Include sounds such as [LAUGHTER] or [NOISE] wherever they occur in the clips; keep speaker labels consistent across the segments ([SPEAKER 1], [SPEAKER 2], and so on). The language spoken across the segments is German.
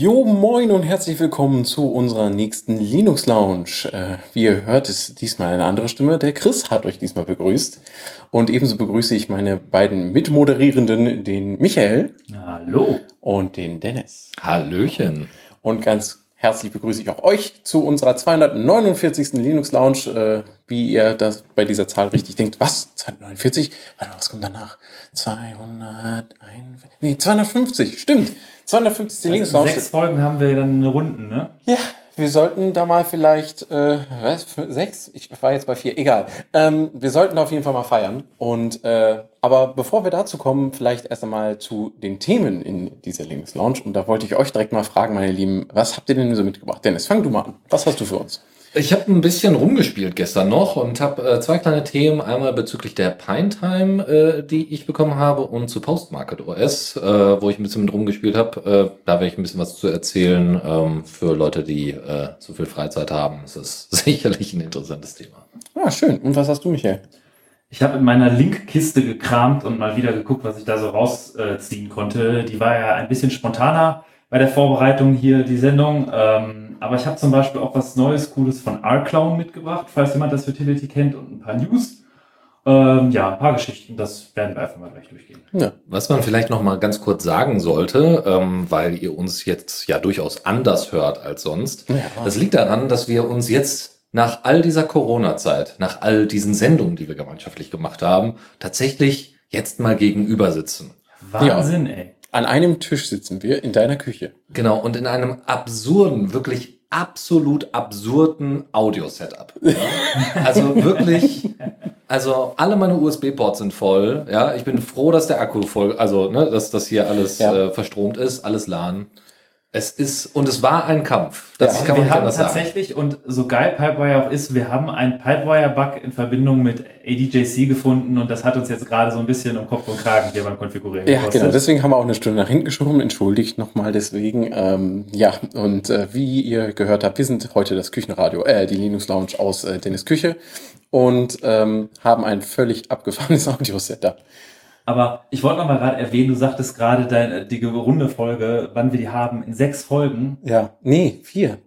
[SPEAKER 1] Jo, moin und herzlich willkommen zu unserer nächsten Linux Lounge. Äh, wie ihr hört, ist diesmal eine andere Stimme. Der Chris hat euch diesmal begrüßt. Und ebenso begrüße ich meine beiden Mitmoderierenden, den Michael.
[SPEAKER 2] Hallo.
[SPEAKER 1] Und den Dennis.
[SPEAKER 3] Hallöchen.
[SPEAKER 1] Und ganz herzlich begrüße ich auch euch zu unserer 249. Linux Lounge. Äh, wie ihr das bei dieser Zahl richtig denkt. Was? 249? Warte mal, was kommt danach? 200, nee, 250, stimmt. 250. Linux
[SPEAKER 2] Also sechs Folgen haben wir dann eine Runden, ne?
[SPEAKER 1] Ja, wir sollten da mal vielleicht, äh, was, sechs? Ich war jetzt bei vier, egal. Ähm, wir sollten auf jeden Fall mal feiern. Und, äh, aber bevor wir dazu kommen, vielleicht erst einmal zu den Themen in dieser Linux Lounge. Und da wollte ich euch direkt mal fragen, meine Lieben, was habt ihr denn so mitgebracht? Dennis, fang du mal an. Was hast du für uns?
[SPEAKER 3] Ich habe ein bisschen rumgespielt gestern noch und habe äh, zwei kleine Themen. Einmal bezüglich der Pine Time, äh, die ich bekommen habe, und zu Postmarket OS, äh, wo ich ein bisschen mit rumgespielt habe. Äh, da werde ich ein bisschen was zu erzählen ähm, für Leute, die äh, zu viel Freizeit haben. Das ist [LAUGHS] sicherlich ein interessantes Thema.
[SPEAKER 1] Ah, schön. Und was hast du, Michael?
[SPEAKER 2] Ich habe in meiner Linkkiste gekramt und mal wieder geguckt, was ich da so rausziehen konnte. Die war ja ein bisschen spontaner bei der Vorbereitung hier, die Sendung. Ähm, aber ich habe zum Beispiel auch was Neues, Cooles von R-Clown mitgebracht, falls jemand das Utility kennt und ein paar News. Ähm, ja, ein paar Geschichten, das werden wir einfach mal gleich durchgehen.
[SPEAKER 1] Ja.
[SPEAKER 3] Was man vielleicht noch mal ganz kurz sagen sollte, ähm, weil ihr uns jetzt ja durchaus anders hört als sonst.
[SPEAKER 1] Ja.
[SPEAKER 3] Das liegt daran, dass wir uns jetzt nach all dieser Corona-Zeit, nach all diesen Sendungen, die wir gemeinschaftlich gemacht haben, tatsächlich jetzt mal gegenüber sitzen.
[SPEAKER 2] Wahnsinn, ey.
[SPEAKER 1] An einem Tisch sitzen wir in deiner Küche.
[SPEAKER 3] Genau, und in einem absurden, wirklich absolut absurden Audio-Setup. Ja? Also wirklich, also alle meine USB-Ports sind voll. Ja, ich bin froh, dass der Akku voll, also ne, dass das hier alles
[SPEAKER 1] Ja.
[SPEAKER 3] äh, verstromt ist, alles LAN. Es ist, und es war ein Kampf. Das
[SPEAKER 1] Ja,
[SPEAKER 3] kann man
[SPEAKER 2] wir haben
[SPEAKER 3] anders sagen.
[SPEAKER 2] tatsächlich, und so geil Pipewire auch ist, wir haben einen Pipewire-Bug in Verbindung mit ADJC gefunden und das hat uns jetzt gerade so ein bisschen um Kopf und Kragen hier beim Konfigurieren
[SPEAKER 1] Ja,
[SPEAKER 2] gekostet.
[SPEAKER 1] genau. Deswegen haben wir auch eine Stunde nach hinten geschoben. Entschuldigt nochmal deswegen. Ähm, ja, und äh, wie ihr gehört habt, wir sind heute das Küchenradio, äh, die Linux Lounge aus äh, Dennis Küche und ähm, haben ein völlig abgefahrenes [LAUGHS] Audio-Setup.
[SPEAKER 2] Aber ich wollte noch mal gerade erwähnen, du sagtest gerade deine, die runde Folge, wann wir die haben, in sechs Folgen.
[SPEAKER 1] Ja, nee, vier.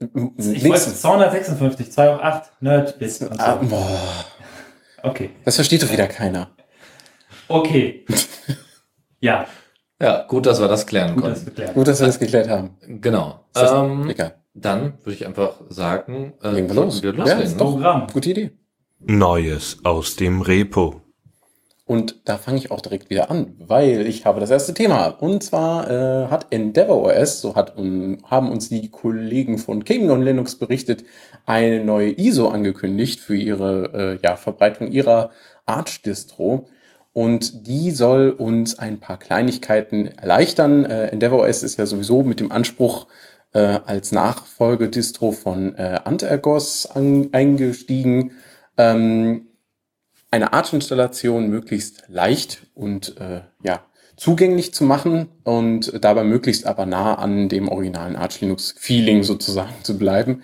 [SPEAKER 2] Ich wollte 256, 2 auf 8, Nerd, Bits und
[SPEAKER 1] Ah,
[SPEAKER 2] so.
[SPEAKER 1] boah,
[SPEAKER 2] Okay.
[SPEAKER 1] das versteht doch wieder keiner.
[SPEAKER 2] Okay. [LAUGHS] Ja,
[SPEAKER 3] Ja, gut, dass wir das klären
[SPEAKER 2] gut,
[SPEAKER 3] konnten.
[SPEAKER 2] geklärt.
[SPEAKER 1] Gut, dass wir das geklärt haben.
[SPEAKER 3] Genau.
[SPEAKER 1] Ist
[SPEAKER 3] Ähm, dann würde ich einfach sagen, äh,
[SPEAKER 1] Legen wir los.
[SPEAKER 3] Wir
[SPEAKER 1] Ja,
[SPEAKER 3] loslegen,
[SPEAKER 1] ist
[SPEAKER 3] ne?
[SPEAKER 1] doch-
[SPEAKER 2] Programm.
[SPEAKER 1] Gute Idee.
[SPEAKER 4] Neues aus dem Repo.
[SPEAKER 1] Und da fange ich auch direkt wieder an, weil ich habe das erste Thema. Und zwar äh, hat EndeavourOS, so hat, um, haben uns die Kollegen von Gaming on Linux berichtet, eine neue ISO angekündigt für ihre äh, ja, Verbreitung ihrer Arch-Distro. Und die soll uns ein paar Kleinigkeiten erleichtern. Äh, EndeavourOS ist ja sowieso mit dem Anspruch, äh, als Nachfolgedistro von äh, Antergos an, eingestiegen. Ähm, eine Arch-Installation möglichst leicht und äh, ja, zugänglich zu machen und dabei möglichst aber nah an dem originalen Arch Linux Feeling sozusagen zu bleiben.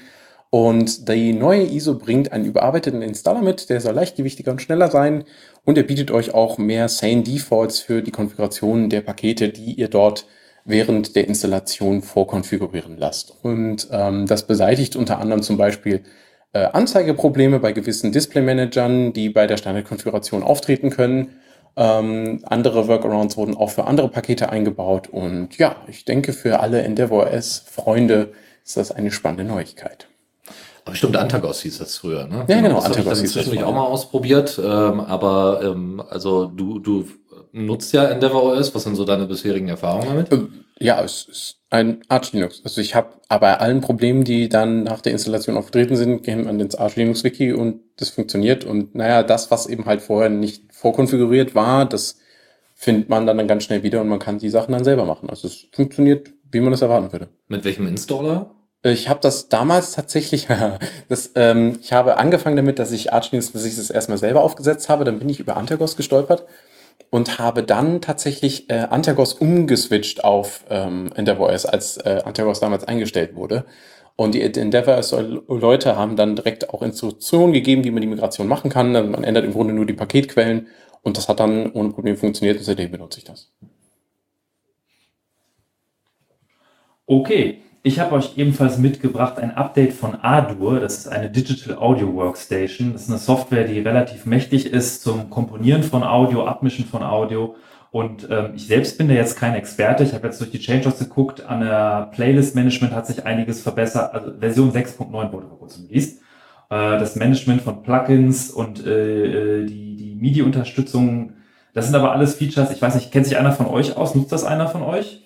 [SPEAKER 1] Und die neue ISO bringt einen überarbeiteten Installer mit, der soll leichtgewichtiger und schneller sein und er bietet euch auch mehr Sane Defaults für die Konfiguration der Pakete, die ihr dort während der Installation vorkonfigurieren lasst. Und ähm, das beseitigt unter anderem zum Beispiel äh, Anzeigeprobleme bei gewissen Display-Managern, die bei der Standardkonfiguration auftreten können. Ähm, andere Workarounds wurden auch für andere Pakete eingebaut. Und ja, ich denke, für alle EndeavourOS-Freunde ist das eine spannende Neuigkeit.
[SPEAKER 3] Aber stimmt, Antagos hieß das früher, ne?
[SPEAKER 1] Ja, genau,
[SPEAKER 3] Das habe ich
[SPEAKER 1] Antagos
[SPEAKER 3] dann
[SPEAKER 1] hieß das früher.
[SPEAKER 3] auch mal ausprobiert. Ähm, aber ähm, also du, du nutzt ja EndeavourOS. Was sind so deine bisherigen Erfahrungen damit?
[SPEAKER 1] Ja, es ist ein Arch Linux. Also ich habe aber allen Problemen, die dann nach der Installation aufgetreten sind, gehen an ins Arch Linux Wiki und das funktioniert. Und naja, das, was eben halt vorher nicht vorkonfiguriert war, das findet man dann ganz schnell wieder und man kann die Sachen dann selber machen. Also es funktioniert, wie man es erwarten würde.
[SPEAKER 3] Mit welchem Installer?
[SPEAKER 1] Ich habe das damals tatsächlich, [LAUGHS] das, ähm, ich habe angefangen damit, dass ich Arch Linux, dass ich das erstmal selber aufgesetzt habe, dann bin ich über Antergos gestolpert und habe dann tatsächlich äh, Antergos umgeswitcht auf ähm, EndeavourOS, als äh, Antergos damals eingestellt wurde. Und die Endeavor-Leute haben dann direkt auch Instruktionen gegeben, wie man die Migration machen kann. Also man ändert im Grunde nur die Paketquellen und das hat dann ohne Probleme funktioniert und seitdem benutze ich das.
[SPEAKER 2] Okay, ich habe euch ebenfalls mitgebracht ein Update von Adur. Das ist eine Digital Audio Workstation. Das ist eine Software, die relativ mächtig ist zum Komponieren von Audio, Abmischen von Audio. Und ähm, ich selbst bin da jetzt kein Experte. Ich habe jetzt durch die Changelog geguckt. An der Playlist-Management hat sich einiges verbessert. Also Version 6.9 wurde vor kurzem released. Äh, das Management von Plugins und äh, äh die, die MIDI-Unterstützung. Das sind aber alles Features. Ich weiß nicht, kennt sich einer von euch aus? Nutzt das einer von euch?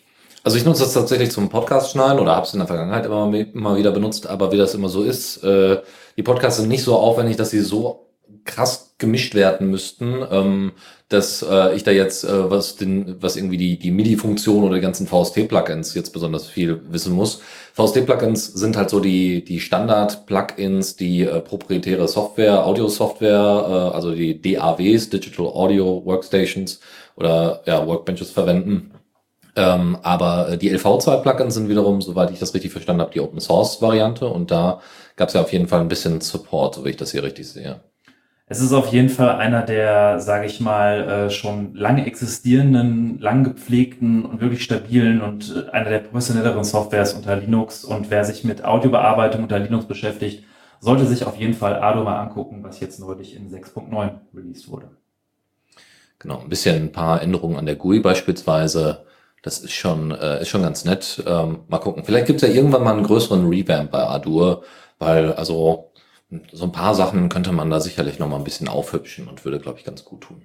[SPEAKER 3] Also ich nutze das tatsächlich zum Podcast schneiden oder habe es in der Vergangenheit immer mal wieder benutzt, aber wie das immer so ist, äh, die Podcasts sind nicht so aufwendig, dass sie so krass gemischt werden müssten, ähm, dass äh, ich da jetzt äh, was den was irgendwie die die MIDI-Funktion oder die ganzen VST-Plugins jetzt besonders viel wissen muss. VST-Plugins sind halt so die die Standard-Plugins, die äh, proprietäre Software, Audio-Software, äh, also die DAWs, Digital Audio Workstations oder ja Workbenches verwenden ähm, aber äh, die LV2-Plugins sind wiederum, soweit ich das richtig verstanden habe, die Open-Source-Variante. Und da gab es ja auf jeden Fall ein bisschen Support, so wie ich das hier richtig sehe.
[SPEAKER 2] Es ist auf jeden Fall einer der, sage ich mal, äh, schon lange existierenden, lang gepflegten und wirklich stabilen und äh, einer der professionelleren Softwares unter Linux. Und wer sich mit Audiobearbeitung unter Linux beschäftigt, sollte sich auf jeden Fall Ado mal angucken, was jetzt neulich in 6.9 released wurde.
[SPEAKER 3] Genau, ein bisschen ein paar Änderungen an der GUI beispielsweise. Das ist schon, äh, ist schon ganz nett. Ähm, mal gucken. Vielleicht gibt's ja irgendwann mal einen größeren Revamp bei Adur, weil also so ein paar Sachen könnte man da sicherlich noch mal ein bisschen aufhübschen und würde, glaube ich, ganz gut tun.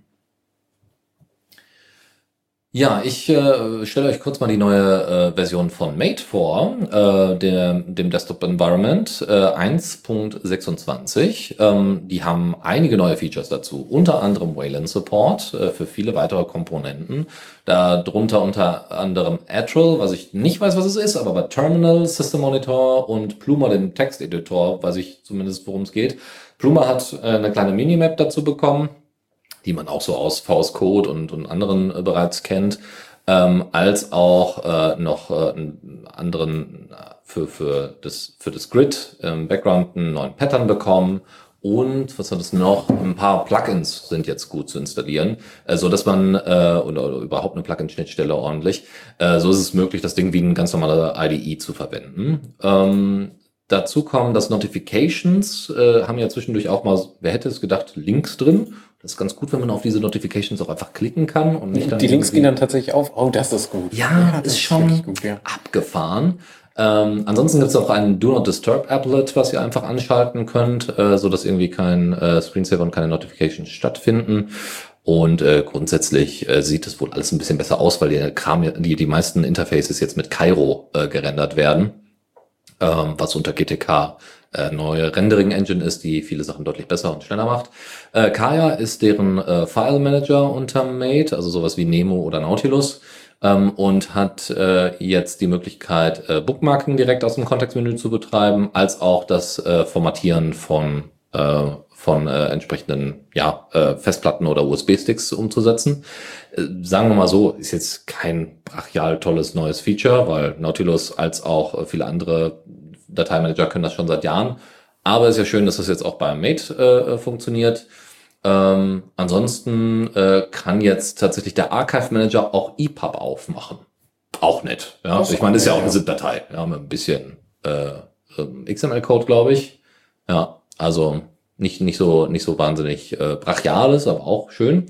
[SPEAKER 3] Ja, ich äh, stelle euch kurz mal die neue äh, Version von Mate vor, äh, der, dem Desktop Environment äh, 1.26. Ähm, die haben einige neue Features dazu, unter anderem Wayland Support äh, für viele weitere Komponenten. Darunter unter anderem Atril, was ich nicht weiß, was es ist, aber bei Terminal, System Monitor und Pluma, dem Texteditor, weiß ich zumindest, worum es geht. Pluma hat äh, eine kleine Minimap dazu bekommen die man auch so aus VS Code und, und anderen äh, bereits kennt, ähm, als auch äh, noch äh, anderen äh, für, für, das, für das Grid im Background einen neuen Pattern bekommen und was hat es noch? Ein paar Plugins sind jetzt gut zu installieren, äh, so dass man äh, oder, oder überhaupt eine Plugin-Schnittstelle ordentlich. Äh, so ist es möglich, das Ding wie ein ganz normaler IDE zu verwenden. Ähm, dazu kommen, dass Notifications äh, haben ja zwischendurch auch mal, wer hätte es gedacht, Links drin das ist ganz gut, wenn man auf diese Notifications auch einfach klicken kann und nicht
[SPEAKER 1] dann. Die Links gehen dann tatsächlich auf. Oh, das ist gut.
[SPEAKER 3] Ja, ja ist schon gut, ja. abgefahren. Ähm, ansonsten gibt es auch einen Do Not Disturb Applet, was ihr einfach anschalten könnt, äh, so dass irgendwie kein äh, Screensaver und keine Notifications stattfinden. Und äh, grundsätzlich äh, sieht es wohl alles ein bisschen besser aus, weil die, Kram, die, die meisten Interfaces jetzt mit Cairo äh, gerendert werden, ähm, was unter GTK äh, neue Rendering-Engine ist, die viele Sachen deutlich besser und schneller macht. Äh, Kaya ist deren äh, File Manager unter Mate, also sowas wie Nemo oder Nautilus. Ähm, und hat äh, jetzt die Möglichkeit, äh, Bookmarking direkt aus dem Kontextmenü zu betreiben, als auch das äh, Formatieren von, äh, von äh, entsprechenden ja, äh, Festplatten oder USB-Sticks umzusetzen. Äh, sagen wir mal so, ist jetzt kein brachial tolles neues Feature, weil Nautilus als auch äh, viele andere Dateimanager können das schon seit Jahren. Aber es ist ja schön, dass das jetzt auch bei Mate äh, funktioniert. Ähm, ansonsten äh, kann jetzt tatsächlich der Archive Manager auch EPUB aufmachen. Auch nett. Ja? ich meine, das ist ja auch eine ZIP-Datei. Ja, mit ein bisschen äh, ähm, XML-Code, glaube ich. Ja, also nicht, nicht, so, nicht so wahnsinnig äh, brachiales, aber auch schön.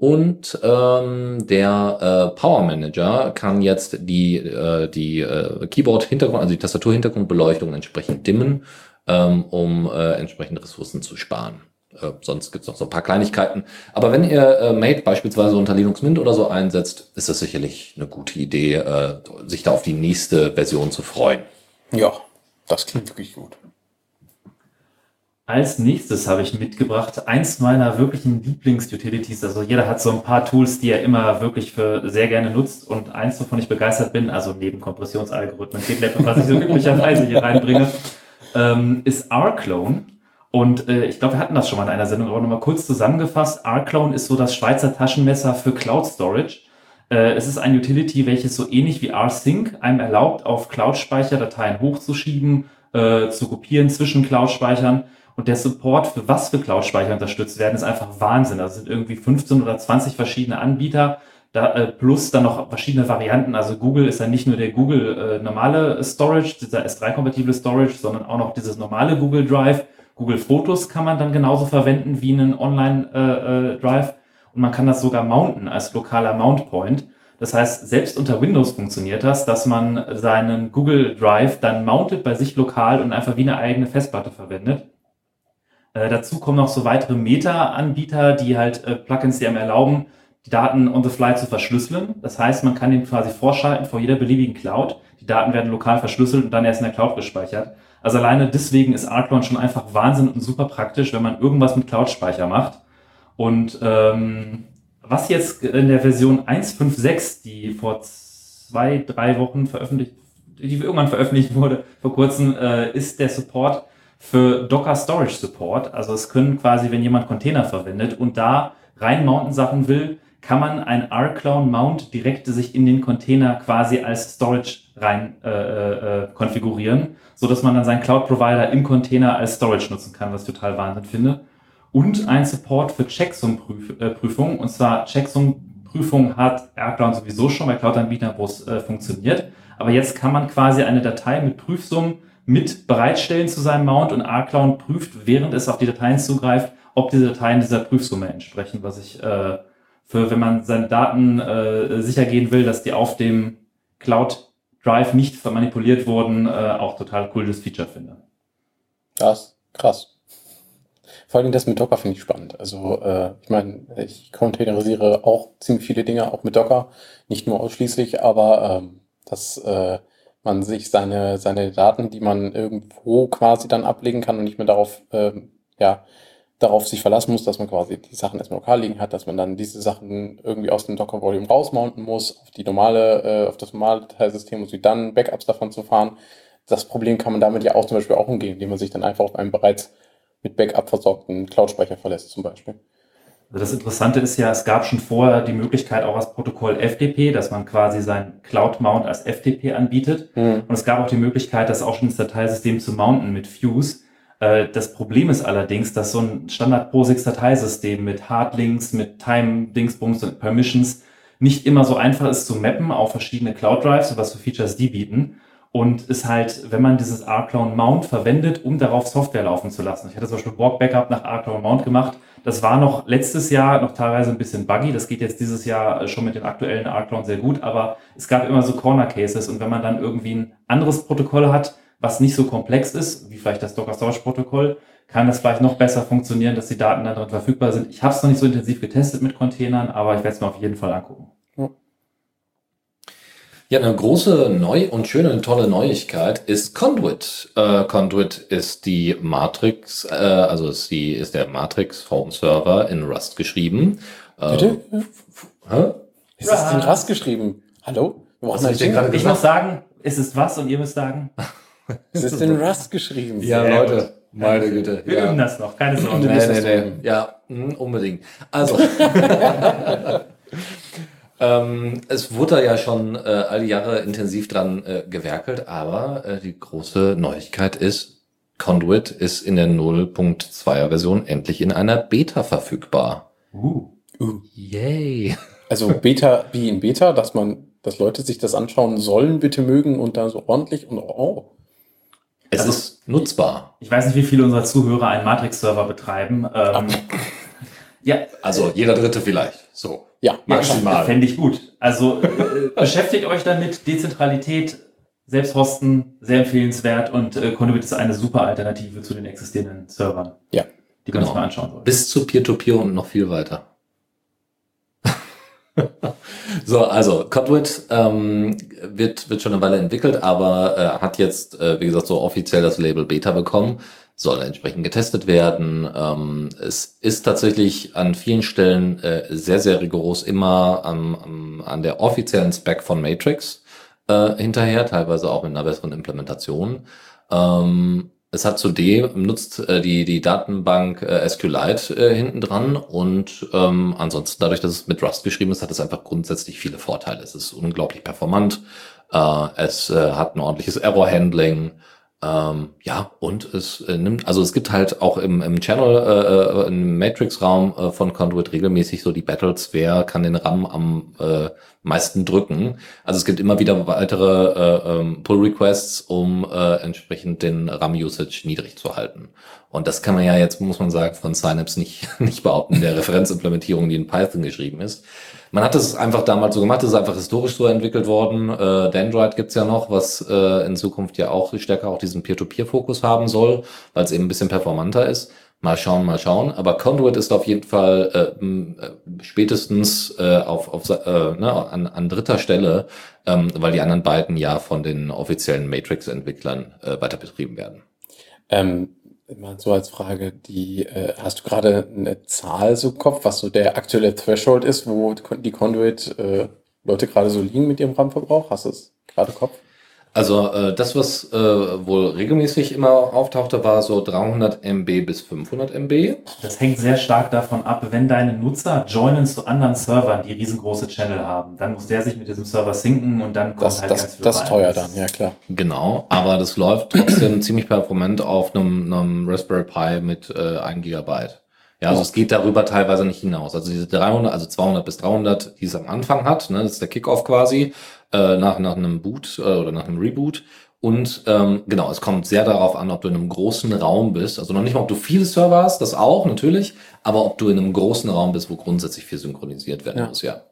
[SPEAKER 3] Und ähm, der äh, Power Manager kann jetzt die, äh, die äh, Keyboard-Hintergrund, also die Tastatur-Hintergrundbeleuchtung entsprechend dimmen, ähm, um äh, entsprechende Ressourcen zu sparen. Äh, sonst gibt's noch so ein paar Kleinigkeiten. Aber wenn ihr äh, Mate beispielsweise unter Linux Mint oder so einsetzt, ist das sicherlich eine gute Idee, äh, sich da auf die nächste Version zu freuen.
[SPEAKER 1] Ja, das klingt wirklich gut.
[SPEAKER 2] Als nächstes habe ich mitgebracht eins meiner wirklichen Lieblings-Utilities. Also jeder hat so ein paar Tools, die er immer wirklich für sehr gerne nutzt und eins, wovon ich begeistert bin, also neben Kompressionsalgorithmen, GitLab, was ich so glücklicherweise hier reinbringe, ähm, ist R-Clone. Und äh, ich glaube, wir hatten das schon mal in einer Sendung, aber nochmal kurz zusammengefasst. R-Clone ist so das Schweizer Taschenmesser für Cloud Storage. Äh, es ist ein Utility, welches so ähnlich wie rsync einem erlaubt, auf Cloud-Speicherdateien hochzuschieben, äh, zu kopieren zwischen Cloud-Speichern. Und der Support für was für Cloud-Speicher unterstützt werden, ist einfach Wahnsinn. Da sind irgendwie 15 oder 20 verschiedene Anbieter, da, äh, plus dann noch verschiedene Varianten. Also Google ist ja nicht nur der Google äh, normale Storage, dieser S3-kompatible Storage, sondern auch noch dieses normale Google Drive Google Fotos kann man dann genauso verwenden wie einen Online-Drive. Äh, äh, und man kann das sogar mounten als lokaler Mount Point. Das heißt, selbst unter Windows funktioniert das, dass man seinen Google Drive dann mountet bei sich lokal und einfach wie eine eigene Festplatte verwendet. Äh, dazu kommen noch so weitere Meta-Anbieter, die halt äh, Plugins, die einem erlauben, die Daten on the fly zu verschlüsseln. Das heißt, man kann den quasi vorschalten vor jeder beliebigen Cloud. Die Daten werden lokal verschlüsselt und dann erst in der Cloud gespeichert. Also alleine deswegen ist Arclon schon einfach Wahnsinn und super praktisch, wenn man irgendwas mit Cloud-Speicher macht. Und ähm, was jetzt in der Version 1.5.6, die vor zwei, drei Wochen veröffentlicht, die irgendwann veröffentlicht wurde, vor kurzem, äh, ist der Support für Docker Storage Support. Also es können quasi, wenn jemand Container verwendet und da rein mounten Sachen will, kann man ein R-Clown Mount direkt sich in den Container quasi als Storage rein äh, äh, konfigurieren, so dass man dann seinen Cloud Provider im Container als Storage nutzen kann, was ich total Wahnsinn finde. Und ein Support für Checksum-Prüfung. Und zwar Checksum-Prüfung hat R-Clown sowieso schon bei Cloud-Anbietern, wo es äh, funktioniert. Aber jetzt kann man quasi eine Datei mit Prüfsummen mit bereitstellen zu seinem Mount und R-Clown prüft, während es auf die Dateien zugreift, ob diese Dateien dieser Prüfsumme entsprechen, was ich äh, für, wenn man seine Daten äh, sicher gehen will, dass die auf dem Cloud Drive nicht manipuliert wurden, äh, auch total cooles Feature finde.
[SPEAKER 1] Krass, krass. Vor allem das mit Docker finde ich spannend. Also äh, ich meine, ich containerisiere auch ziemlich viele Dinge, auch mit Docker, nicht nur ausschließlich, aber ähm, dass äh, man sich seine, seine Daten, die man irgendwo quasi dann ablegen kann und nicht mehr darauf ähm, ja, darauf sich verlassen muss, dass man quasi die Sachen erstmal lokal liegen hat, dass man dann diese Sachen irgendwie aus dem Docker Volume rausmounten muss, auf die normale, äh, auf das normale Dateisystem und dann Backups davon zu fahren. Das Problem kann man damit ja auch zum Beispiel auch umgehen, indem man sich dann einfach auf einen bereits mit Backup versorgten Cloud-Speicher verlässt zum Beispiel.
[SPEAKER 2] Also das Interessante ist ja, es gab schon vorher die Möglichkeit auch als Protokoll FTP, dass man quasi sein Cloud-Mount als FTP anbietet. Mhm. Und es gab auch die Möglichkeit, das auch schon ins Dateisystem zu mounten mit Fuse. Äh, das Problem ist allerdings, dass so ein Standard POSIX-Dateisystem mit Hardlinks, mit Time-Dingsbums und Permissions nicht immer so einfach ist zu mappen auf verschiedene Cloud Drives und was für Features die bieten. Und ist halt, wenn man dieses R-Clone Mount verwendet, um darauf Software laufen zu lassen. Ich hatte zum Beispiel Borg Backup nach R-Clone Mount gemacht. Das war noch letztes Jahr noch teilweise ein bisschen buggy. Das geht jetzt dieses Jahr schon mit den aktuellen R-Clone sehr gut. Aber es gab immer so Corner Cases. Und wenn man dann irgendwie ein anderes Protokoll hat, was nicht so komplex ist, wie vielleicht das Docker Storage Protokoll, kann das vielleicht noch besser funktionieren, dass die Daten dann drin verfügbar sind. Ich habe es noch nicht so intensiv getestet mit Containern, aber ich werde es mir auf jeden Fall angucken.
[SPEAKER 3] Ja, eine große neu und schöne tolle Neuigkeit ist Conduit. Äh, Conduit ist die Matrix, äh, also ist die ist der Matrix Home Server in Rust geschrieben.
[SPEAKER 1] Äh, Bitte? Hä? Ist es in Rust geschrieben? Hallo?
[SPEAKER 2] Was ich, ich muss sagen, ist es was und ihr müsst sagen. [LAUGHS]
[SPEAKER 1] Es ist in Rust geschrieben.
[SPEAKER 3] Ja, Sehr Leute, gut. meine Güte.
[SPEAKER 2] Wir
[SPEAKER 3] ja.
[SPEAKER 2] üben das noch, keine Sorge.
[SPEAKER 3] Nee, nee, nee. Ja, mh, unbedingt. Also. [LAUGHS] [LAUGHS] ähm, es wurde ja schon äh, all die Jahre intensiv dran äh, gewerkelt, aber äh, die große Neuigkeit ist, Conduit ist in der 0.2er Version endlich in einer Beta verfügbar.
[SPEAKER 1] Uh. uh. Yay. Also Beta wie in Beta, dass man, dass Leute sich das anschauen sollen, bitte mögen und dann so ordentlich und oh.
[SPEAKER 3] Es also, ist nutzbar.
[SPEAKER 2] Ich weiß nicht, wie viele unserer Zuhörer einen Matrix-Server betreiben. Ähm, [LAUGHS]
[SPEAKER 3] ja. Also jeder Dritte vielleicht. So.
[SPEAKER 2] Ja, maximal. Fände ich gut. Also äh, [LAUGHS] beschäftigt euch damit. Dezentralität, Selbsthosten, sehr empfehlenswert und äh, Conduit ist eine super Alternative zu den existierenden Servern.
[SPEAKER 1] Ja.
[SPEAKER 2] Die genau. man sich mal anschauen soll.
[SPEAKER 3] Bis zu Peer-to-Peer -Peer und noch viel weiter. [LAUGHS] so, also Codwit ähm, wird, wird schon eine Weile entwickelt, aber äh, hat jetzt, äh, wie gesagt, so offiziell das Label Beta bekommen, soll entsprechend getestet werden. Ähm, es ist tatsächlich an vielen Stellen äh, sehr, sehr rigoros immer am, am, an der offiziellen Spec von Matrix äh, hinterher, teilweise auch mit einer besseren Implementation. Ähm, Es hat zudem nutzt äh, die die Datenbank äh, SQLite äh, hinten dran und ähm, ansonsten dadurch, dass es mit Rust geschrieben ist, hat es einfach grundsätzlich viele Vorteile. Es ist unglaublich performant, äh, es äh, hat ein ordentliches Error Handling. Ähm, ja, und es äh, nimmt, also es gibt halt auch im, im Channel, äh, äh im Matrix-Raum äh, von Conduit regelmäßig so die Battles, wer kann den RAM am äh, meisten drücken. Also es gibt immer wieder weitere äh, ähm, Pull-Requests, um äh, entsprechend den RAM-Usage niedrig zu halten. Und das kann man ja jetzt, muss man sagen, von Synapse nicht, [LAUGHS] nicht behaupten, der Referenzimplementierung, die in Python geschrieben ist. Man hat es einfach damals so gemacht, es ist einfach historisch so entwickelt worden. Äh, Dendrite gibt's ja noch, was äh, in Zukunft ja auch stärker auch diesen Peer-to-Peer-Fokus haben soll, weil es eben ein bisschen performanter ist. Mal schauen, mal schauen. Aber Conduit ist auf jeden Fall äh, äh, spätestens äh, auf, auf äh, ne, an, an dritter Stelle, ähm, weil die anderen beiden ja von den offiziellen Matrix-Entwicklern äh, weiter betrieben werden.
[SPEAKER 1] Ähm, mal so als Frage, die äh, hast du gerade eine Zahl so im Kopf, was so der aktuelle Threshold ist, wo die Conduit äh, Leute gerade so liegen mit ihrem RAM-Verbrauch? Hast du es gerade im Kopf?
[SPEAKER 3] Also äh, das, was äh, wohl regelmäßig immer auftauchte, war so 300 MB bis 500 MB.
[SPEAKER 2] Das hängt sehr stark davon ab, wenn deine Nutzer joinen zu anderen Servern, die riesengroße Channel haben, dann muss der sich mit diesem Server synken und dann kommt
[SPEAKER 1] das,
[SPEAKER 2] halt
[SPEAKER 1] das,
[SPEAKER 2] ganz viel
[SPEAKER 1] Das ist teuer dann, ja klar.
[SPEAKER 3] Genau, aber das läuft trotzdem ziemlich performant auf einem, einem Raspberry Pi mit äh, 1 Gigabyte. Ja, also es geht darüber teilweise nicht hinaus. Also diese 300, also 200 bis 300, die es am Anfang hat, ne, das ist der Kickoff quasi äh, nach, nach einem Boot äh, oder nach einem Reboot. Und ähm, genau, es kommt sehr darauf an, ob du in einem großen Raum bist. Also noch nicht mal, ob du viele Server hast, das auch natürlich, aber ob du in einem großen Raum bist, wo grundsätzlich viel synchronisiert werden ja. muss, ja.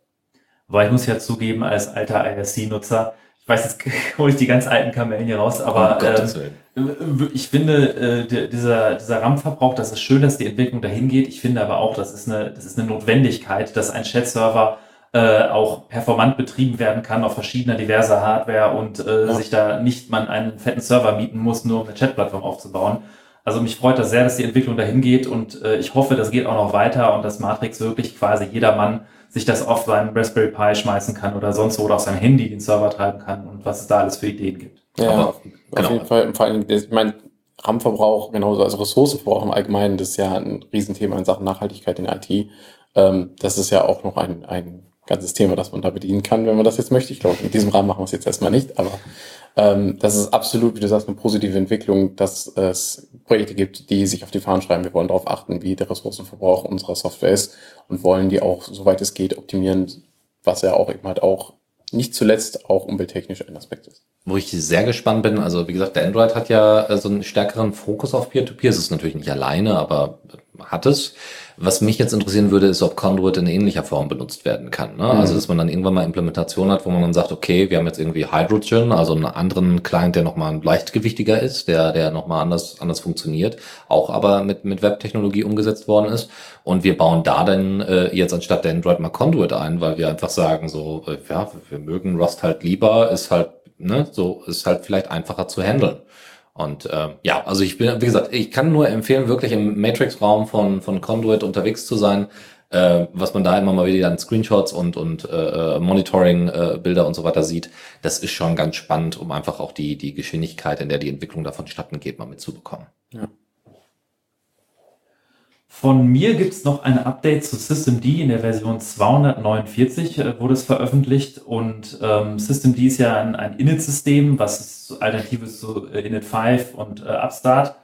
[SPEAKER 2] Weil ich muss ja zugeben, als alter IRC-Nutzer, ich weiß, jetzt [LAUGHS] hole ich die ganz alten Kamellen hier raus, aber oh, äh, ich finde, äh, dieser, dieser RAM-Verbrauch, das ist schön, dass die Entwicklung dahin geht. Ich finde aber auch, das ist eine, das ist eine Notwendigkeit, dass ein Chat-Server äh, auch performant betrieben werden kann auf verschiedener diverser Hardware und äh, ja. sich da nicht man einen fetten Server mieten muss, nur um eine Chatplattform aufzubauen. Also mich freut das sehr, dass die Entwicklung dahin geht und äh, ich hoffe, das geht auch noch weiter und dass Matrix wirklich quasi jedermann sich das auf seinen Raspberry Pi schmeißen kann oder sonst wo oder auf sein Handy den Server treiben kann und was es da alles für Ideen gibt.
[SPEAKER 1] Ja, Aber, auf, genau. jeden Fall. Vor allem, ich meine, RAM-Verbrauch, genauso als Ressourcenverbrauch im Allgemeinen, das ist ja ein Riesenthema in Sachen Nachhaltigkeit in IT. Ähm, das ist ja auch noch ein, ein ganzes Thema, das man da bedienen kann, wenn man das jetzt möchte. Ich glaube, in diesem Rahmen machen wir es jetzt erstmal nicht, aber ähm, das ist absolut, wie du sagst, eine positive Entwicklung, dass es Projekte gibt, die sich auf die Fahnen schreiben, wir wollen darauf achten, wie der Ressourcenverbrauch unserer Software ist und wollen die auch, soweit es geht, optimieren, was ja auch eben halt auch nicht zuletzt auch umwelttechnisch ein Aspekt ist.
[SPEAKER 3] Wo ich sehr gespannt bin, also wie gesagt, der Android hat ja äh, so einen stärkeren Fokus auf Peer-to-Peer. Es ist natürlich nicht alleine, aber hat es. Was mich jetzt interessieren würde, ist, ob Conduit in ähnlicher Form benutzt werden kann. Ne? Also, mhm. Also, dass man dann irgendwann mal Implementation hat, wo man dann sagt, okay, wir haben jetzt irgendwie Hydrogen, also einen anderen Client, der nochmal leichtgewichtiger ist, der, der nochmal anders, anders funktioniert, auch aber mit, mit Webtechnologie umgesetzt worden ist. Und wir bauen da dann äh, jetzt anstatt der Android mal Conduit ein, weil wir einfach sagen, so, äh, ja, wir mögen Rust halt lieber, ist halt, ne, so, ist halt vielleicht einfacher zu handeln. Und äh, ja, also ich bin, wie gesagt, ich kann nur empfehlen, wirklich im Matrix-Raum von, von Conduit unterwegs zu sein. Äh, was man da immer mal wieder an Screenshots und, und äh, Monitoring-Bilder äh, und so weiter sieht, das ist schon ganz spannend, um einfach auch die, die Geschwindigkeit, in der die Entwicklung davon statten geht, mal mitzubekommen. Ja.
[SPEAKER 2] Von mir gibt es noch ein Update zu Systemd in der Version 249 äh, wurde es veröffentlicht und ähm, Systemd ist ja ein, ein Init-System, was alternativ ist zu äh, Init 5 und äh, Upstart.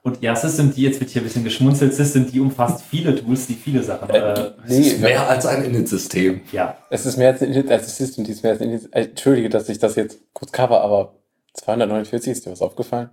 [SPEAKER 2] Und ja, Systemd, jetzt wird hier ein bisschen geschmunzelt, Systemd umfasst viele Tools, die viele Sachen. Äh,
[SPEAKER 3] äh nee, es ist mehr als ein Init-System.
[SPEAKER 1] Ja. Es ist mehr als ein Init, als Systemd, ist mehr als ein Init. Äh, Entschuldige, dass ich das jetzt kurz cover, aber 249 ist dir was aufgefallen?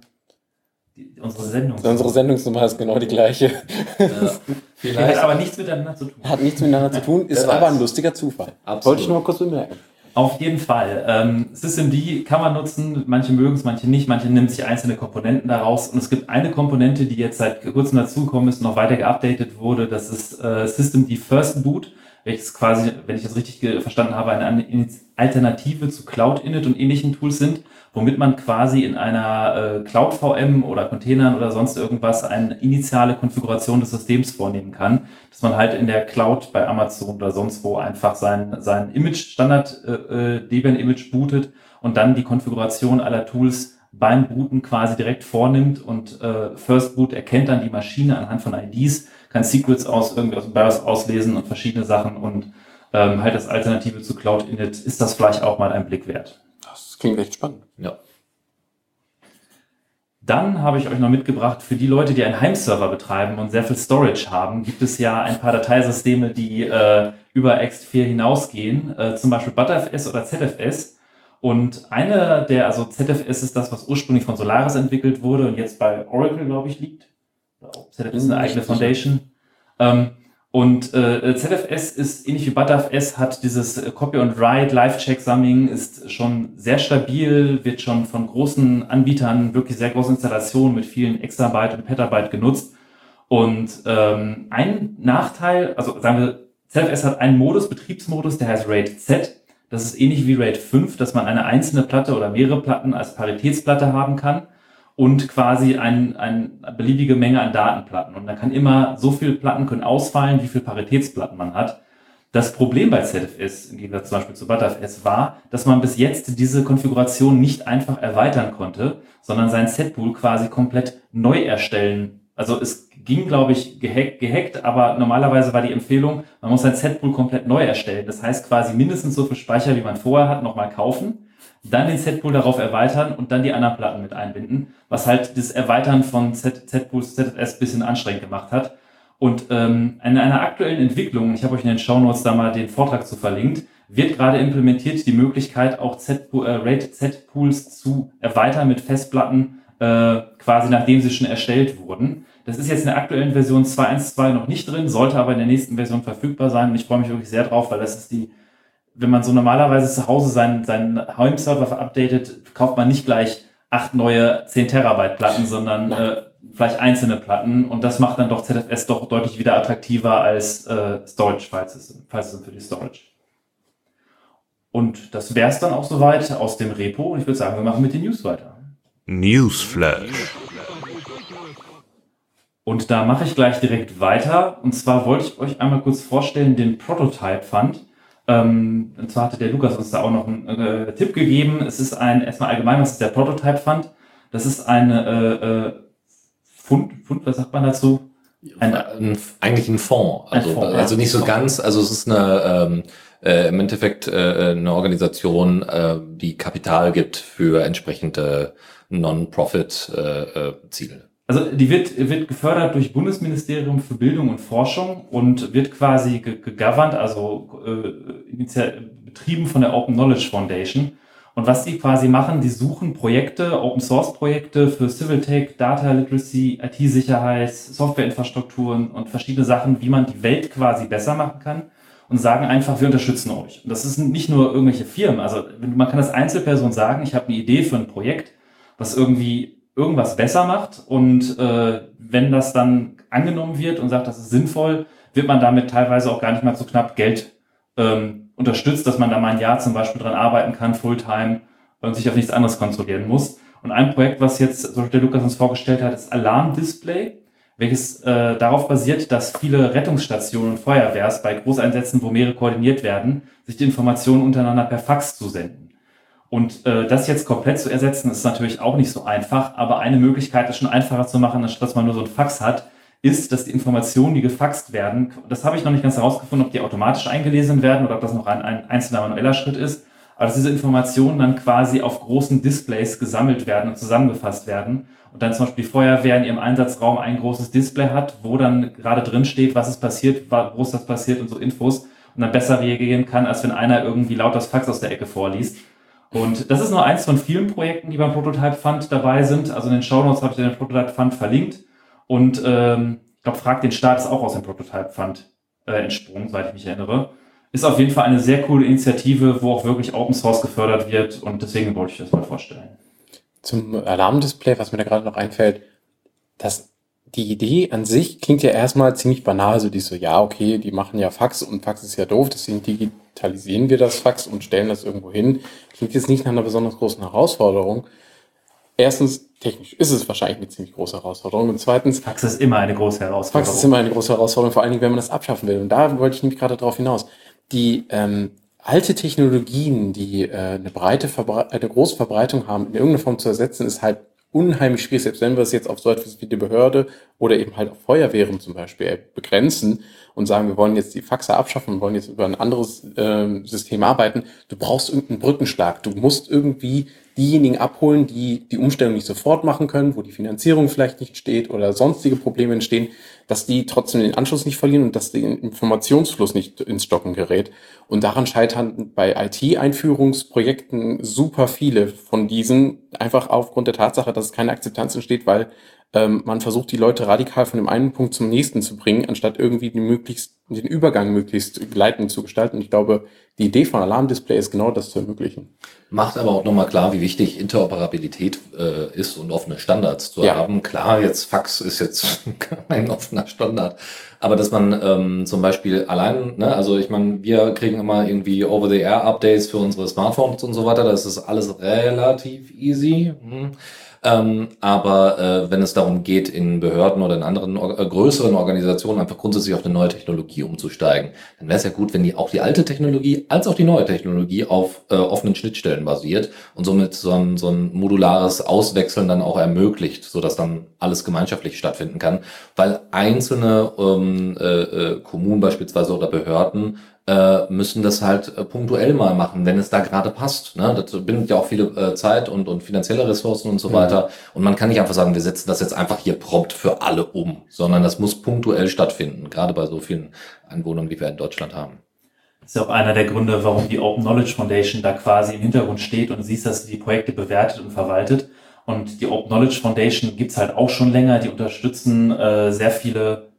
[SPEAKER 2] Unsere Sendung.
[SPEAKER 1] Unsere Sendungsnummer ist genau die gleiche. Ja, [LAUGHS]
[SPEAKER 2] vielleicht. Hat aber nichts miteinander zu tun.
[SPEAKER 1] Hat nichts miteinander zu tun, ist aber ein lustiger Zufall.
[SPEAKER 2] Absolut. Wollte ich nur mal kurz bemerken. Auf jeden Fall. Ähm, SysMD kann man nutzen, manche mögen es, manche nicht, manche nehmen sich einzelne Komponenten daraus. Und es gibt eine Komponente, die jetzt seit kurzem dazugekommen ist, noch weiter geupdatet wurde. Das ist äh, SysMD First Boot, welches quasi, wenn ich das richtig verstanden habe, eine Alternative zu Cloud Init und ähnlichen Tools sind womit man quasi in einer äh, Cloud VM oder Containern oder sonst irgendwas eine initiale Konfiguration des Systems vornehmen kann, dass man halt in der Cloud bei Amazon oder sonst wo einfach sein, sein Image, Standard äh, äh Debian Image bootet und dann die Konfiguration aller Tools beim Booten quasi direkt vornimmt und äh, First Boot erkennt dann die Maschine anhand von IDs, kann Secrets aus irgendwie aus dem BIOS auslesen und verschiedene Sachen und ähm, halt als Alternative zu Cloud Init ist das vielleicht auch mal ein Blick wert.
[SPEAKER 1] Klingt echt spannend.
[SPEAKER 3] Ja.
[SPEAKER 2] Dann habe ich euch noch mitgebracht, für die Leute, die einen Heimserver betreiben und sehr viel Storage haben, gibt es ja ein paar Dateisysteme, die äh, über X4 hinausgehen, äh, zum Beispiel ButterFS oder ZFS. Und eine der, also ZFS ist das, was ursprünglich von Solaris entwickelt wurde und jetzt bei Oracle, glaube ich, liegt. ZFS ist eine eigene Foundation. Ähm, und äh, ZFS ist ähnlich wie ButterFS, hat dieses äh, Copy and Write, Live-Check-Summing, ist schon sehr stabil, wird schon von großen Anbietern, wirklich sehr großen Installationen mit vielen Exabyte und Petabyte genutzt. Und ähm, ein Nachteil, also sagen wir, ZFS hat einen Modus, Betriebsmodus, der heißt RAID Z. Das ist ähnlich wie RAID 5, dass man eine einzelne Platte oder mehrere Platten als Paritätsplatte haben kann und quasi ein, ein, eine beliebige Menge an Datenplatten. Und da kann immer so viele Platten können ausfallen, wie viele Paritätsplatten man hat. Das Problem bei ZFS, im Gegensatz zum Beispiel zu ButterFS, war, dass man bis jetzt diese Konfiguration nicht einfach erweitern konnte, sondern sein Setpool quasi komplett neu erstellen. Also es ging, glaube ich, gehackt, gehackt, aber normalerweise war die Empfehlung, man muss sein Setpool komplett neu erstellen. Das heißt quasi mindestens so viel Speicher, wie man vorher hat, nochmal kaufen dann den Z-Pool darauf erweitern und dann die anderen Platten mit einbinden, was halt das Erweitern von Z-Pools ZFS bisschen anstrengend gemacht hat. Und ähm, in einer aktuellen Entwicklung, ich habe euch in den Shownotes da mal den Vortrag zu verlinkt, wird gerade implementiert die Möglichkeit, auch Z äh, RAID Z-Pools zu erweitern mit Festplatten, äh, quasi nachdem sie schon erstellt wurden. Das ist jetzt in der aktuellen Version 2.1.2 noch nicht drin, sollte aber in der nächsten Version verfügbar sein und ich freue mich wirklich sehr drauf, weil das ist die wenn man so normalerweise zu Hause seinen, seinen Home-Server verupdatet, kauft man nicht gleich acht neue 10 Terabyte Platten, sondern äh, vielleicht einzelne Platten und das macht dann doch ZFS doch deutlich wieder attraktiver als äh, Storage, falls es, falls es für die Storage. Und das wäre es dann auch soweit aus dem Repo und ich würde sagen, wir machen mit den News weiter.
[SPEAKER 4] Newsflash.
[SPEAKER 2] Und da mache ich gleich direkt weiter. Und zwar wollte ich euch einmal kurz vorstellen den Prototype Fund. Ähm, und zwar hatte der Lukas uns da auch noch einen äh, Tipp gegeben. Es ist ein, erstmal allgemein, was ist der Prototype Fund? Das ist eine äh, äh, Fund, Fund, was sagt man dazu?
[SPEAKER 3] Ein, ein, eigentlich ein Fonds. Also,
[SPEAKER 2] ein Fonds,
[SPEAKER 3] also nicht so ganz, also es ist eine ähm, äh, im Endeffekt äh, eine Organisation, äh, die Kapital gibt für entsprechende Non-Profit-Ziele.
[SPEAKER 2] Also die wird, wird gefördert durch Bundesministerium für Bildung und Forschung und wird quasi gegoverned, also äh, betrieben von der Open Knowledge Foundation. Und was die quasi machen, die suchen Projekte, Open Source Projekte für Civil Tech, Data Literacy, IT-Sicherheit, Softwareinfrastrukturen und verschiedene Sachen, wie man die Welt quasi besser machen kann und sagen einfach, wir unterstützen euch. Und das sind nicht nur irgendwelche Firmen, also man kann als Einzelperson sagen, ich habe eine Idee für ein Projekt, was irgendwie irgendwas besser macht und äh, wenn das dann angenommen wird und sagt, das ist sinnvoll, wird man damit teilweise auch gar nicht mal so knapp Geld ähm, unterstützt, dass man da mal ein Jahr zum Beispiel dran arbeiten kann, Fulltime und sich auf nichts anderes kontrollieren muss. Und ein Projekt, was jetzt so der Lukas uns vorgestellt hat, ist Alarm Display, welches äh, darauf basiert, dass viele Rettungsstationen und Feuerwehrs bei Großeinsätzen, wo mehrere koordiniert werden, sich die Informationen untereinander per Fax zusenden. Und äh, das jetzt komplett zu ersetzen, ist natürlich auch nicht so einfach, aber eine Möglichkeit, das schon einfacher zu machen, anstatt dass man nur so ein Fax hat, ist, dass die Informationen, die gefaxt werden, das habe ich noch nicht ganz herausgefunden, ob die automatisch eingelesen werden oder ob das noch ein, ein einzelner manueller Schritt ist, aber dass diese Informationen dann quasi auf großen Displays gesammelt werden und zusammengefasst werden und dann zum Beispiel die Feuerwehr in ihrem Einsatzraum ein großes Display hat, wo dann gerade drin steht, was ist passiert, wo ist das passiert und so Infos und dann besser reagieren kann, als wenn einer irgendwie laut das Fax aus der Ecke vorliest. Und das ist nur eins von vielen Projekten, die beim Prototype Fund dabei sind. Also in den Show Notes habe ich den Prototype Fund verlinkt. Und ähm, ich glaube, Frag den Staat ist auch aus dem Prototype Fund äh, entsprungen, soweit ich mich erinnere. Ist auf jeden Fall eine sehr coole Initiative, wo auch wirklich Open Source gefördert wird. Und deswegen wollte ich das mal vorstellen.
[SPEAKER 1] Zum Alarmdisplay, was mir da gerade noch einfällt, das die Idee an sich klingt ja erstmal ziemlich banal, so die so, ja, okay, die machen ja Fax und Fax ist ja doof, deswegen digitalisieren wir das Fax und stellen das irgendwo hin. Klingt jetzt nicht nach einer besonders großen Herausforderung. Erstens, technisch ist es wahrscheinlich eine ziemlich große Herausforderung. Und zweitens,
[SPEAKER 2] Fax ist immer eine große Herausforderung.
[SPEAKER 1] Fax ist immer eine große Herausforderung, vor allen Dingen, wenn man das abschaffen will. Und da wollte ich nämlich gerade drauf hinaus. Die, ähm, alte Technologien, die äh, eine breite Verbre eine große Verbreitung haben, in irgendeiner Form zu ersetzen, ist halt unheimlich schwierig, selbst wenn wir es jetzt auf so etwas wie die Behörde oder eben halt auf Feuerwehren zum Beispiel begrenzen und sagen, wir wollen jetzt die Faxe abschaffen, wollen jetzt über ein anderes äh, System arbeiten. Du brauchst irgendeinen Brückenschlag. Du musst irgendwie diejenigen abholen, die die Umstellung nicht sofort machen können, wo die Finanzierung vielleicht nicht steht oder sonstige Probleme entstehen, dass die trotzdem den Anschluss nicht verlieren und dass der Informationsfluss nicht ins Stocken gerät. Und daran scheitern bei IT-Einführungsprojekten super viele von diesen, einfach aufgrund der Tatsache, dass es keine Akzeptanz entsteht, weil ähm, man versucht, die Leute radikal von dem einen Punkt zum nächsten zu bringen, anstatt irgendwie die möglichst, den Übergang möglichst gleitend zu gestalten. Ich glaube, die Idee von Alarmdisplay ist genau das zu ermöglichen.
[SPEAKER 3] Macht aber auch nochmal klar, wie wichtig Interoperabilität äh, ist und offene Standards zu ja. haben. Klar, jetzt Fax ist jetzt [LAUGHS] kein offener Standard, aber dass man ähm, zum Beispiel allein, ne, also ich meine, wir kriegen immer irgendwie Over-the-Air-Updates für unsere Smartphones und so weiter, das ist alles relativ easy. Hm. Ähm, aber äh, wenn es darum geht, in Behörden oder in anderen äh, größeren Organisationen einfach grundsätzlich auf eine neue Technologie umzusteigen, dann wäre es ja gut, wenn die auch die alte Technologie als auch die neue Technologie auf äh, offenen Schnittstellen basiert und somit so ein, so ein modulares Auswechseln dann auch ermöglicht, sodass dann alles gemeinschaftlich stattfinden kann. Weil einzelne ähm, äh, äh, Kommunen beispielsweise oder Behörden äh, müssen das halt äh, punktuell mal machen, wenn es da gerade passt. Ne? Das bindet ja auch viele äh, Zeit und, und finanzielle Ressourcen und so mhm. weiter. Und man kann nicht einfach sagen, wir setzen das jetzt einfach hier prompt für alle um, sondern das muss punktuell stattfinden, gerade bei so vielen Einwohnern, wie wir in Deutschland haben.
[SPEAKER 2] Das ist ja auch einer der Gründe, warum die Open Knowledge Foundation da quasi im Hintergrund steht und siehst, dass sie die Projekte bewertet und verwaltet. Und die Open Knowledge Foundation gibt's halt auch schon länger. Die unterstützen äh, sehr viele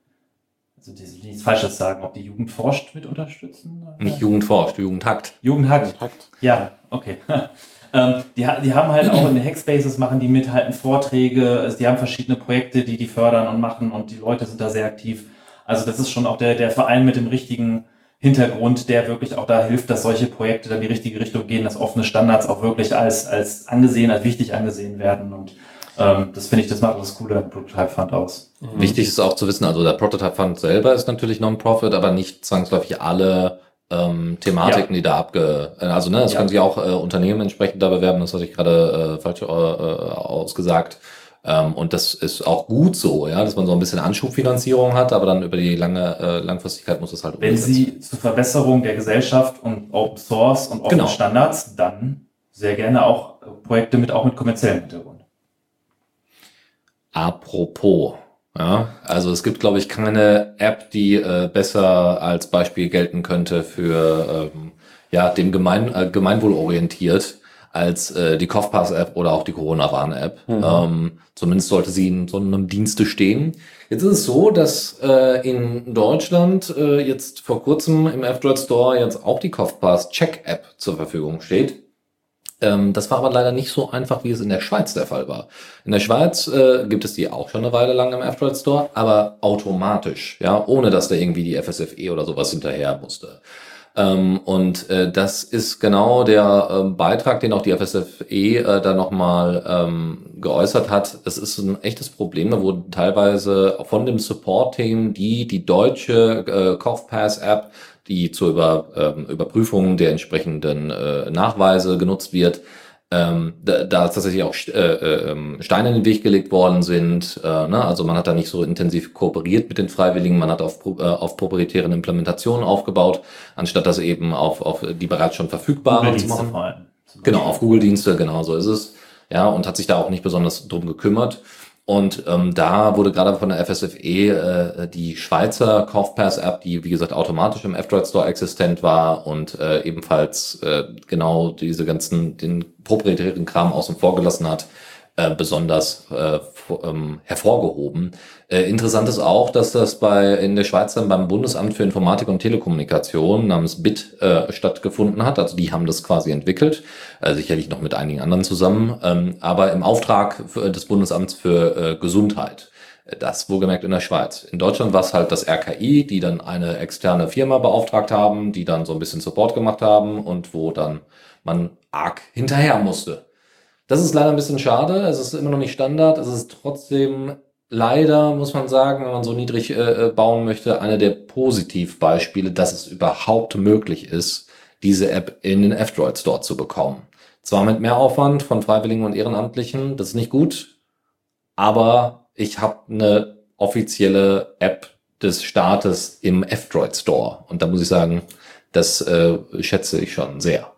[SPEAKER 2] also die, nichts Falsches sagen, ob die Jugend forscht mit unterstützen?
[SPEAKER 3] Nicht Jugend forscht, Jugend hackt.
[SPEAKER 2] Jugend hackt. Ja, okay. [LAUGHS] ähm, die, die haben halt auch in den Hackspaces machen die mit, halten Vorträge, also die haben verschiedene Projekte, die die fördern und machen und die Leute sind da sehr aktiv. Also das ist schon auch der, der Verein mit dem richtigen Hintergrund, der wirklich auch da hilft, dass solche Projekte dann die richtige Richtung gehen, dass offene Standards auch wirklich als, als angesehen, als wichtig angesehen werden und ähm, das finde ich, das macht das Coole Prototype Fund aus.
[SPEAKER 3] Mhm. Wichtig ist auch zu wissen, also der Prototype Fund selber ist natürlich Non-Profit, aber nicht zwangsläufig alle ähm, Thematiken, ja. die da abge... Also ne, es ja. können sich auch äh, Unternehmen entsprechend da bewerben, das hatte ich gerade äh, falsch äh, ausgesagt. Ähm, und das ist auch gut so, ja, dass man so ein bisschen Anschubfinanzierung hat, aber dann über die lange äh, Langfristigkeit muss es halt
[SPEAKER 2] Wenn Sie zur Verbesserung der Gesellschaft und Open Source und offenen genau. Standards, dann sehr gerne auch Projekte mit auch mit kommerziellem Hintergrund.
[SPEAKER 3] Apropos. Ja, also es gibt, glaube ich, keine App, die äh, besser als Beispiel gelten könnte für ähm, ja dem Gemein, äh, Gemeinwohl orientiert als äh, die Kopfpass-App oder auch die Corona-Warn-App. Mhm. Ähm, zumindest sollte sie in so einem Dienste stehen. Jetzt ist es so, dass äh, in Deutschland äh, jetzt vor kurzem im F-Droid Store jetzt auch die Kopfpass-Check-App zur Verfügung steht. Ähm, das war aber leider nicht so einfach, wie es in der Schweiz der Fall war. In der Schweiz äh, gibt es die auch schon eine Weile lang im F-Droid Store, aber automatisch, ja, ohne dass da irgendwie die FSFE oder sowas hinterher musste. Ähm, und äh, das ist genau der äh, Beitrag, den auch die FSFE äh, da nochmal ähm, geäußert hat. Es ist ein echtes Problem. Da wurden teilweise von dem Support-Team, die die deutsche äh, CoughPass-App die zur Über, ähm, Überprüfung der entsprechenden äh, Nachweise genutzt wird. Ähm, da, da tatsächlich auch äh, äh, Steine in den Weg gelegt worden sind. Äh, ne? Also man hat da nicht so intensiv kooperiert mit den Freiwilligen, man hat auf, äh, auf proprietären Implementationen aufgebaut, anstatt das eben auf, auf die bereits schon verfügbaren zu machen. Genau, auf Google-Dienste, genau so ist es. Ja, und hat sich da auch nicht besonders drum gekümmert. Und ähm, da wurde gerade von der FSFE äh, die Schweizer Kaufpass-App, die wie gesagt automatisch im F-Droid Store existent war und äh, ebenfalls äh, genau diese ganzen den proprietären Kram außen vor gelassen hat, äh, besonders äh, ähm, hervorgehoben. Äh, interessant ist auch, dass das bei in der Schweiz dann beim Bundesamt für Informatik und Telekommunikation namens BIT äh, stattgefunden hat. Also die haben das quasi entwickelt, äh, sicherlich noch mit einigen anderen zusammen, ähm, aber im Auftrag für, des Bundesamts für äh, Gesundheit. Das wohlgemerkt in der Schweiz. In Deutschland war es halt das RKI, die dann eine externe Firma beauftragt haben, die dann so ein bisschen Support gemacht haben und wo dann man arg hinterher musste. Das ist leider ein bisschen schade. Es ist immer noch nicht Standard. Es ist trotzdem leider, muss man sagen, wenn man so niedrig äh, äh, bauen möchte, eine der Positivbeispiele, dass es überhaupt möglich ist, diese App in den F-Droid Store zu bekommen. Zwar mit mehr Aufwand von Freiwilligen und Ehrenamtlichen, das ist nicht gut, aber ich habe eine offizielle App des Staates im F-Droid Store. Und da muss ich sagen, das äh, schätze ich schon sehr.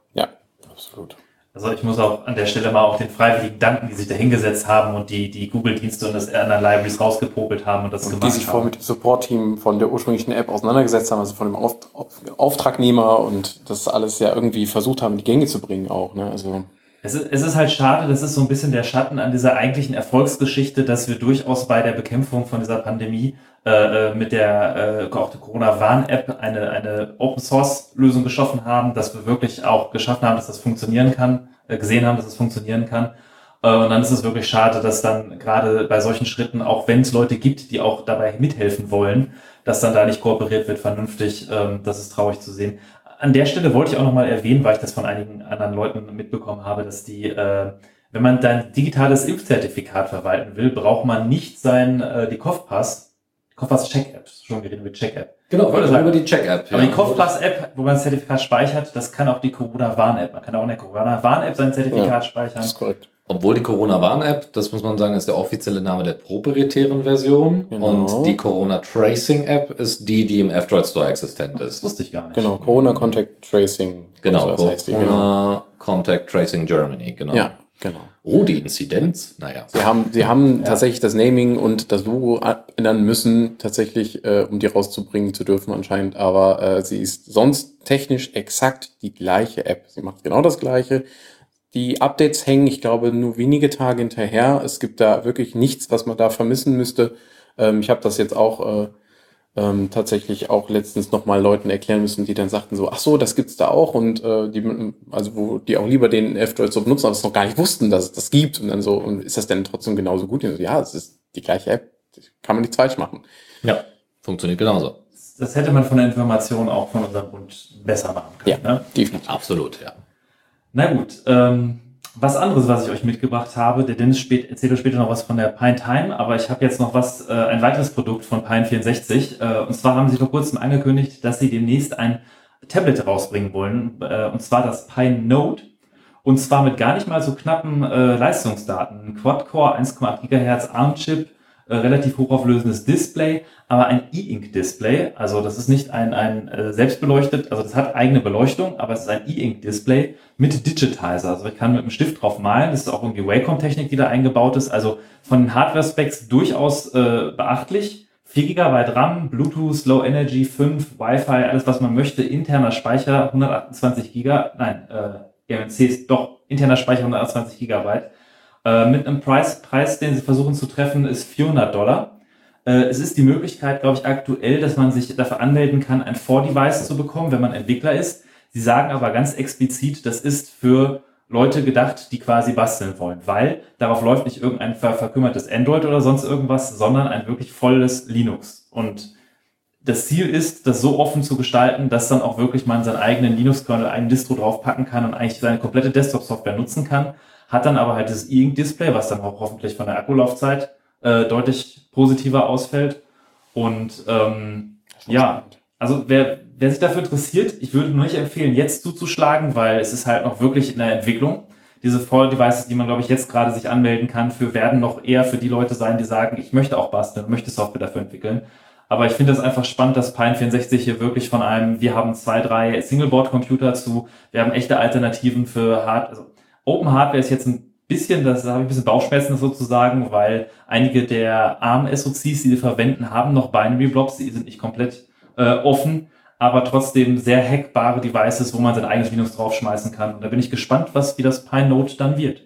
[SPEAKER 2] Also ich muss auch an der Stelle mal auch den Freiwilligen danken, die sich da hingesetzt haben und die, die Google-Dienste und das anderen Libraries rausgepopelt haben und das
[SPEAKER 1] Und
[SPEAKER 2] gemacht
[SPEAKER 1] die sich vorher
[SPEAKER 2] haben.
[SPEAKER 1] mit dem Support-Team von der ursprünglichen App auseinandergesetzt haben, also von dem Auf Auftragnehmer und das alles ja irgendwie versucht haben, in die Gänge zu bringen auch. Ne? Also
[SPEAKER 2] Es ist, es ist halt schade, das ist so ein bisschen der Schatten an dieser eigentlichen Erfolgsgeschichte, dass wir durchaus bei der Bekämpfung von dieser Pandemie äh, äh, mit der äh, Corona-Warn-App eine, eine Open-Source-Lösung geschaffen haben, dass wir wirklich auch geschaffen haben, dass das funktionieren kann, äh, gesehen haben, dass es funktionieren kann. Äh, und dann ist es wirklich schade, dass dann gerade bei solchen Schritten, auch wenn es Leute gibt, die auch dabei mithelfen wollen, dass dann da nicht kooperiert wird vernünftig. Ähm, das ist traurig zu sehen. An der Stelle wollte ich auch nochmal erwähnen, weil ich das von einigen anderen Leuten mitbekommen habe, dass die, wenn man dein digitales Impfzertifikat verwalten will, braucht man nicht sein, die Kopfpass, Kopfpass Check-App, schon geredet mit Check-App.
[SPEAKER 3] Genau,
[SPEAKER 2] wollte sagen,
[SPEAKER 3] über die Check-App.
[SPEAKER 2] Aber die Kopfpass-App, wo man das Zertifikat speichert, das kann auch die Corona-Warn-App. Man kann auch in der Corona-Warn-App sein Zertifikat
[SPEAKER 1] Ja.
[SPEAKER 2] speichern.
[SPEAKER 1] das ist korrekt.
[SPEAKER 3] Obwohl die Corona-Warn-App, das muss man sagen, ist der offizielle Name der proprietären Version.
[SPEAKER 1] Genau.
[SPEAKER 3] Und die Corona-Tracing-App ist die, die im F-Droid Store existent
[SPEAKER 2] Das
[SPEAKER 3] ist.
[SPEAKER 2] wusste ich gar nicht.
[SPEAKER 1] Genau, Corona Contact Tracing.
[SPEAKER 3] Genau,
[SPEAKER 1] so, das heißt die, genau.
[SPEAKER 3] Corona Contact Tracing Germany, genau.
[SPEAKER 1] Ja, genau.
[SPEAKER 3] Oh, die Inzidenz? Naja.
[SPEAKER 1] Sie haben, sie haben tatsächlich das Naming und das Logo ändern müssen, tatsächlich, äh, um die rauszubringen zu dürfen anscheinend. Aber äh, sie ist sonst technisch exakt die gleiche App. Sie macht genau das gleiche. Die Updates hängen, ich glaube, nur wenige Tage hinterher. Es gibt da wirklich nichts, was man da vermissen müsste. Ähm, ich habe das jetzt auch äh, ähm, tatsächlich auch letztens nochmal Leuten erklären müssen, die dann sagten so, ach so, das gibt's da auch und äh, die, also wo die auch lieber den F-Droid so benutzen, aber es noch gar nicht wussten, dass es das gibt und dann so, und ist das denn trotzdem genauso gut? So, ja, es ist die gleiche App, kann man nichts falsch machen.
[SPEAKER 3] Ja, funktioniert genauso.
[SPEAKER 2] Das hätte man von der Information auch von unserem Bund besser machen können.
[SPEAKER 1] Ja.
[SPEAKER 2] Ne?
[SPEAKER 1] Definitiv.
[SPEAKER 3] Absolut, ja.
[SPEAKER 2] Na gut, ähm, was anderes, was ich euch mitgebracht habe, der Dennis spät, erzählt euch später noch was von der Pine Time, aber ich habe jetzt noch was, äh, ein weiteres Produkt von Pine 64. Äh, und zwar haben sie vor kurzem angekündigt, dass sie demnächst ein Tablet rausbringen wollen, äh, und zwar das Pine Note. Und zwar mit gar nicht mal so knappen äh, Leistungsdaten. Quad-Core, 1,8 GHz ARM-Chip, äh, relativ hochauflösendes Display, aber ein E-Ink-Display. Also das ist nicht ein, ein äh, selbstbeleuchtet, also das hat eigene Beleuchtung, aber es ist ein E-Ink-Display mit Digitizer. Also ich kann mit dem Stift drauf malen. Das ist auch irgendwie Wacom-Technik, die da eingebaut ist. Also von den Hardware-Specs durchaus äh, beachtlich. 4 GB RAM, Bluetooth, Low Energy, 5, Wi-Fi, alles was man möchte, interner Speicher, 128 GB, nein, äh, EMC ist doch interner Speicher 128 Gigabyte. Äh, mit einem Preis, Preis, den sie versuchen zu treffen, ist 400 Dollar. Äh, es ist die Möglichkeit, glaube ich, aktuell, dass man sich dafür anmelden kann, ein Vor-Device zu bekommen, wenn man Entwickler ist. Sie sagen aber ganz explizit, das ist für Leute gedacht, die quasi basteln wollen, weil darauf läuft nicht irgendein ver verkümmertes Android oder sonst irgendwas, sondern ein wirklich volles Linux. Und das Ziel ist, das so offen zu gestalten, dass dann auch wirklich man seinen eigenen Linux-Kernel, einen Distro draufpacken kann und eigentlich seine komplette Desktop-Software nutzen kann. Hat dann aber halt das E-Ink-Display, was dann auch hoffentlich von der Akkulaufzeit äh, deutlich positiver ausfällt. Und ähm, ja, also wer, wer sich dafür interessiert, ich würde nur nicht empfehlen, jetzt zuzuschlagen, weil es ist halt noch wirklich in der Entwicklung. Diese Voll-Devices, die man, glaube ich, jetzt gerade sich anmelden kann, für werden noch eher für die Leute sein, die sagen, ich möchte auch basteln, möchte Software dafür entwickeln. Aber ich finde es einfach spannend, dass Pine 64 hier wirklich von einem, wir haben zwei, drei Singleboard-Computer zu, wir haben echte Alternativen für Hard, also Open Hardware ist jetzt ein bisschen, das habe ich ein bisschen Bauchschmerzen sozusagen, weil einige der ARM-SoCs, die sie verwenden, haben noch Binary Blobs, die sind nicht komplett äh, offen, aber trotzdem sehr hackbare Devices, wo man sein eigenes Linux draufschmeißen kann. Und da bin ich gespannt, was wie das Pine Note dann wird.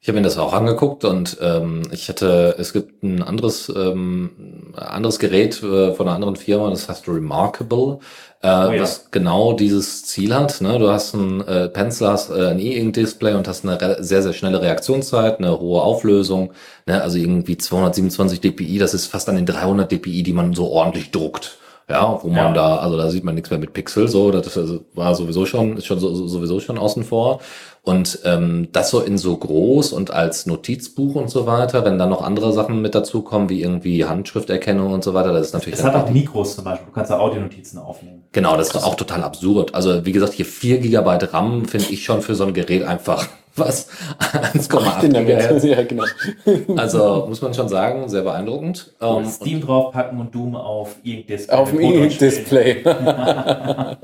[SPEAKER 3] Ich habe mir das auch angeguckt und ähm, ich hatte, es gibt ein anderes, ähm, anderes Gerät äh, von einer anderen Firma, das heißt Remarkable, äh,
[SPEAKER 2] Oh ja.
[SPEAKER 3] was genau dieses Ziel hat. Ne? Du hast ein äh, Pencil, hast äh, ein E-Ink-Display und hast eine sehr, sehr schnelle Reaktionszeit, eine hohe Auflösung, ne? also irgendwie 227 dpi, das ist fast an den 300 dpi, die man so ordentlich druckt. Ja, wo man
[SPEAKER 2] Ja.
[SPEAKER 3] da, also da sieht man nichts mehr mit Pixel, so, das ist- war sowieso schon, ist schon so, so- sowieso schon außen vor. Und ähm, das so in so groß und als Notizbuch und so weiter, wenn dann noch andere Sachen mit dazukommen, wie irgendwie Handschrifterkennung und so weiter, das ist natürlich
[SPEAKER 2] Es hat auch Mikros zum Beispiel. Du kannst da Audionotizen aufnehmen.
[SPEAKER 3] Genau, das ist auch total absurd. Also wie gesagt, hier 4 GB RAM finde ich schon für so ein Gerät einfach [LAUGHS] was 1,8 GHz. [LAUGHS]
[SPEAKER 1] ja, genau.
[SPEAKER 3] Also muss man schon sagen, sehr beeindruckend. Ähm,
[SPEAKER 2] Steam draufpacken und Doom auf E-Ink-Display.
[SPEAKER 1] Auf dem. E-Display. [LAUGHS]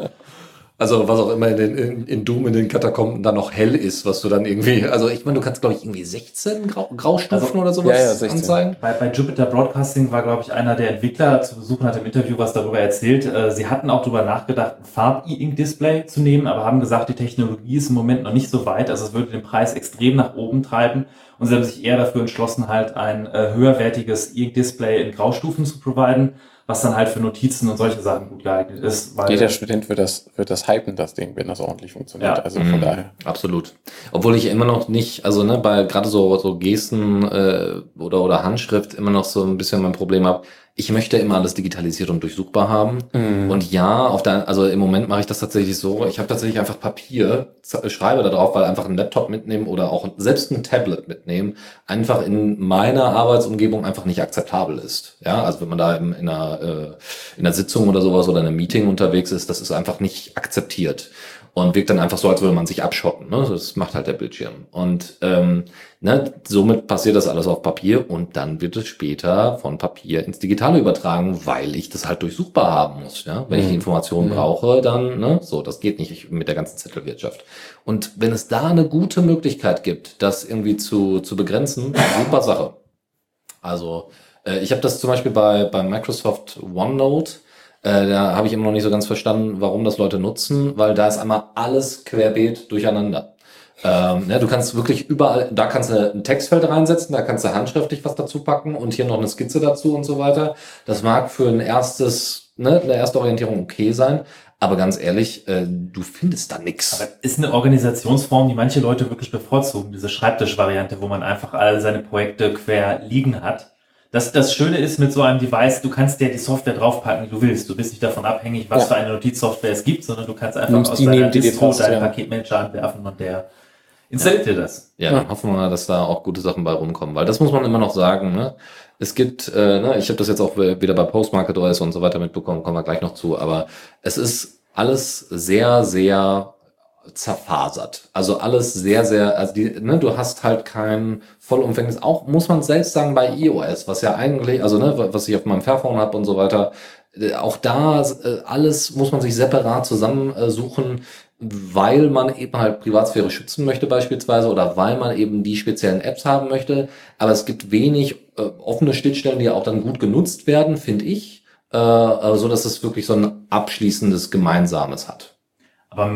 [SPEAKER 3] Also was auch immer in, den, in, in Doom in den Katakomben dann noch hell ist, was du dann irgendwie, also ich meine, du kannst glaube ich irgendwie 16 Grau, Graustufen
[SPEAKER 2] Also,
[SPEAKER 3] oder sowas
[SPEAKER 1] ja, ja, 16.
[SPEAKER 3] anzeigen.
[SPEAKER 2] Bei, bei Jupiter Broadcasting war, glaube ich, einer der Entwickler zu besuchen, hat im Interview was darüber erzählt. Äh, Sie hatten auch darüber nachgedacht, ein Farb-E-Ink-Display zu nehmen, aber haben gesagt, die Technologie ist im Moment noch nicht so weit. Also es würde den Preis extrem nach oben treiben. Und sie haben sich eher dafür entschlossen, halt ein äh, höherwertiges E-Ink-Display in Graustufen zu providen, was dann halt für Notizen und solche Sachen gut geeignet ist. Weil
[SPEAKER 1] Jeder Student wird das, wird das hypen, das Ding, wenn das ordentlich funktioniert.
[SPEAKER 2] Ja.
[SPEAKER 1] Also von
[SPEAKER 3] Mhm,
[SPEAKER 1] daher.
[SPEAKER 3] Absolut. Obwohl ich immer noch nicht, also ne, bei gerade so, so Gesten äh, oder, oder Handschrift immer noch so ein bisschen mein Problem habe. Ich möchte immer alles digitalisiert und durchsuchbar haben.
[SPEAKER 1] Mhm.
[SPEAKER 3] Und ja, auf der, also im Moment mache ich das tatsächlich so. Ich habe tatsächlich einfach Papier, schreibe da drauf, weil einfach ein Laptop mitnehmen oder auch selbst ein Tablet mitnehmen einfach in meiner Arbeitsumgebung einfach nicht akzeptabel ist. Ja, also wenn man da in, in, einer, äh, in einer Sitzung oder sowas oder in einem Meeting unterwegs ist, das ist einfach nicht akzeptiert und wirkt dann einfach so, als würde man sich abschotten. Ne? Das macht halt der Bildschirm. Und ähm, ne, somit passiert das alles auf Papier und dann wird es später von Papier ins Digitale übertragen, weil ich das halt durchsuchbar haben muss. Ja? Wenn ich die
[SPEAKER 1] Mhm.
[SPEAKER 3] Informationen
[SPEAKER 1] Mhm.
[SPEAKER 3] brauche, dann, ne, so, das geht nicht mit der ganzen Zettelwirtschaft. Und wenn es da eine gute Möglichkeit gibt, das irgendwie zu, zu begrenzen, super Sache. Also äh, ich habe das zum Beispiel bei, bei Microsoft OneNote, äh, da habe ich immer noch nicht so ganz verstanden, warum das Leute nutzen, weil da ist einmal alles querbeet durcheinander. Ähm, ne, du kannst wirklich überall, da kannst du ein Textfeld reinsetzen, da kannst du handschriftlich was dazu packen und hier noch eine Skizze dazu und so weiter. Das mag für ein erstes, ne, eine erste Orientierung okay sein, aber ganz ehrlich, äh, du findest da nichts.
[SPEAKER 2] Aber ist eine Organisationsform, die manche Leute wirklich bevorzugen, diese Schreibtischvariante, wo man einfach all seine Projekte quer liegen hat. Das, das Schöne ist mit so einem Device, du kannst dir die Software draufpacken, wie du willst. Du bist nicht davon abhängig, was
[SPEAKER 1] Ja.
[SPEAKER 2] für eine Notizsoftware es gibt, sondern du kannst einfach
[SPEAKER 1] Nimmst
[SPEAKER 2] aus
[SPEAKER 1] die
[SPEAKER 2] deiner
[SPEAKER 1] die
[SPEAKER 2] Distro deinen
[SPEAKER 1] ja.
[SPEAKER 2] Paketmanager anwerfen und der installiert dir das.
[SPEAKER 3] Ja,
[SPEAKER 1] Ja.
[SPEAKER 3] dann hoffen wir mal, dass da auch gute Sachen bei rumkommen, weil das muss man immer noch sagen. Ne? Es gibt, äh, ne, ich habe das jetzt auch wieder bei Postmarket OS und so weiter mitbekommen, kommen wir gleich noch zu, aber es ist alles sehr, sehr zerfasert. Also alles sehr, sehr, also die, ne, du hast halt kein vollumfängliches, auch muss man selbst sagen bei iOS, was ja eigentlich, also ne, was ich auf meinem Fairphone habe und so weiter, äh, auch da äh, alles muss man sich separat zusammensuchen, weil man eben halt Privatsphäre schützen möchte beispielsweise oder weil man eben die speziellen Apps haben möchte. Aber es gibt wenig äh, offene Schnittstellen, die auch dann gut genutzt werden, finde ich, so dass es wirklich so ein abschließendes Gemeinsames hat.
[SPEAKER 2] Aber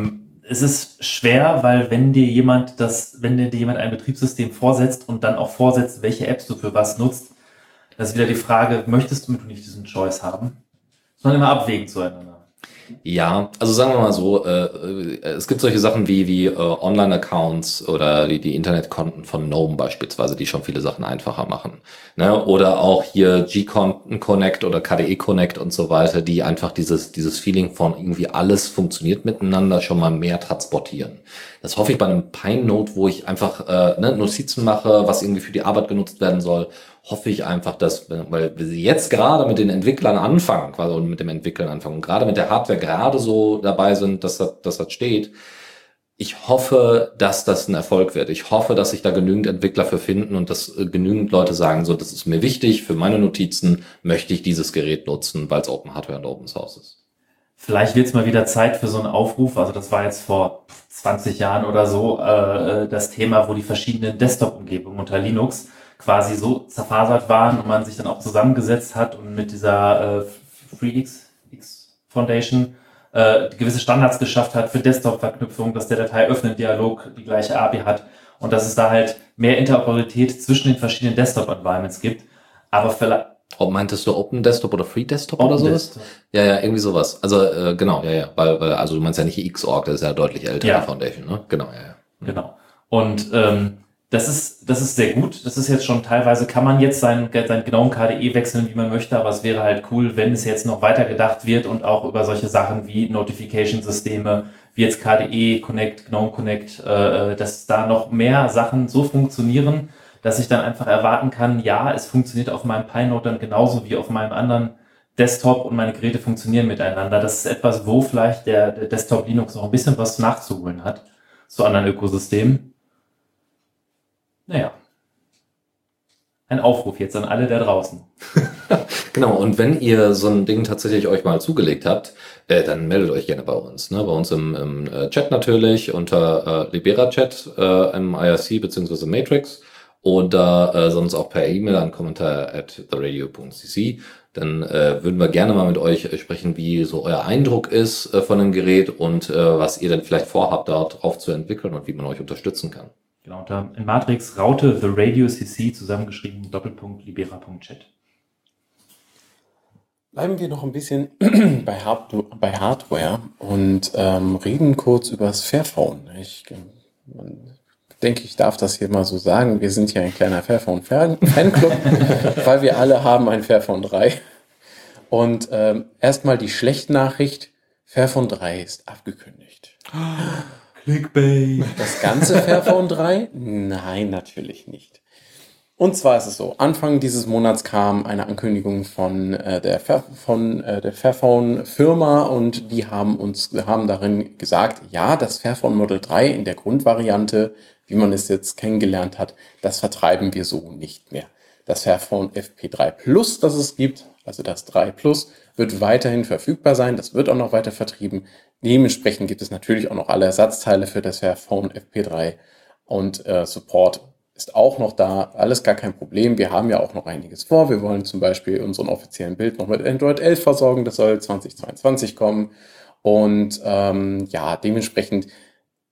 [SPEAKER 2] es ist schwer, weil wenn dir jemand das, wenn dir jemand ein Betriebssystem vorsetzt und dann auch vorsetzt, welche Apps du für was nutzt, das ist wieder die Frage, möchtest du mit nicht diesen Choice haben? Man immer abwägen zueinander.
[SPEAKER 3] Ja, also sagen wir mal so, äh, äh, es gibt solche Sachen wie, wie äh, Online-Accounts oder die, die Internetkonten von GNOME beispielsweise, die schon viele Sachen einfacher machen. Ne? Oder auch hier G-Konten Connect oder KDE Connect und so weiter, die einfach dieses, dieses Feeling von irgendwie alles funktioniert miteinander schon mal mehr transportieren. Das hoffe ich bei einem Pine Note, wo ich einfach äh, ne, Notizen mache, was irgendwie für die Arbeit genutzt werden soll, hoffe ich einfach, dass, weil wir jetzt gerade mit den Entwicklern anfangen, quasi und mit dem Entwickeln anfangen und gerade mit der Hardware gerade so dabei sind, dass das, dass das steht. Ich hoffe, dass das ein Erfolg wird. Ich hoffe, dass sich da genügend Entwickler für finden und dass äh, genügend Leute sagen, so, das ist mir wichtig, für meine Notizen möchte ich dieses Gerät nutzen, weil es Open Hardware und Open Source ist.
[SPEAKER 2] Vielleicht wird es mal wieder Zeit für so einen Aufruf. Also das war jetzt vor 20 Jahren oder so äh, das Thema, wo die verschiedenen Desktop-Umgebungen unter Linux quasi so zerfasert waren und man sich dann auch zusammengesetzt hat und mit dieser äh, FreeX X Foundation äh, gewisse Standards geschafft hat für Desktop-Verknüpfung, dass der Datei öffnen Dialog die gleiche API hat und dass es da halt mehr Interoperabilität zwischen den verschiedenen Desktop-Environments gibt. Aber vielleicht
[SPEAKER 3] Ob meintest du Open Desktop oder Free Desktop oder sowas?
[SPEAKER 2] Desktop.
[SPEAKER 3] Ja, ja, irgendwie sowas. Also äh, genau, ja, ja, weil, weil also du meinst ja nicht Xorg, das ist ja deutlich älter
[SPEAKER 2] Ja.
[SPEAKER 3] Foundation, ne? Genau, ja, ja.
[SPEAKER 2] Genau. Und ähm, das ist, das ist sehr gut. Das ist jetzt schon teilweise, kann man jetzt seinen, seinen genauen KDE wechseln, wie man möchte, aber es wäre halt cool, wenn es jetzt noch weiter gedacht wird und auch über solche Sachen wie Notification-Systeme, wie jetzt KDE Connect, GNOME Connect, äh, dass da noch mehr Sachen so funktionieren, dass ich dann einfach erwarten kann, ja, es funktioniert auf meinem Pi-Note dann genauso wie auf meinem anderen Desktop und meine Geräte funktionieren miteinander. Das ist etwas, wo vielleicht der, der Desktop Linux noch ein bisschen was nachzuholen hat zu anderen Ökosystemen. Naja. Ein Aufruf jetzt an alle da draußen. [LAUGHS]
[SPEAKER 3] genau, und wenn ihr so ein Ding tatsächlich euch mal zugelegt habt, äh, dann meldet euch gerne bei uns. Ne? Bei uns im, im äh, Chat natürlich, unter äh, Libera-Chat äh, im IRC bzw. Matrix oder äh, sonst auch per E-Mail an kommentar at theradio.cc. Dann äh, würden wir gerne mal mit euch äh, sprechen, wie so euer Eindruck ist äh, von dem Gerät und äh, was ihr denn vielleicht vorhabt, dort drauf zu entwickeln und wie man euch unterstützen kann.
[SPEAKER 2] Genau, unter in Matrix Raute The Radio CC zusammengeschrieben, Doppelpunkt Libera.chat.
[SPEAKER 1] Bleiben wir noch ein bisschen [CLEARS THROAT] bei, Hard bei Hardware und ähm, reden kurz über das Fairphone. Ich man, denke, ich darf das hier mal so sagen. Wir sind ja ein kleiner Fairphone-Fanclub, [LAUGHS] [LAUGHS] weil wir alle haben ein Fairphone 3. Und ähm, erstmal die schlechte Nachricht, Fairphone 3 ist abgekündigt. [GASPS]
[SPEAKER 2] Clickbait.
[SPEAKER 1] Das ganze Fairphone 3? Nein, natürlich nicht. Und zwar ist es so, Anfang dieses Monats kam eine Ankündigung von äh, der, Fair, äh, der Fairphone Firma und die haben uns haben darin gesagt, ja, das Fairphone Model 3 in der Grundvariante, wie man es jetzt kennengelernt hat, das vertreiben wir so nicht mehr. Das Fairphone FP3 Plus, das es gibt, also das 3 Plus, wird weiterhin verfügbar sein. Das wird auch noch weiter vertrieben. Dementsprechend gibt es natürlich auch noch alle Ersatzteile für das Fairphone FP3 und äh, Support ist auch noch da. Alles gar kein Problem. Wir haben ja auch noch einiges vor. Wir wollen zum Beispiel unseren offiziellen Bild noch mit Android 11 versorgen. Das soll 2022 kommen. Und ähm, ja, dementsprechend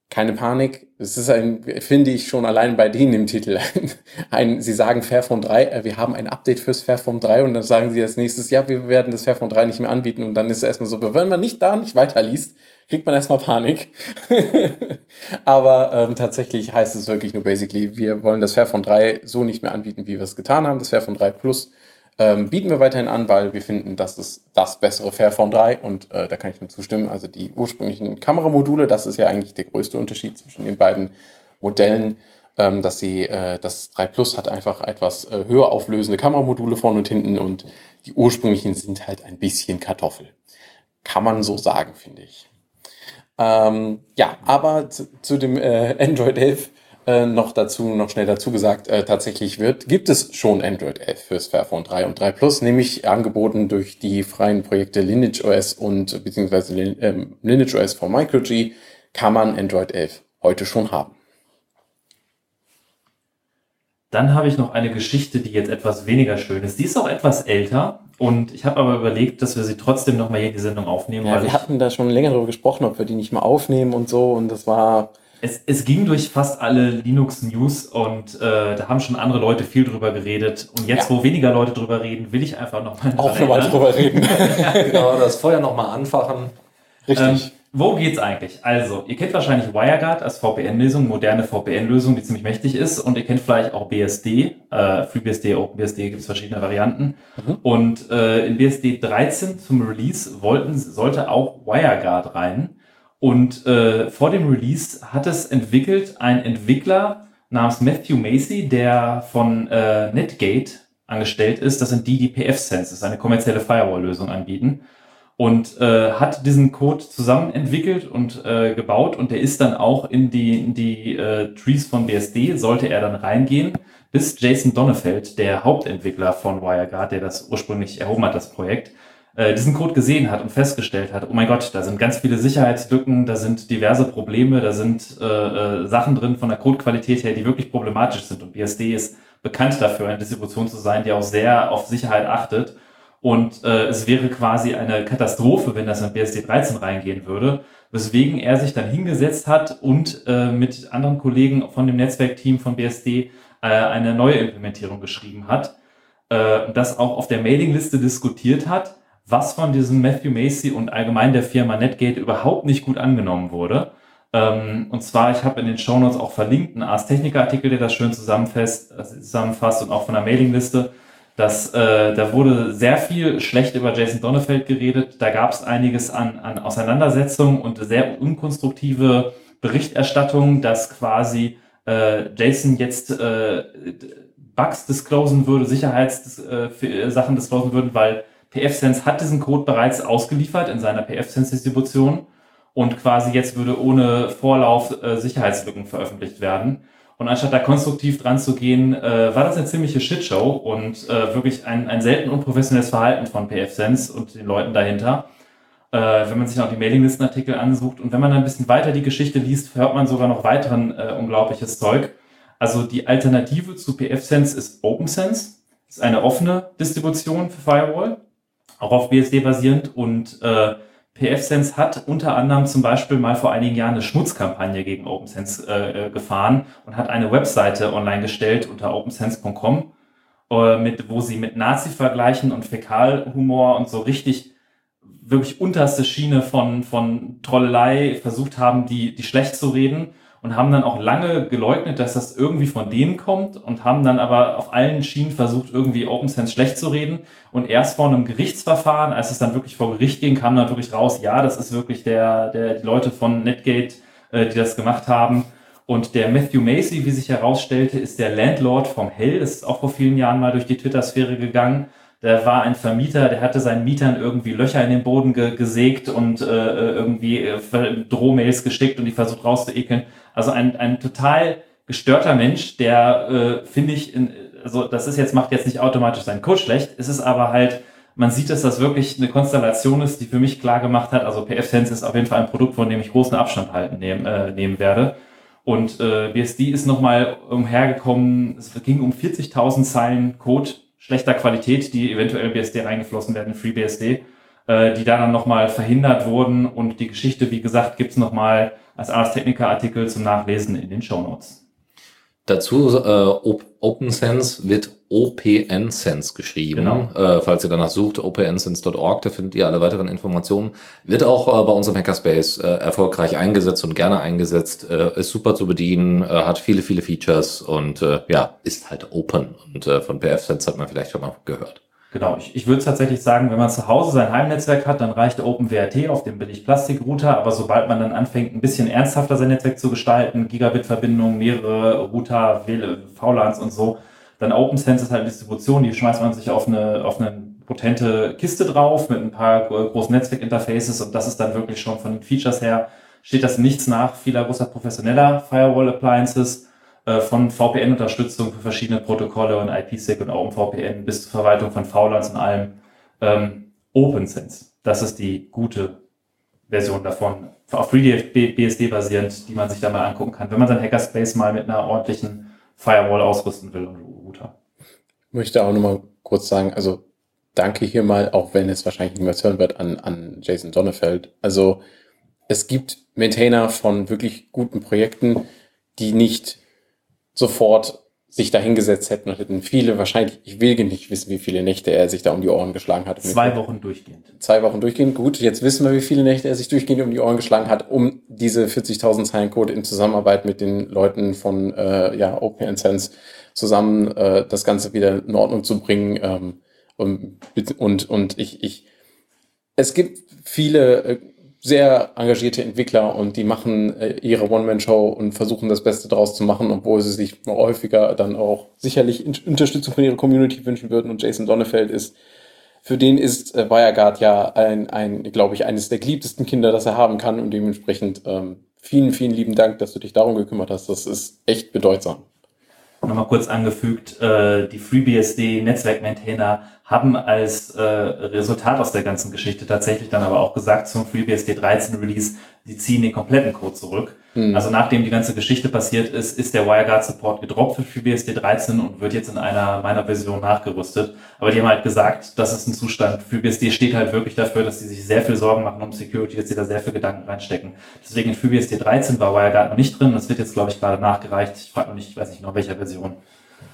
[SPEAKER 1] keine Panik. Es ist ein, finde ich schon allein bei denen im Titel, [LAUGHS] ein, Sie sagen Fairphone 3, äh, wir haben ein Update fürs Fairphone 3 und dann sagen sie als nächstes, ja, wir werden das Fairphone 3 nicht mehr anbieten und dann ist es erstmal so, wenn man nicht da nicht weiterliest, kriegt man erstmal Panik. [LAUGHS] Aber ähm, tatsächlich heißt es wirklich nur basically, wir wollen das Fairphone 3 so nicht mehr anbieten, wie wir es getan haben. Das Fairphone 3 Plus ähm, bieten wir weiterhin an, weil wir finden, das ist das bessere Fairphone 3 und äh, da kann ich nur zustimmen. Also die ursprünglichen Kameramodule, das ist ja eigentlich der größte Unterschied zwischen den beiden Modellen, ähm, dass sie, äh, das 3 Plus hat einfach etwas äh, höher auflösende Kameramodule vorne und hinten und die ursprünglichen sind halt ein bisschen Kartoffel. Kann man so sagen, finde ich. Ähm, ja, aber zu, zu dem äh, Android 11 äh, noch dazu, noch schnell dazu gesagt, äh, tatsächlich wird, gibt es schon Android 11 fürs Fairphone 3 und 3 Plus, nämlich angeboten durch die freien Projekte Lineage OS und beziehungsweise ähm, Lineage OS von MicroG kann man Android 11 heute schon haben.
[SPEAKER 2] Dann habe ich noch eine Geschichte, die jetzt etwas weniger schön ist. Die ist auch etwas älter und ich habe aber überlegt, dass wir sie trotzdem noch mal hier in die Sendung aufnehmen.
[SPEAKER 1] Ja, wir hatten da schon länger darüber gesprochen, ob wir die nicht mal aufnehmen und so und das war
[SPEAKER 2] es, es ging durch fast alle Linux-News und äh, da haben schon andere Leute viel drüber geredet. Und jetzt, ja. wo weniger Leute drüber reden, will ich einfach nochmal
[SPEAKER 1] Auch nochmal drüber reden. [LAUGHS]
[SPEAKER 3] Genau, das Feuer nochmal anfachen.
[SPEAKER 2] Richtig. Ähm, wo geht's eigentlich? Also, ihr kennt wahrscheinlich WireGuard als VPN-Lösung, moderne VPN-Lösung, die ziemlich mächtig ist. Und ihr kennt vielleicht auch BSD. Äh, FreeBSD, OpenBSD gibt es verschiedene Varianten. Mhm. Und äh, in BSD 13 zum Release wollten, sollte auch WireGuard rein. Und äh, vor dem Release hat es entwickelt ein Entwickler namens Matthew Macy, der von äh, Netgate angestellt ist. Das sind die, die PF-Sense, eine kommerzielle Firewall-Lösung anbieten. Und äh, hat diesen Code zusammen entwickelt und äh, gebaut und der ist dann auch in die, in die äh, Trees von BSD, sollte er dann reingehen, bis Jason Donnefeld, der Hauptentwickler von WireGuard, der das ursprünglich erhoben hat, das Projekt, äh, diesen Code gesehen hat und festgestellt hat, oh mein Gott, da sind ganz viele Sicherheitslücken, da sind diverse Probleme, da sind äh, äh, Sachen drin von der Codequalität her, die wirklich problematisch sind. Und BSD ist bekannt dafür, eine Distribution zu sein, die auch sehr auf Sicherheit achtet. Und äh, es wäre quasi eine Katastrophe, wenn das in BSD 13 reingehen würde, weswegen er sich dann hingesetzt hat und äh, mit anderen Kollegen von dem Netzwerkteam von BSD äh, eine neue Implementierung geschrieben hat, äh, das auch auf der Mailingliste diskutiert hat was von diesem Matthew Macy und allgemein der Firma Netgate überhaupt nicht gut angenommen wurde. Ähm, und zwar, ich habe in den Shownotes auch verlinkt einen Ars Technica Artikel, der das schön zusammenfasst, äh, zusammenfasst und auch von der Mailingliste. Das, äh, da wurde sehr viel schlecht über Jason Donnefeld geredet. Da gab es einiges an, an Auseinandersetzungen und sehr unkonstruktive Berichterstattung, dass quasi äh, Jason jetzt äh, Bugs disclosen würde, Sicherheitssachen äh, disclosen würden, weil PFSense hat diesen Code bereits ausgeliefert in seiner PFSense-Distribution und quasi jetzt würde ohne Vorlauf äh, Sicherheitslücken veröffentlicht werden. Und anstatt da konstruktiv dran zu gehen, äh, war das eine ziemliche Shitshow und äh, wirklich ein, ein selten unprofessionelles Verhalten von PFSense und den Leuten dahinter. Äh, wenn man sich noch die Mailinglistenartikel ansucht und wenn man dann ein bisschen weiter die Geschichte liest, hört man sogar noch weiteren äh, unglaubliches Zeug. Also die Alternative zu PFSense ist OpenSense, ist eine offene Distribution für Firewall, auch auf BSD basierend. Und äh, PFSense hat unter anderem zum Beispiel mal vor einigen Jahren eine Schmutzkampagne gegen OpenSense äh, äh, gefahren und hat eine Webseite online gestellt unter opensense.com, äh, mit, wo sie mit Nazi-Vergleichen und Fäkalhumor und so richtig wirklich unterste Schiene von, von Trollelei versucht haben, die, die schlecht zu reden und haben dann auch lange geleugnet, dass das irgendwie von denen kommt und haben dann aber auf allen Schienen versucht, irgendwie OpenSense schlecht zu reden. Und erst vor einem Gerichtsverfahren, als es dann wirklich vor Gericht ging, kam dann wirklich raus, ja, das ist wirklich der, der, die Leute von Netgate, äh, die das gemacht haben. Und der Matthew Macy, wie sich herausstellte, ist der Landlord vom Hell. Das ist auch vor vielen Jahren mal durch die Twitter-Sphäre gegangen. Der war ein Vermieter, der hatte seinen Mietern irgendwie Löcher in den Boden ge gesägt und äh irgendwie äh, Drohmails geschickt und die versucht rauszuekeln. Also ein, ein total gestörter Mensch, der, äh, finde ich, in, also das ist jetzt, macht jetzt nicht automatisch seinen Code schlecht, es ist aber halt, man sieht, dass das wirklich eine Konstellation ist, die für mich klar gemacht hat, also PF-Sense ist auf jeden Fall ein Produkt, von dem ich großen Abstand halten nehmen, äh, nehmen werde. Und äh, BSD ist nochmal umhergekommen, es ging um 40.000 Zeilen Code schlechter Qualität, die eventuell BSD reingeflossen werden, FreeBSD, äh, die da dann nochmal verhindert wurden. Und die Geschichte, wie gesagt, gibt's nochmal als Ars Technica Artikel zum Nachlesen in den Show Notes.
[SPEAKER 3] Dazu äh, OpenSense wird OPNSense geschrieben. Genau. Äh, falls ihr danach sucht, opensense.org, da findet ihr alle weiteren Informationen. Wird auch äh, bei uns im Hackerspace äh, erfolgreich eingesetzt und gerne eingesetzt. Äh, ist super zu bedienen, äh, hat viele, viele Features und äh, ja, ist halt open. Und äh, von PFSense hat man vielleicht schon mal gehört.
[SPEAKER 2] Genau, ich, ich würde tatsächlich sagen, wenn man zu Hause sein Heimnetzwerk hat, dann reicht OpenWRT auf dem Billig-Plastik-Router, aber sobald man dann anfängt, ein bisschen ernsthafter sein Netzwerk zu gestalten, Gigabit-Verbindungen, mehrere Router, VLANs und so, dann OpenSense ist halt eine Distribution, die schmeißt man sich auf eine, auf eine potente Kiste drauf mit ein paar großen Netzwerkinterfaces und das ist dann wirklich schon von den Features her, steht das nichts nach vieler großer professioneller Firewall-Appliances von VPN-Unterstützung für verschiedene Protokolle und IPsec und OpenVPN bis zur Verwaltung von VLANs und allem. Ähm, OpenSense, das ist die gute Version davon, auf FreeBSD basierend, die man sich da mal angucken kann, wenn man sein Hackerspace mal mit einer ordentlichen Firewall ausrüsten will und Router.
[SPEAKER 1] Ich möchte auch nochmal kurz sagen, also danke hier mal, auch wenn es wahrscheinlich niemals hören wird, an, an Jason Donnefeld. Also es gibt Maintainer von wirklich guten Projekten, die nicht sofort sich da hingesetzt hätten und hätten viele, wahrscheinlich, ich will nicht wissen, wie viele Nächte er sich da um die Ohren geschlagen hat.
[SPEAKER 2] Zwei Wochen durchgehend.
[SPEAKER 1] Zwei Wochen durchgehend, gut. Jetzt wissen wir, wie viele Nächte er sich durchgehend um die Ohren geschlagen hat, um diese 40.000 Zeilen Code in Zusammenarbeit mit den Leuten von äh, ja, OpenSense zusammen äh, das Ganze wieder in Ordnung zu bringen. Ähm, und, und, und ich, ich, es gibt viele äh, sehr engagierte Entwickler und die machen äh, ihre One-Man-Show und versuchen das Beste daraus zu machen, obwohl sie sich häufiger dann auch sicherlich Unterstützung von ihrer Community wünschen würden. Und Jason Donnefeld ist, für den ist äh, WireGuard ja ein, ein glaube ich, eines der geliebtesten Kinder, das er haben kann und dementsprechend ähm, vielen, vielen lieben Dank, dass du dich darum gekümmert hast. Das ist echt bedeutsam.
[SPEAKER 2] Nochmal kurz angefügt, äh, die FreeBSD Netzwerk-Maintainer haben als äh, Resultat aus der ganzen Geschichte tatsächlich dann aber auch gesagt zum FreeBSD 13 Release, die ziehen den kompletten Code zurück. Mhm. Also nachdem die ganze Geschichte passiert ist, ist der WireGuard Support gedroppt für FreeBSD 13 und wird jetzt in einer meiner Version nachgerüstet. Aber die haben halt gesagt, das ist ein Zustand. FreeBSD steht halt wirklich dafür, dass sie sich sehr viel Sorgen machen um Security, dass sie da sehr viel Gedanken reinstecken. Deswegen in FreeBSD 13 war WireGuard noch nicht drin. Das wird jetzt, glaube ich, gerade nachgereicht. Ich frage noch nicht, ich weiß nicht noch welcher Version.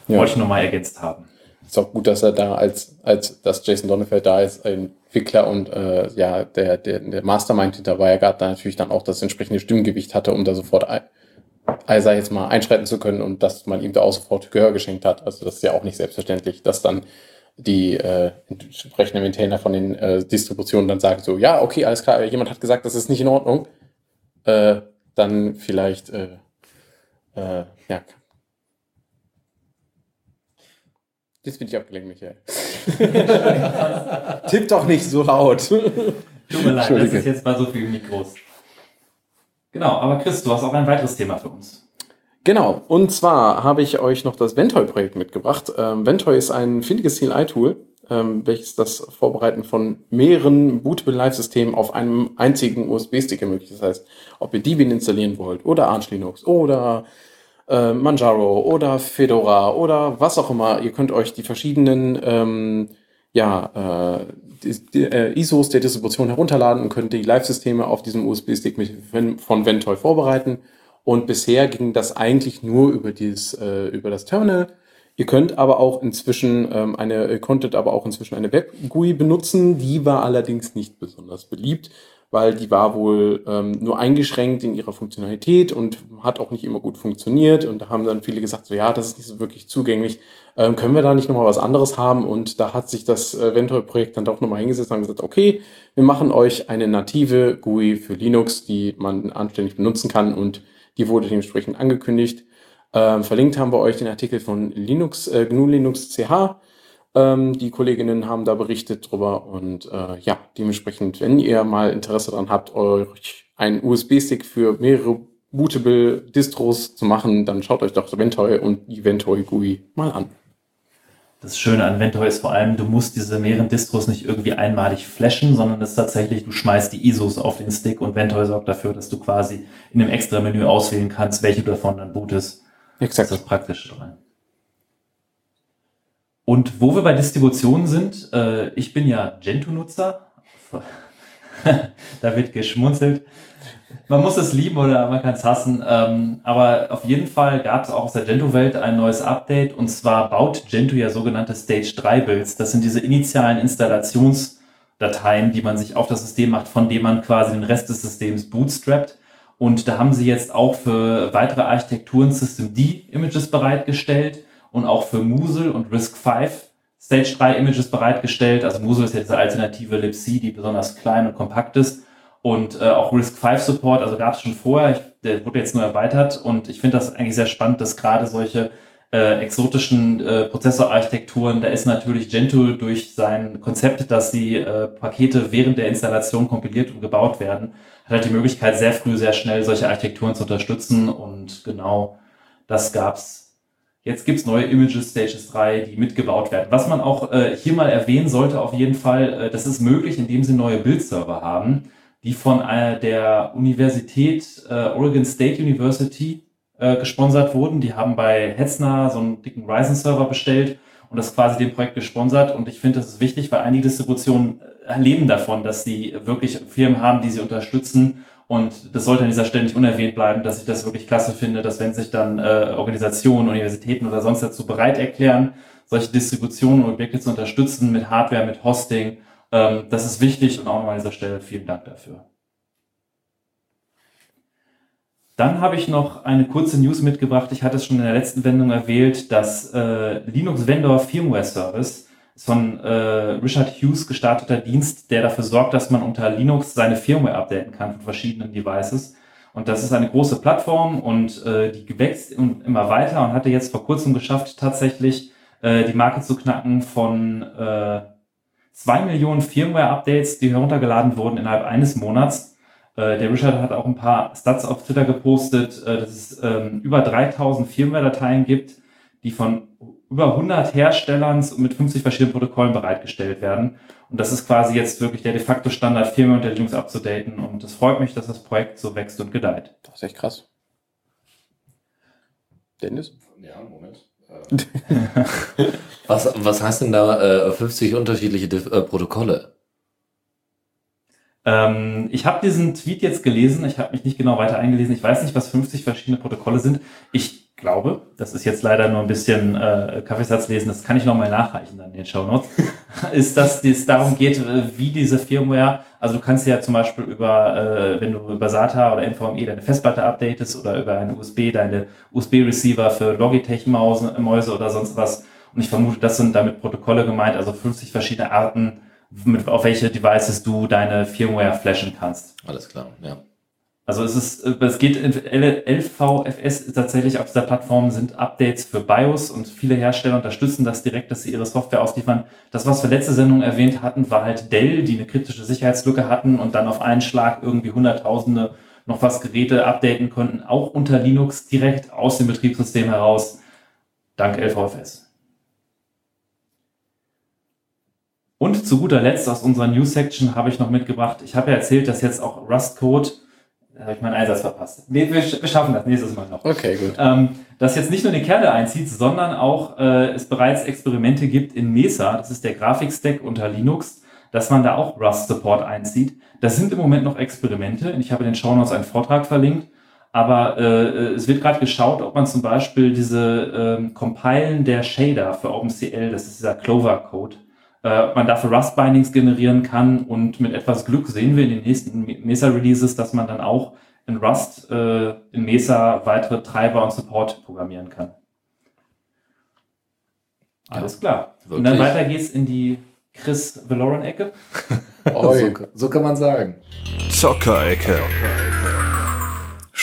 [SPEAKER 2] Ja. Wollte ich nur mal ergänzt haben.
[SPEAKER 1] Ist auch gut, dass er da als, als dass Jason Donenfeld da ist, ein Entwickler und äh, ja, der, der, der Mastermind hinter Wirecard da natürlich dann auch das entsprechende Stimmgewicht hatte, um da sofort also jetzt mal einschreiten zu können und dass man ihm da auch sofort Gehör geschenkt hat. Also das ist ja auch nicht selbstverständlich, dass dann die äh, entsprechenden Maintainer von den äh, Distributionen dann sagen so, ja, okay, alles klar, jemand hat gesagt, das ist nicht in Ordnung, äh, dann vielleicht, äh, äh, ja. Jetzt bin ich abgelenkt, Michael. [LAUGHS] Tipp doch nicht so laut.
[SPEAKER 2] Tut mir leid, das ist jetzt mal so viel Mikros. Genau, aber Chris, du hast auch ein weiteres Thema für uns.
[SPEAKER 1] Genau, und zwar habe ich euch noch das Ventoy-Projekt mitgebracht. Ähm, Ventoy ist ein findiges CLI-Tool, ähm, welches das Vorbereiten von mehreren bootable Live-Systemen auf einem einzigen USB-Stick ermöglicht. Das heißt, ob ihr Debian installieren wollt oder Arch Linux oder äh, Manjaro oder Fedora oder was auch immer, ihr könnt euch die verschiedenen ähm, ja, äh, die, die, äh, ISOs der Distribution herunterladen und könnt die Live-Systeme auf diesem USB-Stick von Ventoy vorbereiten. Und bisher ging das eigentlich nur über dieses, äh, über das Terminal. Ihr könnt aber auch inzwischen ähm, eine, konntet aber auch inzwischen eine Web-GUI benutzen. Die war allerdings nicht besonders beliebt, weil die war wohl ähm, nur eingeschränkt in ihrer Funktionalität und hat auch nicht immer gut funktioniert. Und da haben dann viele gesagt, so ja, das ist nicht so wirklich zugänglich. Ähm, können wir da nicht nochmal was anderes haben? Und da hat sich das Ventor-Projekt dann doch nochmal hingesetzt und gesagt, okay, wir machen euch eine native GUI für Linux, die man anständig benutzen kann und die wurde dementsprechend angekündigt. Ähm, verlinkt haben wir euch den Artikel von Linux, äh, GNU Linux CH. Ähm, die Kolleginnen haben da berichtet drüber und äh, ja, dementsprechend, wenn ihr mal Interesse daran habt, euch einen USB-Stick für mehrere bootable Distros zu machen, dann schaut euch doch Ventoy und die Ventoy GUI mal an.
[SPEAKER 2] Das Schöne an Ventoy ist vor allem, du musst diese mehreren Distros nicht irgendwie einmalig flashen, sondern es ist tatsächlich, du schmeißt die ISOs auf den Stick und Ventoy sorgt dafür, dass du quasi in dem extra Menü auswählen kannst, welche davon dann bootest.
[SPEAKER 1] Exakt.
[SPEAKER 2] Das ist praktisch dran. Und wo wir bei Distributionen sind, äh, ich bin ja Gentoo-Nutzer. [LAUGHS] da wird geschmunzelt man muss es lieben oder man kann es hassen. Ähm, aber auf jeden Fall gab es auch aus der Gentoo-Welt ein neues Update und zwar baut Gentoo ja sogenannte Stage 3 Builds. Das sind diese initialen Installationsdateien, die man sich auf das System macht, von dem man quasi den Rest des Systems bootstrappt. Und da haben sie jetzt auch für weitere Architekturen System D Images bereitgestellt und auch für Moodle und Risk 5 Stage 3 Images bereitgestellt. Also Moodle ist jetzt eine alternative libc, die besonders klein und kompakt ist und äh, auch Risk 5 Support, also gab es schon vorher, ich, der wurde jetzt nur erweitert und ich finde das eigentlich sehr spannend, dass gerade solche äh, exotischen äh, Prozessorarchitekturen, da ist natürlich Gentoo durch sein Konzept, dass die äh, Pakete während der Installation kompiliert und gebaut werden, hat halt die Möglichkeit, sehr früh, sehr schnell solche Architekturen zu unterstützen und genau das gab's. Jetzt gibt's neue Images, Stages 3, die mitgebaut werden. Was man auch äh, hier mal erwähnen sollte, auf jeden Fall, äh, das ist möglich, indem sie neue Bildserver haben die von äh, der Universität äh, Oregon State University äh, gesponsert wurden. Die haben bei Hetzner so einen dicken Ryzen-Server bestellt und das quasi dem Projekt gesponsert. Und ich finde, das ist wichtig, weil einige Distributionen äh, leben davon, dass sie wirklich Firmen haben, die sie unterstützen. Und das sollte an dieser Stelle nicht unerwähnt bleiben, dass ich das wirklich klasse finde, dass wenn sich dann äh, Organisationen, Universitäten oder sonst dazu bereit erklären, solche Distributionen und Objekte zu unterstützen mit Hardware, mit Hosting ähm, das ist wichtig und auch nochmal an dieser Stelle vielen Dank dafür. Dann habe ich noch eine kurze News mitgebracht. Ich hatte es schon in der letzten Wendung erwähnt, dass äh, Linux Vendor Firmware Service ist von äh, Richard Hughes gestarteter Dienst, der dafür sorgt, dass man unter Linux seine Firmware updaten kann von verschiedenen Devices. Und das ist eine große Plattform und äh, die wächst immer weiter und hatte jetzt vor kurzem geschafft, tatsächlich äh, die Marke zu knacken von äh, zwei Millionen Firmware-Updates, die heruntergeladen wurden innerhalb eines Monats. Äh, der Richard hat auch ein paar Stats auf Twitter gepostet, äh, dass es ähm, über 3000 Firmware-Dateien gibt, die von über 100 Herstellern mit 50 verschiedenen Protokollen bereitgestellt werden. Und das ist quasi jetzt wirklich der de facto Standard, Firmware und der Linux abzudaten. Und es freut mich, dass das Projekt so wächst und gedeiht.
[SPEAKER 1] Das ist echt krass. Dennis?
[SPEAKER 3] Ja, Moment. [LAUGHS] was, was heißt denn da äh, 50 unterschiedliche äh, Protokolle?
[SPEAKER 2] Ähm, ich habe diesen Tweet jetzt gelesen, ich habe mich nicht genau weiter eingelesen, ich weiß nicht, was 50 verschiedene Protokolle sind. Ich glaube, das ist jetzt leider nur ein bisschen äh, Kaffeesatz lesen, das kann ich nochmal nachreichen dann in den Show Notes, [LAUGHS] ist, dass es darum geht, äh, wie diese Firmware, also du kannst ja zum Beispiel über, äh, wenn du über SATA oder NVMe deine Festplatte updatest oder über eine USB deine USB-Receiver für Logitech-Mäuse oder sonst was. Und ich vermute, das sind damit Protokolle gemeint, also 50 verschiedene Arten, mit, auf welche Devices du deine Firmware flashen kannst.
[SPEAKER 3] Alles klar, ja.
[SPEAKER 2] Also es ist, es geht LVFS tatsächlich auf dieser Plattform sind Updates für BIOS und viele Hersteller unterstützen das direkt, dass sie ihre Software ausliefern. Das, was wir letzte Sendung erwähnt hatten, war halt Dell, die eine kritische Sicherheitslücke hatten und dann auf einen Schlag irgendwie Hunderttausende noch was Geräte updaten konnten, auch unter Linux direkt aus dem Betriebssystem heraus, dank LVFS. Und zu guter Letzt aus unserer News-Section habe ich noch mitgebracht, ich habe ja erzählt, dass jetzt auch Rust-Code da habe ich meinen Einsatz verpasst. Nee, wir, wir schaffen das nächstes Mal noch.
[SPEAKER 1] Okay, gut.
[SPEAKER 2] Ähm, dass jetzt nicht nur den Kerne einzieht, sondern auch äh, es bereits Experimente gibt in Mesa, das ist der Grafikstack unter Linux, dass man da auch Rust-Support einzieht. Das sind im Moment noch Experimente. Ich habe in den Show Notes einen Vortrag verlinkt. Aber äh, es wird gerade geschaut, ob man zum Beispiel diese äh, Compilen der Shader für OpenCL, das ist dieser Clover-Code, man dafür Rust-Bindings generieren kann und mit etwas Glück sehen wir in den nächsten Mesa-Releases, dass man dann auch in Rust äh, in Mesa weitere Treiber und Support programmieren kann. Alles klar. Wirklich? Und dann weiter geht's in die Chris Valoran-Ecke. [LAUGHS]
[SPEAKER 3] so, so kann man sagen.
[SPEAKER 4] Zockerecke.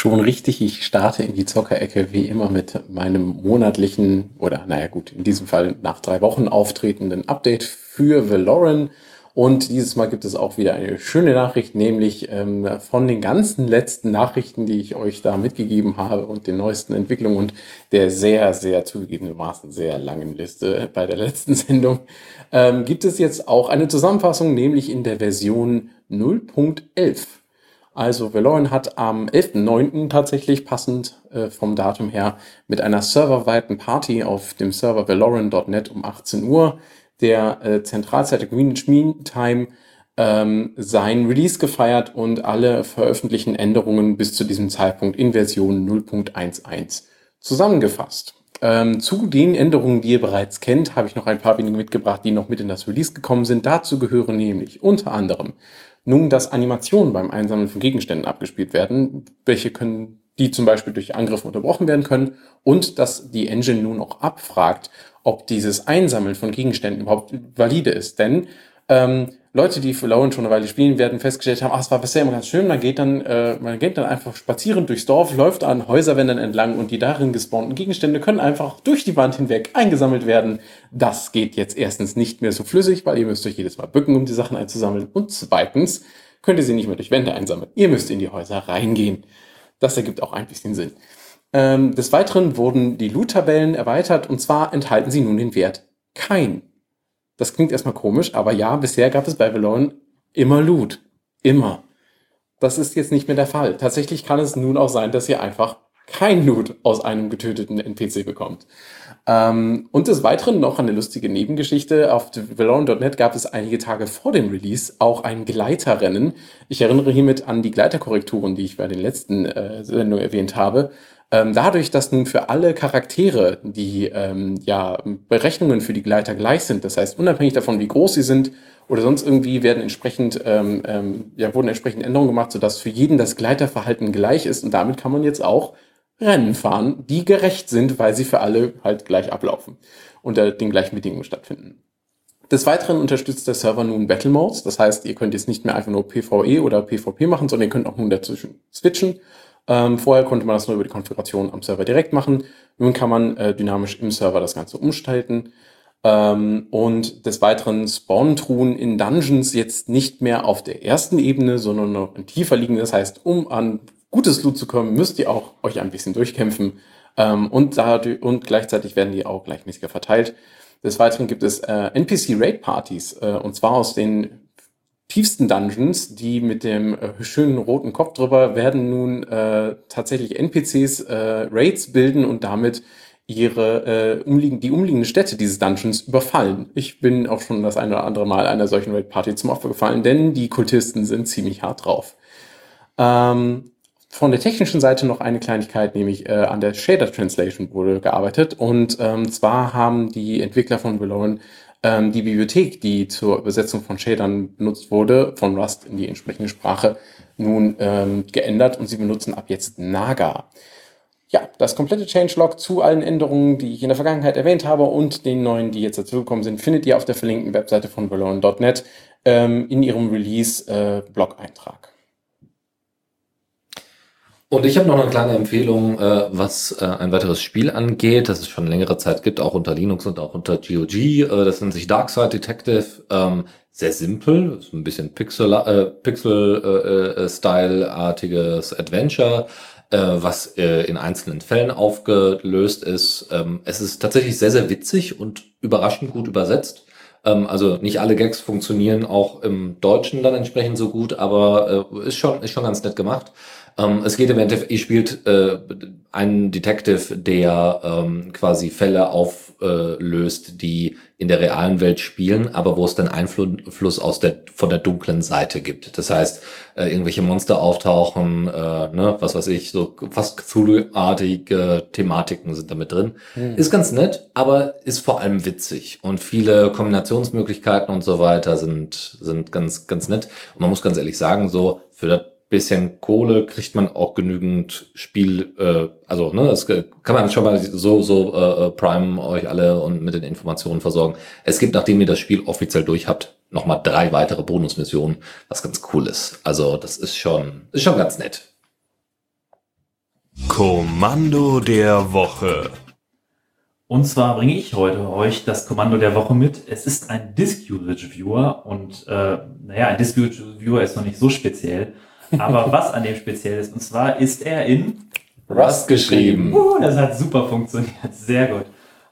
[SPEAKER 1] Schon richtig, ich starte in die Zockerecke wie immer mit meinem monatlichen oder naja gut, in diesem Fall nach drei Wochen auftretenden Update für Valoran. Und dieses Mal gibt es auch wieder eine schöne Nachricht, nämlich ähm, von den ganzen letzten Nachrichten, die ich euch da mitgegeben habe und den neuesten Entwicklungen und der sehr, sehr zugegebenermaßen sehr langen Liste bei der letzten [LAUGHS] Sendung, ähm, gibt es jetzt auch eine Zusammenfassung, nämlich in der Version 0.11. Also Valoran hat am 11.09. tatsächlich passend äh, vom Datum her mit einer serverweiten Party auf dem Server valoran.net um 18 Uhr der äh, Zentralseite Greenwich Mean Time ähm, sein Release gefeiert und alle veröffentlichten Änderungen bis zu diesem Zeitpunkt in Version 0.11 zusammengefasst. Ähm, zu den Änderungen, die ihr bereits kennt, habe ich noch ein paar wenige mitgebracht, die noch mit in das Release gekommen sind. Dazu gehören nämlich unter anderem nun, dass Animationen beim Einsammeln von Gegenständen abgespielt werden, welche können, die zum Beispiel durch Angriffe unterbrochen werden können und dass die Engine nun auch abfragt, ob dieses Einsammeln von Gegenständen überhaupt valide ist. Denn ähm, Leute, die für Lauren schon eine Weile spielen, werden festgestellt haben, ach, es war bisher immer ganz schön, man geht dann, äh, man geht dann einfach spazieren durchs Dorf, läuft an Häuserwänden entlang und die darin gespawnten Gegenstände können einfach durch die Wand hinweg eingesammelt werden. Das geht jetzt erstens nicht mehr so flüssig, weil ihr müsst euch jedes Mal bücken, um die Sachen einzusammeln. Und zweitens könnt ihr sie nicht mehr durch Wände einsammeln. Ihr müsst in die Häuser reingehen. Das ergibt auch ein bisschen Sinn. Ähm, des Weiteren wurden die Loot-Tabellen erweitert und zwar enthalten sie nun den Wert kein. Das klingt erstmal komisch, aber ja, bisher gab es bei Valorant immer Loot. Immer. Das ist jetzt nicht mehr der Fall. Tatsächlich kann es nun auch sein, dass ihr einfach kein Loot aus einem getöteten NPC bekommt. Ähm, und des Weiteren noch eine lustige Nebengeschichte. Auf Valorant.net gab es einige Tage vor dem Release auch ein Gleiterrennen. Ich erinnere hiermit an die Gleiterkorrekturen, die ich bei den letzten äh, Sendungen erwähnt habe. Ähm, dadurch, dass nun für alle Charaktere die ähm, ja, Berechnungen für die Gleiter gleich sind, das heißt unabhängig davon, wie groß sie sind oder sonst irgendwie werden entsprechend ähm, ähm, ja, wurden entsprechend Änderungen gemacht, sodass für jeden das Gleiterverhalten gleich ist und damit kann man jetzt auch Rennen fahren, die gerecht sind, weil sie für alle halt gleich ablaufen, unter den gleichen Bedingungen stattfinden. Des Weiteren unterstützt der Server nun Battle Modes, das heißt, ihr könnt jetzt nicht mehr einfach nur PvE oder PvP machen, sondern ihr könnt auch nun dazwischen switchen. Ähm, vorher konnte man das nur über die Konfiguration am Server direkt machen. Nun kann man äh, dynamisch im Server das Ganze umstalten. Ähm, und des Weiteren spawnen Truhen in Dungeons jetzt nicht mehr auf der ersten Ebene, sondern noch tiefer liegen. Das heißt, um an gutes Loot zu kommen, müsst ihr auch euch ein bisschen durchkämpfen. Ähm, und, dadurch, und gleichzeitig werden die auch gleichmäßiger verteilt. Des Weiteren gibt es äh, NPC-Raid-Partys, äh, und zwar aus den tiefsten Dungeons, die mit dem äh, schönen roten Kopf drüber, werden nun äh, tatsächlich NPCs äh, Raids bilden und damit ihre äh, umliegen, die umliegenden Städte dieses Dungeons überfallen. Ich bin auch schon das eine oder andere Mal einer solchen Raid-Party zum Opfer gefallen, denn die Kultisten sind ziemlich hart drauf. Ähm, von der technischen Seite noch eine Kleinigkeit, nämlich äh, an der Shader Translation wurde gearbeitet. Und ähm, zwar haben die Entwickler von Valorant ähm, die Bibliothek, die zur Übersetzung von Shadern benutzt wurde, von Rust in die entsprechende Sprache, nun ähm, geändert und sie benutzen ab jetzt Naga. Ja, das komplette Changelog zu allen Änderungen, die ich in der Vergangenheit erwähnt habe und den neuen, die jetzt dazugekommen sind, findet ihr auf der verlinkten Webseite von Valorant.net ähm, in ihrem Release-Blog-Eintrag.
[SPEAKER 3] Und ich habe noch eine kleine Empfehlung, äh, was äh, ein weiteres Spiel angeht, das es schon längere Zeit gibt, auch unter Linux und auch unter GOG. Äh, das nennt sich Darkside Detective. Ähm, sehr simpel, so ein bisschen Pixel-Style-artiges äh, Pixel, äh, äh, Adventure, äh, was in einzelnen Fällen aufgelöst ist. Ähm, es ist tatsächlich sehr, sehr witzig und überraschend gut übersetzt. Ähm, also nicht alle Gags funktionieren auch im Deutschen dann entsprechend so gut, aber äh, ist schon, ist schon ganz nett gemacht. Ähm, es geht im Endeffekt, ihr spielt äh, einen Detective, der ähm, quasi Fälle auflöst, äh, die in der realen Welt spielen, aber wo es dann Einfluss aus der von der dunklen Seite gibt. Das heißt, äh, irgendwelche Monster auftauchen, äh, ne, was weiß ich, so fast Cthulhu-artige Thematiken sind damit drin. Mhm. Ist ganz nett, aber ist vor allem witzig und viele Kombinationsmöglichkeiten und so weiter sind sind ganz ganz nett. Und man muss ganz ehrlich sagen, so für das bisschen Kohle kriegt man auch genügend Spiel, äh, also ne, das kann man schon mal so so äh, äh, Prime euch alle und mit den Informationen versorgen. Es gibt, nachdem ihr das Spiel offiziell durch habt, noch mal drei weitere Bonusmissionen, was ganz cool ist. Also das ist schon ist schon ganz nett.
[SPEAKER 4] Kommando der Woche.
[SPEAKER 2] Und zwar bringe ich heute euch das Kommando der Woche mit. Es ist ein Disk Usage Viewer und äh, naja, ein Disk Usage Viewer ist noch nicht so speziell. Aber was an dem speziell ist, und zwar ist er in
[SPEAKER 3] Rust geschrieben.
[SPEAKER 2] Uh, das hat super funktioniert. Sehr gut.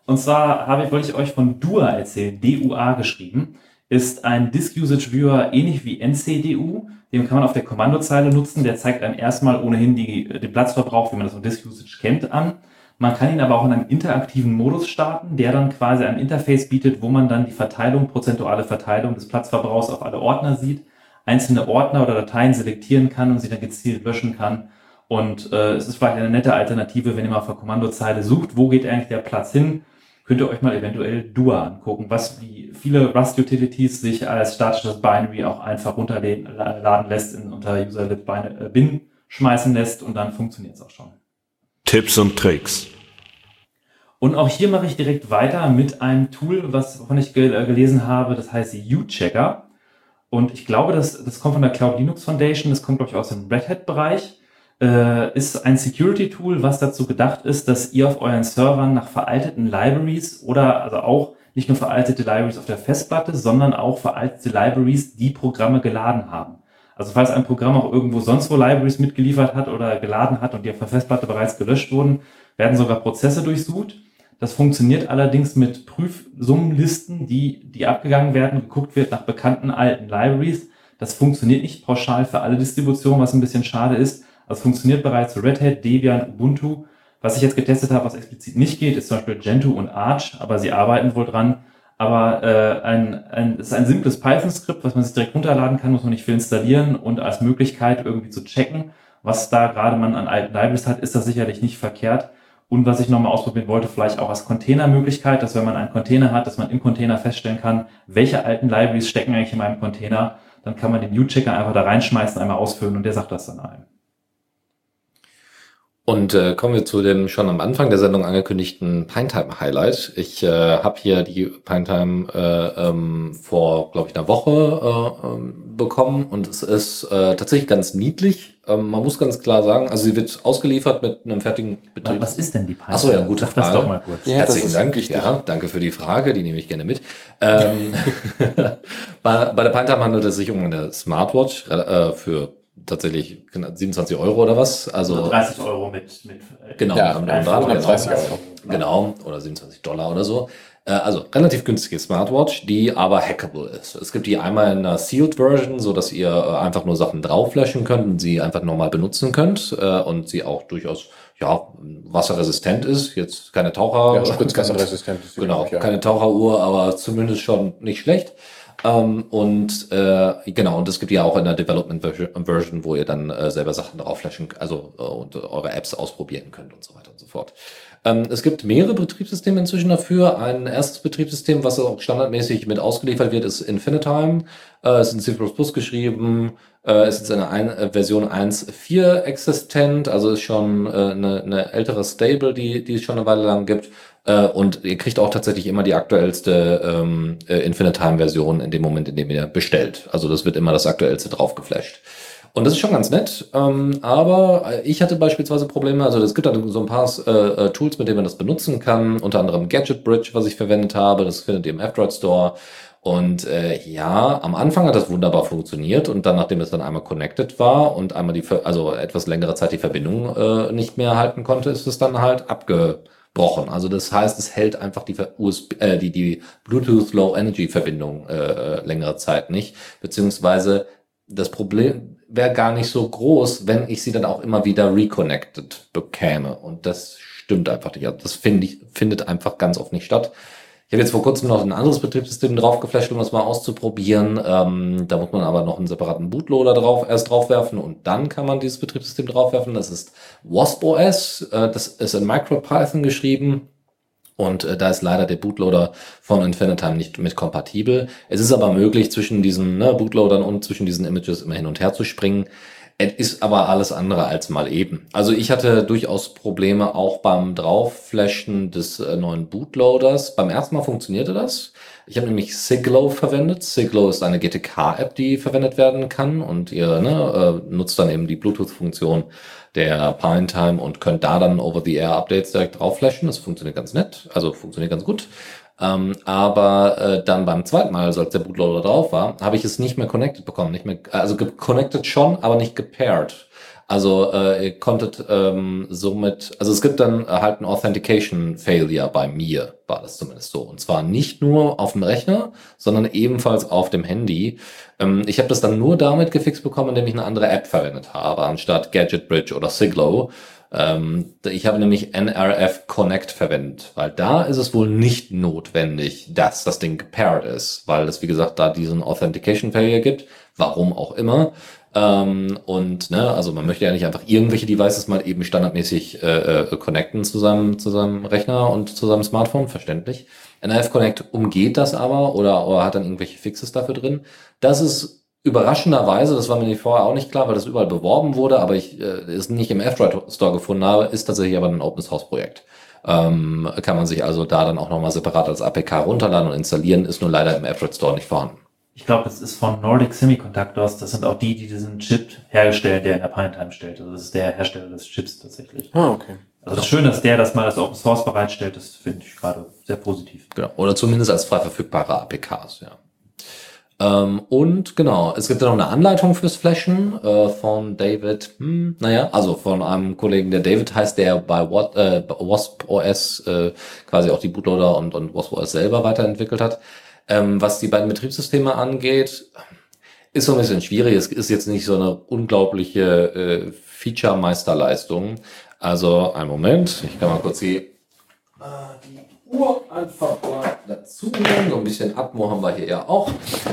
[SPEAKER 2] Und zwar habe ich, wollte ich euch von Dua erzählen. DUA geschrieben. Ist ein Disk Usage Viewer ähnlich wie NCDU. Den kann man auf der Kommandozeile nutzen. Der zeigt einem erstmal ohnehin die, den Platzverbrauch, wie man das von Disk Usage kennt, an. Man kann ihn aber auch in einem interaktiven Modus starten, der dann quasi ein Interface bietet, wo man dann die Verteilung, prozentuale Verteilung des Platzverbrauchs auf alle Ordner sieht einzelne Ordner oder Dateien selektieren kann und sie dann gezielt löschen kann. Und äh, es ist vielleicht eine nette Alternative, wenn ihr mal auf der Kommandozeile sucht, wo geht eigentlich der Platz hin, könnt ihr euch mal eventuell Dua angucken, was wie viele Rust-Utilities sich als statisches Binary auch einfach runterladen lässt, in, unter userlib äh, bin schmeißen lässt und dann funktioniert es auch schon.
[SPEAKER 4] Tipps und Tricks.
[SPEAKER 2] Und auch hier mache ich direkt weiter mit einem Tool, was wovon ich äh, gelesen habe, das heißt U-Checker. Und ich glaube, das, das kommt von der Cloud Linux Foundation, das kommt, glaube ich, aus dem Red Hat-Bereich. Äh, ist ein Security-Tool, was dazu gedacht ist, dass ihr auf euren Servern nach veralteten Libraries oder also auch nicht nur veraltete Libraries auf der Festplatte, sondern auch veraltete Libraries, die Programme geladen haben. Also falls ein Programm auch irgendwo sonst wo Libraries mitgeliefert hat oder geladen hat und die auf der Festplatte bereits gelöscht wurden, werden sogar Prozesse durchsucht. Das funktioniert allerdings mit Prüfsummenlisten, die, die abgegangen werden, geguckt wird nach bekannten alten Libraries. Das funktioniert nicht pauschal für alle Distributionen, was ein bisschen schade ist. Also funktioniert bereits für Red Hat, Debian, Ubuntu. Was ich jetzt getestet habe, was explizit nicht geht, ist zum Beispiel Gentoo und Arch, aber sie arbeiten wohl dran. Aber äh, ein, ein, es ist ein simples Python-Skript, was man sich direkt runterladen kann, muss man nicht viel installieren und als Möglichkeit irgendwie zu checken, was da gerade man an alten Libraries hat, ist das sicherlich nicht verkehrt. Und was ich nochmal ausprobieren wollte, vielleicht auch als Containermöglichkeit, dass wenn man einen Container hat, dass man im Container feststellen kann, welche alten Libraries stecken eigentlich in meinem Container. Dann kann man den U-Checker einfach da reinschmeißen, einmal ausfüllen und der sagt das dann einem.
[SPEAKER 3] Und äh, kommen wir zu dem schon am Anfang der Sendung angekündigten Pinetime Highlight. Ich äh, habe hier die Pinetime äh, ähm, vor, glaube ich, einer Woche äh, ähm, bekommen und es ist äh, tatsächlich ganz niedlich. Ähm, man muss ganz klar sagen, also sie wird ausgeliefert mit einem fertigen
[SPEAKER 2] Betrieb. Was ist denn die
[SPEAKER 3] Pinetime? Achso, ja, gute Frage. Das doch mal kurz. Ja, Herzlichen Dank. Ja, danke für die Frage, die nehme ich gerne mit. Ähm, [LAUGHS] bei, bei der Pinetime handelt es sich um eine Smartwatch äh, für tatsächlich 27 Euro oder was. Also
[SPEAKER 2] 30 Euro mit, mit
[SPEAKER 3] äh, genau, ja, dran, genau, 30 Euro. Genau, oder 27 Dollar oder so. Äh, also relativ günstige Smartwatch, die aber hackable ist. Es gibt die einmal in einer Sealed Version, so dass ihr äh, einfach nur Sachen drauflöschen könnt und sie einfach normal benutzen könnt und sie auch durchaus ja, wasserresistent ist. Jetzt keine Taucher.
[SPEAKER 1] Ja, spritzwasserresistent ist
[SPEAKER 3] Genau,
[SPEAKER 1] ja.
[SPEAKER 3] keine Taucheruhr, aber zumindest schon nicht schlecht. Ähm, und äh, genau, und es gibt ja auch in der Development Version, wo ihr dann äh, selber Sachen drauf flashen, also äh, und eure Apps ausprobieren könnt und so weiter und so fort. Ähm, es gibt mehrere Betriebssysteme inzwischen dafür. Ein erstes Betriebssystem, was auch standardmäßig mit ausgeliefert wird, ist Infinitime. Äh, ist in C++ geschrieben. Äh, ist jetzt in ein, äh, Version 1.4 existent, also ist schon äh, eine, eine ältere Stable, die, die es schon eine Weile lang gibt. Äh, und ihr kriegt auch tatsächlich immer die aktuellste ähm, äh, Infinitime-Version in dem Moment, in dem ihr bestellt. Also das wird immer das aktuellste drauf geflasht. Und das ist schon ganz nett, ähm, aber äh, ich hatte beispielsweise Probleme, also es gibt da so ein paar äh, äh, Tools, mit denen man das benutzen kann, unter anderem Gadget Bridge, was ich verwendet habe, das findet ihr im F-Droid Store. Und äh, ja, am Anfang hat das wunderbar funktioniert und dann, nachdem es dann einmal connected war und einmal die, also etwas längere Zeit die Verbindung äh, nicht mehr halten konnte, ist es dann halt abgebrochen. Also das heißt, es hält einfach die USB, äh, die, die Bluetooth Low Energy Verbindung äh, längere Zeit nicht, beziehungsweise das Problem wäre gar nicht so groß, wenn ich sie dann auch immer wieder reconnected bekäme. Und das stimmt einfach nicht. Also das finde ich, findet einfach ganz oft nicht statt. Ich habe jetzt vor kurzem noch ein anderes Betriebssystem draufgeflasht, um das mal auszuprobieren. Ähm, da muss man aber noch einen separaten Bootloader drauf, erst draufwerfen und dann kann man dieses Betriebssystem draufwerfen. Das ist Wasp OS. Äh, das ist in MicroPython geschrieben. Und äh, da ist leider der Bootloader von Infinitime nicht mit kompatibel. Es ist aber möglich, zwischen diesen ne, Bootloadern und zwischen diesen Images immer hin und her zu springen. Es ist aber alles andere als mal eben. Also ich hatte durchaus Probleme auch beim Draufflashen des äh, neuen Bootloaders. Beim ersten Mal funktionierte das. Ich habe nämlich Siglo verwendet. Siglo ist eine GTK-App, die verwendet werden kann und ihr ne, äh, nutzt dann eben die Bluetooth-Funktion der Pine Time und könnt da dann Over-the-Air-Updates direkt drauf flashen. Das funktioniert ganz nett, also funktioniert ganz gut. Ähm, aber äh, dann beim zweiten Mal, also als der Bootloader drauf war, habe ich es nicht mehr connected bekommen. Nicht mehr, also connected schon, aber nicht gepaired. Also äh, ihr konntet ähm, somit, also es gibt dann halt einen Authentication Failure bei mir, war das zumindest so. Und zwar nicht nur auf dem Rechner, sondern ebenfalls auf dem Handy. Ähm, ich habe das dann nur damit gefixt bekommen, indem ich eine andere App verwendet habe, anstatt Gadget Bridge oder Siglo. Ähm, ich habe nämlich NRF Connect verwendet, weil da ist es wohl nicht notwendig, dass das Ding gepaired ist, weil es, wie gesagt, da diesen Authentication Failure gibt, warum auch immer. Ähm, und ne, also man möchte ja nicht einfach irgendwelche Devices mal eben standardmäßig äh, äh, connecten zu seinem, zu seinem Rechner und zu seinem Smartphone, verständlich. NRF Connect umgeht das aber oder, oder hat dann irgendwelche Fixes dafür drin. Das ist überraschenderweise, das war mir vorher auch nicht klar, weil das überall beworben wurde, aber ich äh, es nicht im F-Droid Store gefunden habe, ist tatsächlich aber ein Open Source Projekt. Ähm, kann man sich also da dann auch nochmal separat als APK runterladen und installieren, ist nur leider im F-Droid Store nicht vorhanden.
[SPEAKER 2] Ich glaube, das ist von Nordic Semiconductors. Das sind auch die, die diesen Chip herstellen, der in der Pine Time stellt. Also das ist der Hersteller des Chips tatsächlich.
[SPEAKER 1] Ah, okay.
[SPEAKER 2] Also das ist schön, dass der das mal als Open Source bereitstellt. Das finde ich gerade sehr positiv.
[SPEAKER 3] Genau. Oder zumindest als frei verfügbare APKs, ja. Ähm, und genau, es gibt ja noch eine Anleitung fürs Flashen äh, von David, hm, naja, also von einem Kollegen, der David heißt, der bei What, äh, bei Wasp OS äh, quasi auch die Bootloader und, und Wasp OS selber weiterentwickelt hat. Ähm, was die beiden Betriebssysteme angeht, ist so ein bisschen schwierig. Es ist jetzt nicht so eine unglaubliche äh, Feature-Meisterleistung. Also, einen Moment, ich kann mal kurz die, äh, die Uhr einfach mal dazu nehmen. So ein bisschen Atmo haben wir hier ja auch.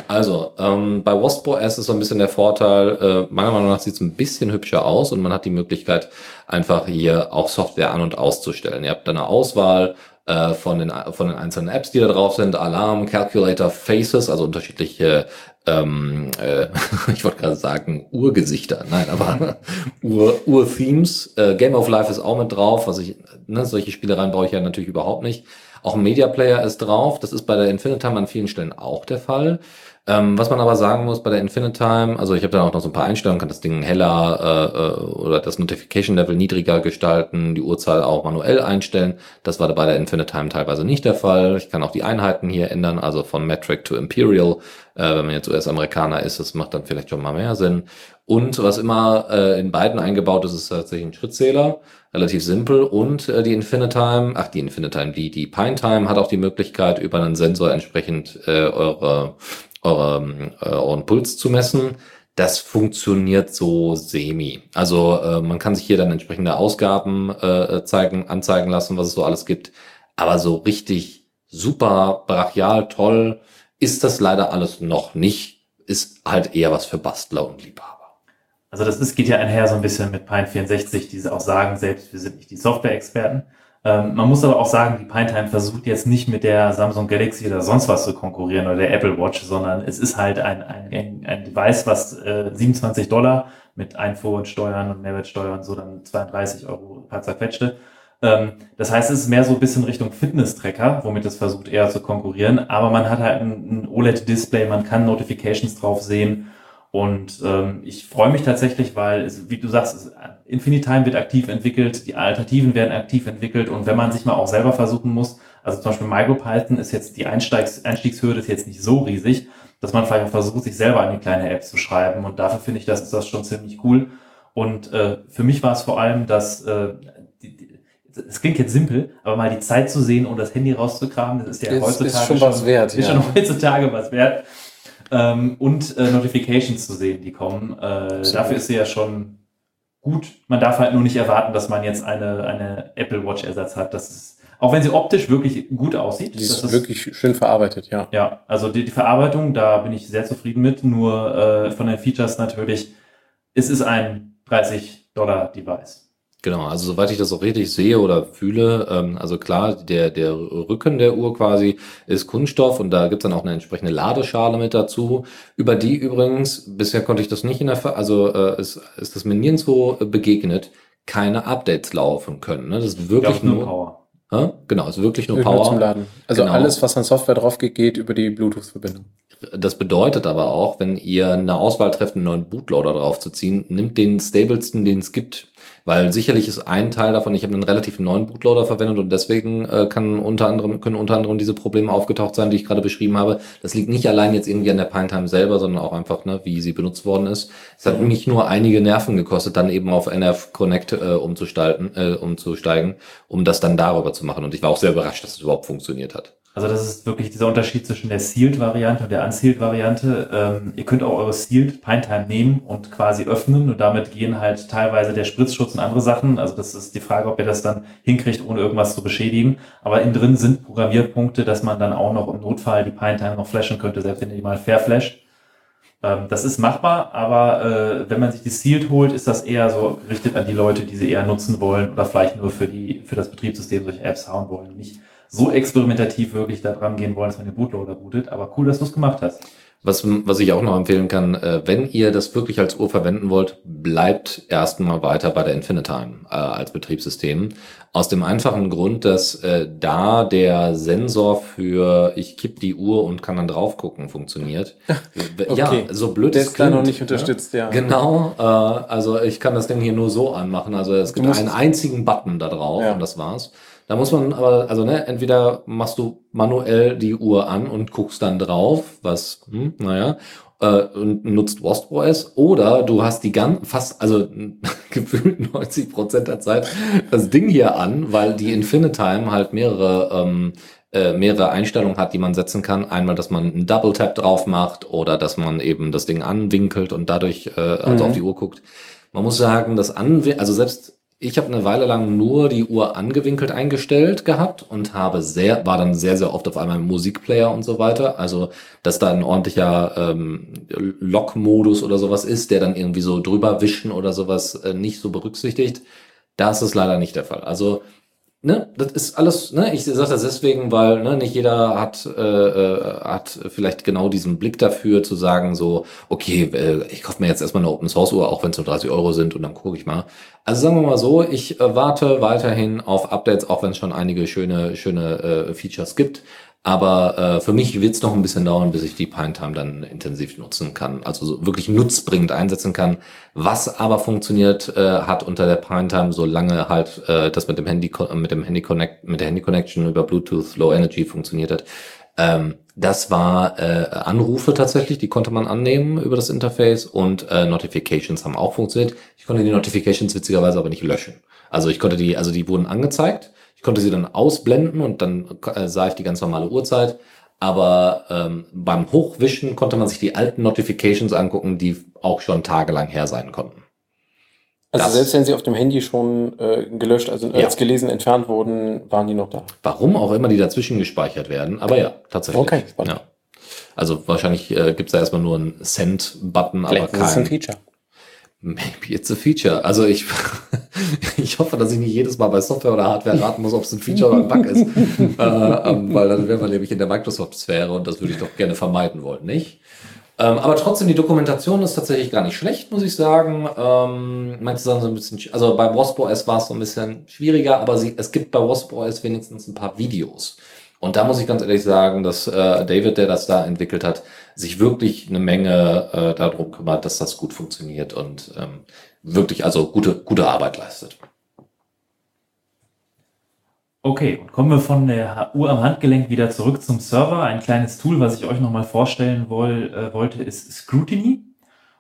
[SPEAKER 3] Also, ähm, bei Wasp OS ist so ein bisschen der Vorteil, äh, meiner Meinung nach sieht es ein bisschen hübscher aus und man hat die Möglichkeit, einfach hier auch Software an- und auszustellen. Ihr habt eine Auswahl äh, von den, von den einzelnen Apps, die da drauf sind. Alarm, Calculator, Faces, also unterschiedliche, ähm, äh, [LAUGHS] ich wollte gerade sagen, Urgesichter. Nein, aber [LAUGHS] Ur- Ur-Themes. äh, Game of Life ist auch mit drauf, was ich, ne, solche Spielereien brauche ich ja natürlich überhaupt nicht. Auch ein Media Player ist drauf. Das ist bei der Infinitime an vielen Stellen auch der Fall. Ähm, was man aber sagen muss bei der Infinitime, also ich habe da auch noch so ein paar Einstellungen, kann das Ding heller äh, äh, oder das Notification Level niedriger gestalten, die Uhrzeit auch manuell einstellen. Das war bei der Infinitime teilweise nicht der Fall. Ich kann auch die Einheiten hier ändern, also von Metric to Imperial. Äh, wenn man jetzt US-Amerikaner ist, das macht dann vielleicht schon mal mehr Sinn. Und was immer äh, in beiden eingebaut ist, ist tatsächlich ein Schrittzähler. Relativ simpel. Und äh, die Infinitime, ach die Infinitime, die, die Pinetime hat auch die Möglichkeit, über einen Sensor entsprechend äh, eure, eure, äh, euren Puls zu messen. das funktioniert so semi. Also äh, man kann sich hier dann entsprechende Ausgaben äh, zeigen, anzeigen lassen, was es so alles gibt. Aber so richtig super brachial toll ist das leider alles noch nicht. Ist halt eher was für Bastler und Liebhaber.
[SPEAKER 2] Also das ist, geht ja einher so ein bisschen mit Pine 64, die auch sagen, selbst wir sind nicht die Software-Experten. Ähm, man muss aber auch sagen, die Pinetime versucht jetzt nicht mit der Samsung Galaxy oder sonst was zu konkurrieren oder der Apple Watch, sondern es ist halt ein, ein, ein Device, was äh, 27 Dollar mit Einfuhrsteuern und Mehrwertsteuern so dann 32 Euro paar zerquetschte. Ähm, das heißt, es ist mehr so ein bisschen Richtung Fitness-Tracker, womit es versucht eher zu konkurrieren, aber man hat halt ein, ein OLED-Display, man kann Notifications drauf sehen und ähm, ich freue mich tatsächlich, weil, es, wie du sagst, es, Infinitime wird aktiv entwickelt, die Alternativen werden aktiv entwickelt und wenn man sich mal auch selber versuchen muss, also zum Beispiel MicroPython ist jetzt die Einsteigs Einstiegshürde ist jetzt nicht so riesig, dass man vielleicht versucht, sich selber eine kleine App zu schreiben und dafür finde ich, das ist das schon ziemlich cool. Und äh, für mich war es vor allem, dass äh, die, die, es klingt jetzt simpel, aber mal die Zeit zu sehen und das Handy rauszukramen, das ist ja
[SPEAKER 1] Ist-
[SPEAKER 2] heutzutage
[SPEAKER 1] ist schon was wert,
[SPEAKER 2] Ist
[SPEAKER 1] ja.
[SPEAKER 2] schon [LAUGHS] heutzutage was wert. Ähm, und äh, Notifications zu sehen, die kommen. Äh, dafür ist sie ja schon gut. Man darf halt nur nicht erwarten, dass man jetzt eine, eine Apple Watch Ersatz hat. Das ist, auch wenn sie optisch wirklich gut aussieht.
[SPEAKER 1] Die
[SPEAKER 2] das
[SPEAKER 1] ist wirklich schön verarbeitet, ja.
[SPEAKER 2] ja, also die, die Verarbeitung, da bin ich sehr zufrieden mit. Nur äh, von den Features natürlich, es ist ein 30 Dollar Device.
[SPEAKER 3] Genau, also soweit ich das auch richtig sehe oder fühle, ähm, also klar, der, der Rücken der Uhr quasi ist Kunststoff und da gibt's dann auch eine entsprechende Ladeschale mit dazu, über die übrigens, bisher konnte ich das nicht in der, Ver also äh, ist, ist das mir nirgendwo begegnet, keine Updates laufen können. Ne? Das ist wirklich
[SPEAKER 2] Ich glaub,
[SPEAKER 3] nur,
[SPEAKER 2] Power.
[SPEAKER 3] Hä? genau, ist wirklich nur
[SPEAKER 1] Nur zum
[SPEAKER 3] Power.
[SPEAKER 1] Laden. Also
[SPEAKER 3] Genau.
[SPEAKER 1] alles, was an Software drauf geht, geht über die Bluetooth-Verbindung.
[SPEAKER 3] Das bedeutet aber auch, wenn ihr eine Auswahl trefft, einen neuen Bootloader draufzuziehen, nimmt den stablesten, den es gibt. Weil sicherlich ist ein Teil davon, ich habe einen relativ neuen Bootloader verwendet und deswegen äh, kann unter anderem, können unter anderem diese Probleme aufgetaucht sein, die ich gerade beschrieben habe. Das liegt nicht allein jetzt irgendwie an der Pinetime selber, sondern auch einfach, ne, wie sie benutzt worden ist. Es hat mich nur einige Nerven gekostet, dann eben auf NF Connect äh, umzustalten, äh, umzusteigen, um das dann darüber zu machen. Und ich war auch sehr überrascht, dass es überhaupt funktioniert hat.
[SPEAKER 2] Also das ist wirklich dieser Unterschied zwischen der Sealed-Variante und der Unsealed-Variante. Ähm, ihr könnt auch eure Sealed Pinetime nehmen und quasi öffnen und damit gehen halt teilweise der Spritzschutz und andere Sachen. Also das ist die Frage, ob ihr das dann hinkriegt, ohne irgendwas zu beschädigen. Aber innen drin sind Programmierpunkte, dass man dann auch noch im Notfall die Pinetime noch flashen könnte, selbst wenn ihr die mal verflasht. Ähm, das ist machbar, aber äh, wenn man sich die Sealed holt, ist das eher so gerichtet an die Leute, die sie eher nutzen wollen oder vielleicht nur für die für das Betriebssystem solche Apps hauen wollen. Nicht so experimentativ wirklich da dran gehen wollen, dass man den Bootloader bootet, aber cool, dass du es gemacht hast.
[SPEAKER 3] Was, was ich auch noch empfehlen kann, äh, wenn ihr das wirklich als Uhr verwenden wollt, bleibt erstmal weiter bei der Infinitime äh, als Betriebssystem. Aus dem einfachen Grund, dass äh, da der Sensor für ich kipp die Uhr und kann dann drauf gucken funktioniert. [LAUGHS] Ja,
[SPEAKER 1] Okay.
[SPEAKER 3] so blöd
[SPEAKER 1] Der ist da noch
[SPEAKER 3] klingt,
[SPEAKER 1] nicht unterstützt, ja.
[SPEAKER 3] Genau, äh, also ich kann das Ding hier nur so anmachen. Also es gibt einen einzigen Button da drauf
[SPEAKER 1] Ja.
[SPEAKER 3] und das war's. Da muss man aber, also ne, entweder machst du manuell die Uhr an und guckst dann drauf, was, hm, naja, äh, und nutzt Wasp OS, oder du hast die ganz, fast, also [LAUGHS] gefühlt 90 Prozent der Zeit das Ding hier an, weil die Infinitime halt mehrere, ähm, äh, mehrere Einstellungen hat, die man setzen kann. Einmal, dass man einen Double Tap drauf macht oder dass man eben das Ding anwinkelt und dadurch äh, also
[SPEAKER 1] Mhm.
[SPEAKER 3] auf die Uhr guckt. Man muss sagen, das Anwin also selbst ich habe eine Weile lang nur die Uhr angewinkelt eingestellt gehabt und habe sehr, war dann sehr, sehr oft auf einmal Musikplayer und so weiter. Also, dass da ein ordentlicher ähm, Lock-Modus oder sowas ist, der dann irgendwie so drüber wischen oder sowas äh, nicht so berücksichtigt. Da ist leider nicht der Fall. Also, ne, das ist alles, ne, ich sage das deswegen, weil ne, nicht jeder hat, äh, äh, hat vielleicht genau diesen Blick dafür zu sagen, so, okay, äh, ich kaufe mir jetzt erstmal eine Open Source Uhr, auch wenn es nur 30 Euro sind und dann gucke ich mal. Also sagen wir mal so, ich äh, warte weiterhin auf Updates, auch wenn es schon einige schöne, schöne äh, Features gibt. Aber äh, für mich wird es noch ein bisschen dauern, bis ich die Pinetime dann intensiv nutzen kann. Also so wirklich nutzbringend einsetzen kann. Was aber funktioniert äh, hat unter der Pinetime, solange halt äh, das mit dem Handy mit dem Handy Connect mit der Handy Connection über Bluetooth Low Energy funktioniert hat. Ähm, das war äh, Anrufe tatsächlich, die konnte man annehmen über das Interface und äh, Notifications haben auch funktioniert. Ich konnte die Notifications witzigerweise aber nicht löschen. Also ich konnte die, also die wurden angezeigt. Konnte sie dann ausblenden und dann äh, sah ich die ganz normale Uhrzeit. Aber ähm, beim Hochwischen konnte man sich die alten Notifications angucken, die auch schon tagelang her sein konnten.
[SPEAKER 1] Also
[SPEAKER 3] Das-
[SPEAKER 1] selbst wenn sie auf dem Handy schon äh, gelöscht, also
[SPEAKER 3] Ja.
[SPEAKER 1] als gelesen entfernt wurden, waren die noch da.
[SPEAKER 3] Warum auch immer die dazwischen gespeichert werden, aber ja, tatsächlich.
[SPEAKER 1] Okay, spannend.
[SPEAKER 3] Ja. Also wahrscheinlich äh, gibt es da erstmal nur einen Send-Button, aber
[SPEAKER 1] Vielleicht ist ein
[SPEAKER 3] kein.
[SPEAKER 1] Feature.
[SPEAKER 3] Maybe it's a feature. Also ich, [LAUGHS] ich hoffe, dass ich nicht jedes Mal bei Software oder Hardware raten muss, ob es ein Feature oder ein Bug ist. [LAUGHS] äh, ähm, weil dann wären wir nämlich in der Microsoft-Sphäre und das würde ich doch gerne vermeiden wollen, nicht? Ähm, aber trotzdem, die Dokumentation ist tatsächlich gar nicht schlecht, muss ich sagen. Ähm, manche Sachen sind ein bisschen, sch- also bei Wasp OS war es so ein bisschen schwieriger, aber sie, es gibt bei Wasp OS wenigstens ein paar Videos. Und da muss ich ganz ehrlich sagen, dass äh, David, der das da entwickelt hat, sich wirklich eine Menge äh, darum kümmert, dass das gut funktioniert und ähm, wirklich also gute, gute Arbeit leistet.
[SPEAKER 2] Okay, und kommen wir von der Uhr am Handgelenk wieder zurück zum Server. Ein kleines Tool, was ich euch nochmal vorstellen woll, äh, wollte, ist Scrutiny.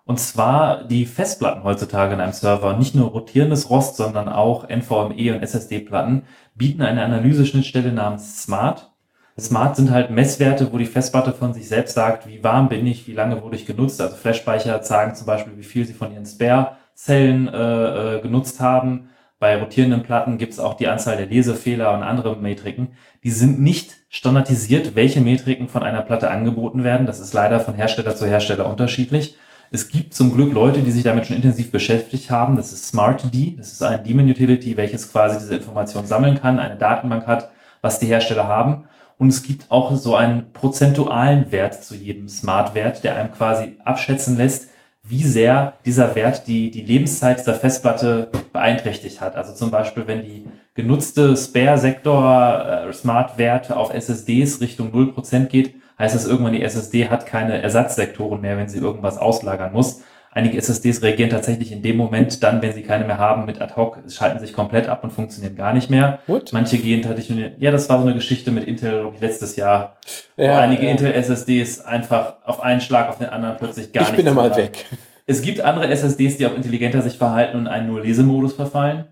[SPEAKER 2] Und zwar die Festplatten heutzutage in einem Server, nicht nur rotierendes Rost, sondern auch NVMe und SSD-Platten, bieten eine Analyseschnittstelle namens Smart. Smart sind halt Messwerte, wo die Festplatte von sich selbst sagt, wie warm bin ich, wie lange wurde ich genutzt. Also Flashspeicher sagen zum Beispiel, wie viel sie von ihren Spare-Zellen äh, äh, genutzt haben. Bei rotierenden Platten gibt es auch die Anzahl der Lesefehler und andere Metriken. Die sind nicht standardisiert, welche Metriken von einer Platte angeboten werden. Das ist leider von Hersteller zu Hersteller unterschiedlich. Es gibt zum Glück Leute, die sich damit schon intensiv beschäftigt haben. Das ist SmartD. Das ist ein Daemon Utility, welches quasi diese Information sammeln kann, eine Datenbank hat, was die Hersteller haben. Und es gibt auch so einen prozentualen Wert zu jedem Smart-Wert, der einem quasi abschätzen lässt, wie sehr dieser Wert die, die Lebenszeit der Festplatte beeinträchtigt hat. Also zum Beispiel, wenn die genutzte Spare-Sektor äh, auf SSDs Richtung 0% geht, heißt das irgendwann, die SSD hat keine Ersatzsektoren mehr, wenn sie irgendwas auslagern muss. Einige SSDs reagieren tatsächlich in dem Moment dann, wenn sie keine mehr haben, mit ad hoc, schalten sich komplett ab und funktionieren gar nicht mehr.
[SPEAKER 1] What?
[SPEAKER 2] Manche gehen tatsächlich, ja, das war so eine Geschichte mit Intel ich, letztes Jahr, wo
[SPEAKER 1] Ja,
[SPEAKER 2] einige
[SPEAKER 1] ja.
[SPEAKER 2] Intel-SSDs einfach auf einen Schlag auf den anderen plötzlich gar
[SPEAKER 1] ich
[SPEAKER 2] nicht
[SPEAKER 1] bin da
[SPEAKER 2] mehr
[SPEAKER 1] mal
[SPEAKER 2] waren.
[SPEAKER 1] weg.
[SPEAKER 2] Es gibt andere SSDs, die auch intelligenter sich verhalten und in einen Nur-Lesemodus verfallen.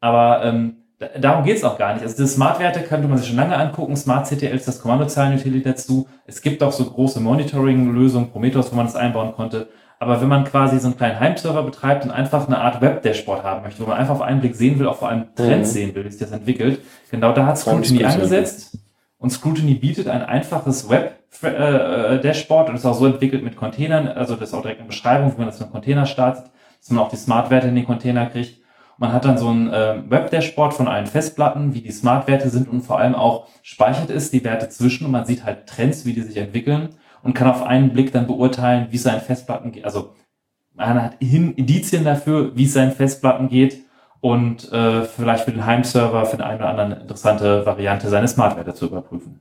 [SPEAKER 2] Aber ähm, da- darum geht's auch gar nicht. Also diese Smart-Werte könnte man sich schon lange angucken. Smart-CTL ist das Kommandozeilen-Utility dazu. Es gibt auch so große Monitoring-Lösungen, Prometheus, wo man das einbauen konnte. Aber wenn man quasi so einen kleinen Heimserver betreibt und einfach eine Art Web-Dashboard haben möchte, wo man einfach auf einen Blick sehen will, auch vor allem Trends
[SPEAKER 1] Mhm.
[SPEAKER 2] sehen will, wie sich das entwickelt, genau da hat Scrutiny angesetzt. Und Scrutiny bietet ein einfaches Web-Dashboard und ist auch so entwickelt mit Containern, also das ist auch direkt eine Beschreibung, wie man das in einem Container startet, dass man auch die Smart-Werte in den Container kriegt. Man hat dann so ein ähm, Web-Dashboard von allen Festplatten, wie die Smart-Werte sind und vor allem auch speichert ist die Werte zwischen und man sieht halt Trends, wie die sich entwickeln und kann auf einen Blick dann beurteilen, wie es seinen Festplatten geht. Also man hat Indizien dafür, wie es seinen Festplatten geht und äh, vielleicht für den Heimserver, für den einen oder anderen interessante Variante, seine Smart-Werte zu überprüfen.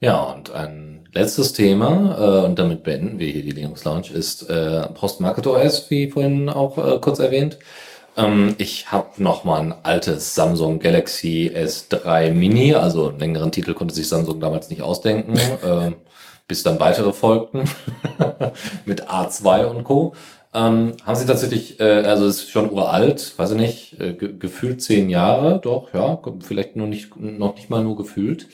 [SPEAKER 3] Ja, und ein letztes Thema, äh, und damit beenden wir hier die Linux Lounge, ist äh, Postmarket OS, wie vorhin auch äh, kurz erwähnt. Ähm, ich habe noch mal ein altes Samsung Galaxy S3 Mini, also einen längeren Titel konnte sich Samsung damals nicht ausdenken, [LAUGHS] äh, bis dann weitere folgten [LAUGHS] mit A2 und Co. Ähm, haben sie tatsächlich, äh, also es ist schon uralt, weiß ich nicht, äh, ge gefühlt zehn Jahre, doch, ja, vielleicht nur nicht, noch nicht mal nur gefühlt.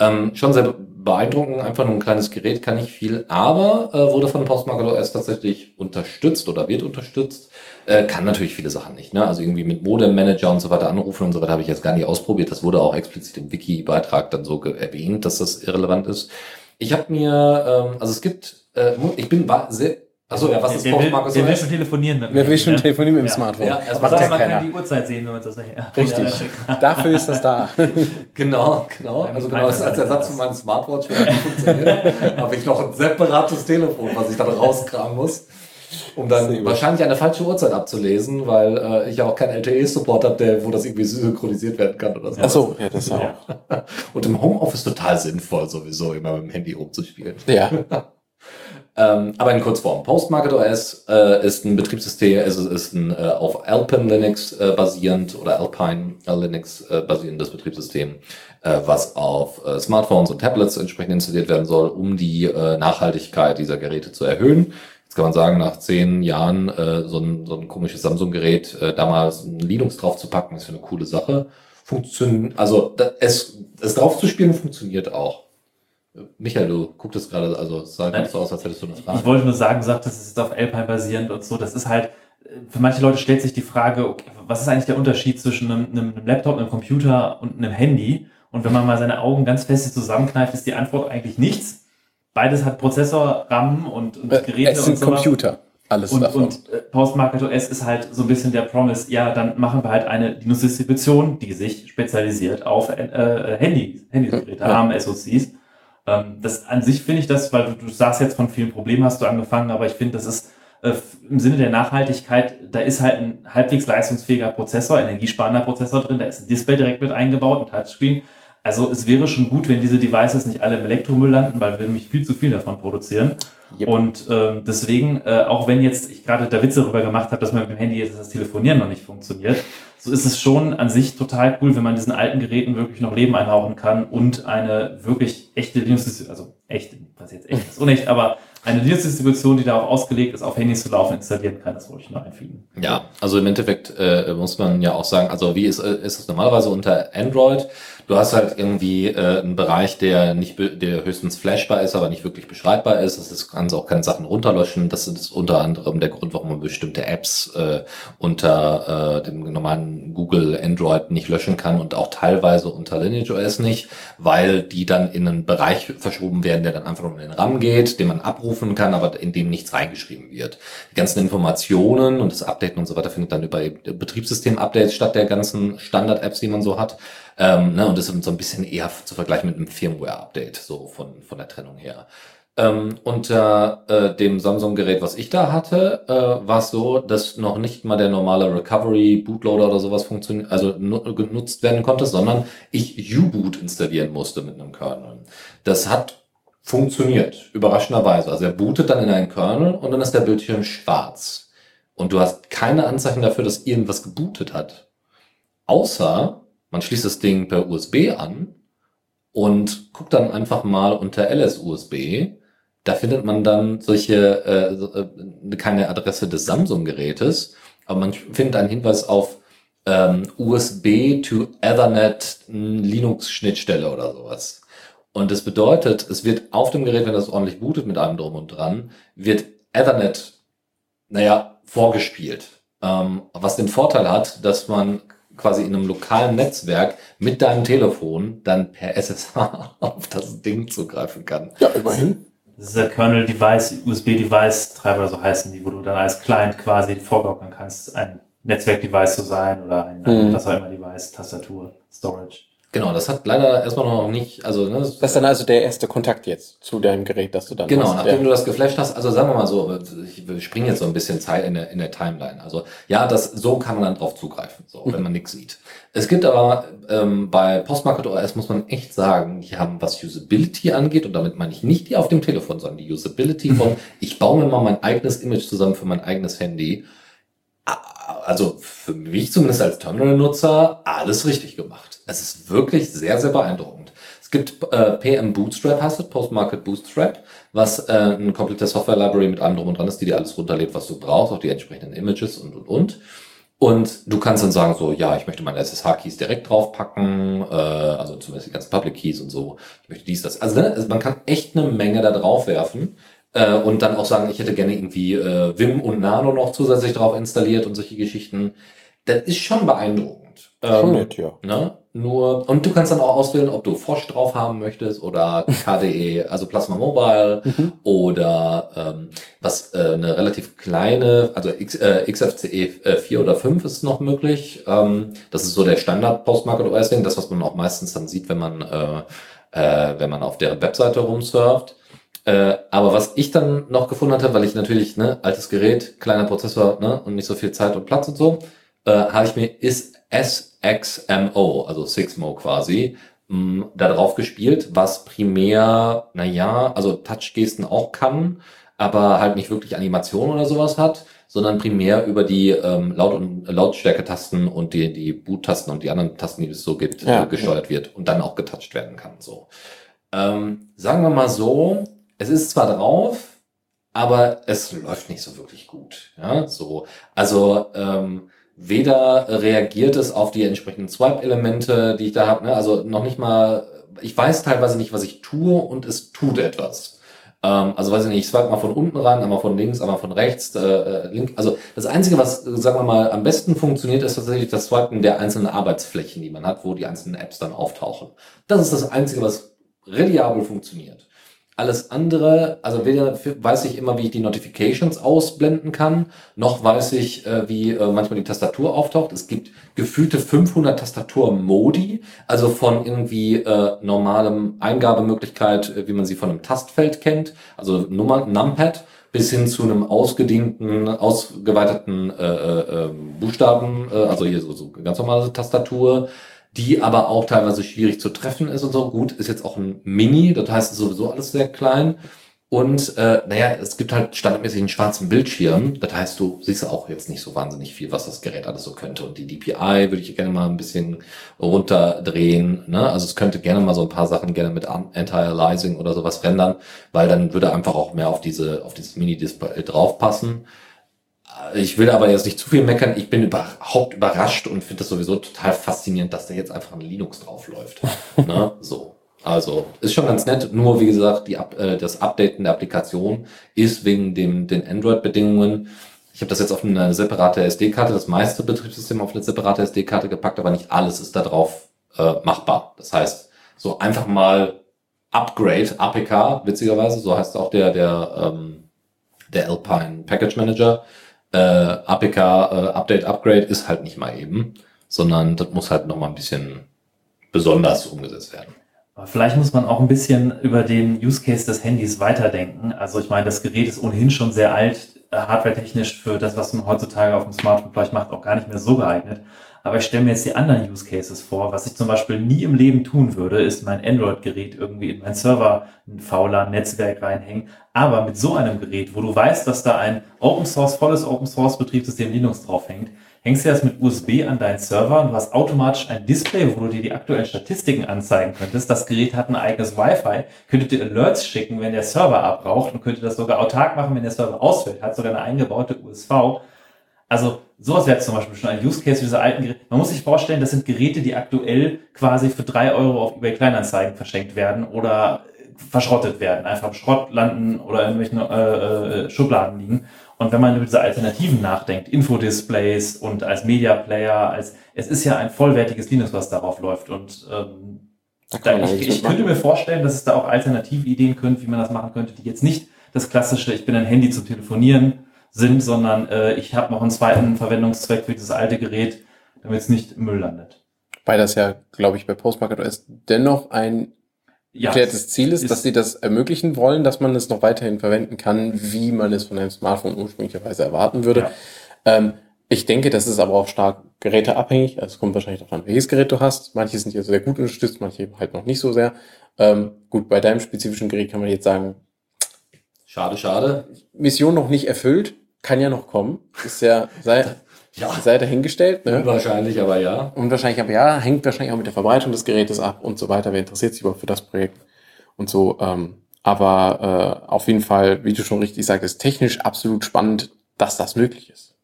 [SPEAKER 3] Ähm, schon sehr beeindruckend, einfach nur ein kleines Gerät, kann nicht viel, aber äh, wurde von Postmarket OS tatsächlich unterstützt oder wird unterstützt. Äh, kann natürlich viele Sachen nicht, ne? Also irgendwie mit Modem-Manager und so weiter anrufen und so weiter habe ich jetzt gar nicht ausprobiert. Das wurde auch explizit im Wiki-Beitrag dann so erwähnt, dass das irrelevant ist. Ich habe mir, ähm, also es gibt, äh, ich bin war sehr, achso, ja, was ist Postmarket
[SPEAKER 2] wer will schon telefonieren? mit
[SPEAKER 1] Wer will schon
[SPEAKER 2] ne?
[SPEAKER 1] telefonieren mit dem. Smartphone?
[SPEAKER 3] Ja,
[SPEAKER 1] ja
[SPEAKER 2] man kann
[SPEAKER 1] keiner.
[SPEAKER 2] die Uhrzeit sehen, wenn man das ja, [LAUGHS]
[SPEAKER 1] Richtig.
[SPEAKER 2] Ja,
[SPEAKER 1] Dafür ist das da. [LAUGHS]
[SPEAKER 3] Genau, genau. Also genau, das ist als Ersatz für meine Smartwatch, wenn das nicht funktioniert, [LAUGHS] habe ich noch ein separates Telefon, was ich dann rauskramen muss, um dann wahrscheinlich eine falsche Uhrzeit abzulesen, weil äh, ich ja auch keinen LTE-Support habe, der, wo das irgendwie synchronisiert werden kann oder so.
[SPEAKER 1] Ach so, ja, das auch.
[SPEAKER 2] Ja.
[SPEAKER 3] Und im Homeoffice total sinnvoll, sowieso immer mit dem Handy rumzuspielen.
[SPEAKER 1] Ja.
[SPEAKER 3] Ähm, aber in Kurzform. Postmarket OS äh, ist ein Betriebssystem, also ist ein äh, auf Alpine Linux äh, basierend oder Alpine Linux äh, basierendes Betriebssystem, äh, was auf äh, Smartphones und Tablets entsprechend installiert werden soll, um die Nachhaltigkeit dieser Geräte zu erhöhen. Jetzt kann man sagen, nach zehn Jahren so, ein, so ein komisches Samsung-Gerät da mal so ein Linux drauf zu packen, ist für eine coole Sache. funktioniert, also da, es, es drauf zu spielen funktioniert auch. Michael, du guckt gerade, also sah ganz so aus, als hättest du eine Frage.
[SPEAKER 2] Ich wollte nur sagen, sagt, das ist auf Alpine basierend und so. Das ist halt, für manche Leute stellt sich die Frage, okay, was ist eigentlich der Unterschied zwischen einem, einem Laptop, einem Computer und einem Handy? Und wenn man mal seine Augen ganz fest zusammenkneift, ist die Antwort eigentlich nichts. Beides hat Prozessor, RAM und, und
[SPEAKER 1] Äh,
[SPEAKER 2] Geräte
[SPEAKER 1] Es sind
[SPEAKER 2] und so.
[SPEAKER 1] Computer. Alles
[SPEAKER 2] Und,
[SPEAKER 1] davon.
[SPEAKER 2] und äh, Postmarket OS ist halt so ein bisschen der Promise, ja, dann machen wir halt eine Linux-Distribution, die sich spezialisiert auf äh, Handy, Handygeräte,
[SPEAKER 1] Ja.
[SPEAKER 2] ARM-SoCs. Ähm, das an sich finde ich das, weil du, du sagst jetzt von vielen Problemen hast du angefangen, aber ich finde, das ist äh, im Sinne der Nachhaltigkeit, da ist halt ein halbwegs leistungsfähiger Prozessor, energiesparender Prozessor drin, da ist ein Display direkt mit eingebaut, ein Touchscreen. Also es wäre schon gut, wenn diese Devices nicht alle im Elektromüll landen, weil wir nämlich viel zu viel davon produzieren.
[SPEAKER 1] Yep.
[SPEAKER 2] Und ähm, deswegen, äh, auch wenn jetzt ich gerade da Witze darüber gemacht habe, dass man mit dem Handy jetzt das Telefonieren noch nicht funktioniert, so ist es schon an sich total cool, wenn man diesen alten Geräten wirklich noch Leben einhauchen kann und eine wirklich echte Linux, also echt, was jetzt echt ist, [LAUGHS] unecht, aber eine Linux-Distribution, die darauf ausgelegt ist, auf Handys zu laufen, installieren kann. Das wollte ich noch einfügen.
[SPEAKER 3] Ja, also im Endeffekt äh, muss man ja auch sagen, also wie ist, äh, ist es normalerweise unter Android? Du hast halt irgendwie äh, einen Bereich, der nicht, der höchstens flashbar ist, aber nicht wirklich beschreibbar ist. Das ist, kannst auch keine Sachen runterlöschen. Das ist unter anderem der Grund, warum man bestimmte Apps äh, unter äh, dem normalen Google Android nicht löschen kann und auch teilweise unter Lineage OS nicht, weil die dann in einen Bereich verschoben werden, der dann einfach in den RAM geht, den man abrufen kann, aber in dem nichts reingeschrieben wird. Die ganzen Informationen und das Updaten und so weiter findet dann über Betriebssystem-Updates statt der ganzen Standard-Apps, die man so hat. Ähm, ne, und das ist so ein bisschen eher zu vergleichen mit einem Firmware-Update, so von, von der Trennung her. Ähm, unter äh, dem Samsung-Gerät, was ich da hatte, äh, war es so, dass noch nicht mal der normale Recovery, Bootloader oder sowas funktioniert, also nu genutzt werden konnte, sondern ich U-Boot installieren musste mit einem Kernel. Das hat funktioniert, überraschenderweise. Also er bootet dann in einen Kernel und dann ist der Bildschirm schwarz. Und du hast keine Anzeichen dafür, dass irgendwas gebootet hat. Außer man schließt das Ding per USB an und guckt dann einfach mal unter LS-USB. Da findet man dann solche, äh, äh, keine Adresse des Samsung-Gerätes, aber man findet einen Hinweis auf ähm, USB to Ethernet Linux-Schnittstelle oder sowas. Und das bedeutet, es wird auf dem Gerät, wenn das ordentlich bootet mit allem drum und dran, wird Ethernet, naja, vorgespielt. Ähm, was den Vorteil hat, dass man quasi in einem lokalen Netzwerk mit deinem Telefon dann per SSH [LAUGHS] auf das Ding zugreifen kann.
[SPEAKER 1] Ja, immerhin.
[SPEAKER 2] Das ist der Kernel-Device, USB-Device-Treiber, so heißen die, wo du dann als Client quasi vorgaukeln kannst, ein Netzwerk-Device zu sein oder ein, ein
[SPEAKER 1] Mhm.
[SPEAKER 2] was auch immer Device, Tastatur, Storage.
[SPEAKER 3] Genau, das hat leider erstmal noch nicht, also ne,
[SPEAKER 1] Das ist dann also der erste Kontakt jetzt zu deinem Gerät, das du dann
[SPEAKER 3] Genau,
[SPEAKER 1] hast.
[SPEAKER 3] nachdem
[SPEAKER 1] ja.
[SPEAKER 3] du das geflasht hast, also sagen wir mal so, ich springe jetzt so ein bisschen Zeit in der, in der Timeline. Also ja, das so kann man dann drauf zugreifen, so, wenn man nichts sieht. Es gibt aber ähm, bei Postmarket OS muss man echt sagen, die haben was Usability angeht und damit meine ich nicht die auf dem Telefon, sondern die Usability von ich baue mir mal mein eigenes Image zusammen für mein eigenes Handy. Also für mich zumindest als Terminal-Nutzer alles richtig gemacht. Es ist wirklich sehr, sehr beeindruckend. Es gibt äh, PM Bootstrap, heißt es, Postmarket Bootstrap, was äh, eine komplette Software-Library mit allem drum und dran ist, die dir alles runterlädt, was du brauchst, auch die entsprechenden Images und, und, und. Und du kannst dann sagen so, ja, ich möchte meine SSH-Keys direkt draufpacken, äh, also zumindest die ganzen Public Keys und so. Ich möchte dies, das. Also, ne, also man kann echt eine Menge da drauf werfen äh, und dann auch sagen, ich hätte gerne irgendwie äh, Vim und Nano noch zusätzlich drauf installiert und solche Geschichten. Das ist schon beeindruckend.
[SPEAKER 1] Schon
[SPEAKER 3] Ähm,
[SPEAKER 1] nett, ja.
[SPEAKER 3] Ne? Nur, und du kannst dann auch auswählen, ob du Fosch drauf haben möchtest oder [LAUGHS] KDE, also Plasma Mobile
[SPEAKER 1] Mhm.
[SPEAKER 3] oder ähm, was äh, eine relativ kleine, also X, äh, XFCE äh, 4 oder 5 ist noch möglich. Ähm, das ist so der Standard Postmarket OS Ding, das was man auch meistens dann sieht, wenn man äh, äh, wenn man auf deren Webseite rumsurft. Äh, aber was ich dann noch gefunden hatte, weil ich natürlich, ne, altes Gerät, kleiner Prozessor, ne, und nicht so viel Zeit und Platz und so, äh, habe ich mir ist SXMO, also Sixmo quasi, mh, da drauf gespielt, was primär, naja, also Touchgesten auch kann, aber halt nicht wirklich Animation oder sowas hat, sondern primär über die ähm, Laut- und Lautstärke-Tasten und die, die Boot-Tasten und die anderen Tasten, die es so gibt,
[SPEAKER 1] Ja.
[SPEAKER 3] äh, gesteuert wird und dann auch getoucht werden kann. So. Ähm, sagen wir mal so, es ist zwar drauf, aber es läuft nicht so wirklich gut. Ja, so. Also, ähm, weder reagiert es auf die entsprechenden Swipe-Elemente, die ich da habe, ne? also noch nicht mal, ich weiß teilweise nicht, was ich tue und es tut etwas. Ähm, also weiß ich nicht, ich swipe mal von unten ran, einmal von links, einmal von rechts, äh, äh link. Also das Einzige, was, sagen wir mal, am besten funktioniert, ist tatsächlich das Swipen der einzelnen Arbeitsflächen, die man hat, wo die einzelnen Apps dann auftauchen. Das ist das Einzige, was reliabel funktioniert. Alles andere, also weder weiß ich immer, wie ich die Notifications ausblenden kann, noch weiß ich, äh, wie äh, manchmal die Tastatur auftaucht. Es gibt gefühlte 500 Tastatur-Modi, also von irgendwie äh, normalem Eingabemöglichkeit, äh, wie man sie von einem Tastfeld kennt, also Nummer, Numpad, bis hin zu einem ausgedienten, ausgeweiteten äh, äh, Buchstaben, äh, also hier so, so ganz normale Tastatur, die aber auch teilweise schwierig zu treffen ist und so. Gut, ist jetzt auch ein Mini, das heißt sowieso alles sehr klein. Und äh, naja, es gibt halt standardmäßig einen schwarzen Bildschirm. Das heißt, du siehst auch jetzt nicht so wahnsinnig viel, was das Gerät alles so könnte. Und die DPI würde ich gerne mal ein bisschen runterdrehen. Ne? Also es könnte gerne mal so ein paar Sachen gerne mit Anti-Aliasing oder sowas rendern, weil dann würde einfach auch mehr auf diese auf dieses Mini-Display draufpassen. Ich will aber jetzt nicht zu viel meckern. Ich bin überhaupt überrascht und finde das sowieso total faszinierend, dass da jetzt einfach ein Linux draufläuft. [LAUGHS] ne? So. Also ist schon ganz nett. Nur wie gesagt, die, äh, das Updaten der Applikation ist wegen dem, den Android-Bedingungen. Ich habe das jetzt auf eine separate SD-Karte, das meiste Betriebssystem auf eine separate SD-Karte gepackt, aber nicht alles ist da drauf äh, machbar. Das heißt, so einfach mal Upgrade, APK, witzigerweise, so heißt auch der, der, ähm, der Alpine Package Manager äh, APK äh, Update Upgrade ist halt nicht mal eben, sondern das muss halt noch mal ein bisschen besonders umgesetzt werden.
[SPEAKER 2] Vielleicht muss man auch ein bisschen über den Use Case des Handys weiterdenken. Also ich meine, das Gerät ist ohnehin schon sehr alt, äh, hardwaretechnisch für das, was man heutzutage auf dem Smartphone vielleicht macht, auch gar nicht mehr so geeignet. Aber ich stelle mir jetzt die anderen Use Cases vor. Was ich zum Beispiel nie im Leben tun würde, ist mein Android-Gerät irgendwie in meinen Server, ein fauler Netzwerk reinhängen. Aber mit so einem Gerät, wo du weißt, dass da ein Open Source, volles Open Source Betriebssystem Linux draufhängt, hängst du das mit USB an deinen Server und du hast automatisch ein Display, wo du dir die aktuellen Statistiken anzeigen könntest. Das Gerät hat ein eigenes Wi-Fi, könnte dir Alerts schicken, wenn der Server abbraucht und könnte das sogar autark machen, wenn der Server ausfällt, hat sogar eine eingebaute USV. Also sowas wäre zum Beispiel schon ein Use Case für diese alten Geräte. Man muss sich vorstellen, das sind Geräte, die aktuell quasi für drei Euro auf eBay Kleinanzeigen verschenkt werden oder verschrottet werden, einfach im Schrott landen oder in irgendwelchen äh, äh, Schubladen liegen. Und wenn man über diese Alternativen nachdenkt, Infodisplays und als Media Player, als es ist ja ein vollwertiges Linux, was darauf läuft. Und ähm, da ich, ich könnte mir vorstellen, dass es da auch alternative Ideen könnte, wie man das machen könnte, die jetzt nicht das klassische, ich bin ein Handy zum Telefonieren sind, sondern äh, ich habe noch einen zweiten Verwendungszweck für dieses alte Gerät, damit es nicht im Müll landet.
[SPEAKER 1] Weil das ja, glaube ich, bei Postmarket OS dennoch ein ja, erklärtes Ziel ist, ist, dass sie das ermöglichen wollen, dass man es noch weiterhin verwenden kann, wie man es von einem Smartphone ursprünglicherweise erwarten würde. Ja. Ähm, ich denke, das ist aber auch stark geräteabhängig. Also es kommt wahrscheinlich darauf an, welches Gerät du hast. Manche sind ja sehr gut unterstützt, manche halt noch nicht so sehr. Ähm, gut, bei deinem spezifischen Gerät kann man jetzt sagen,
[SPEAKER 3] schade, schade.
[SPEAKER 1] Mission noch nicht erfüllt kann ja noch kommen. Ist ja, sei, [LAUGHS] ja. sei dahingestellt.
[SPEAKER 3] Ne? Unwahrscheinlich, aber ja.
[SPEAKER 1] Unwahrscheinlich, aber ja, hängt wahrscheinlich auch mit der Verbreitung des Gerätes ab und so weiter. Wer interessiert sich überhaupt für das Projekt und so. Ähm, aber äh, auf jeden Fall, wie du schon richtig sagtest, technisch absolut spannend, dass das möglich ist.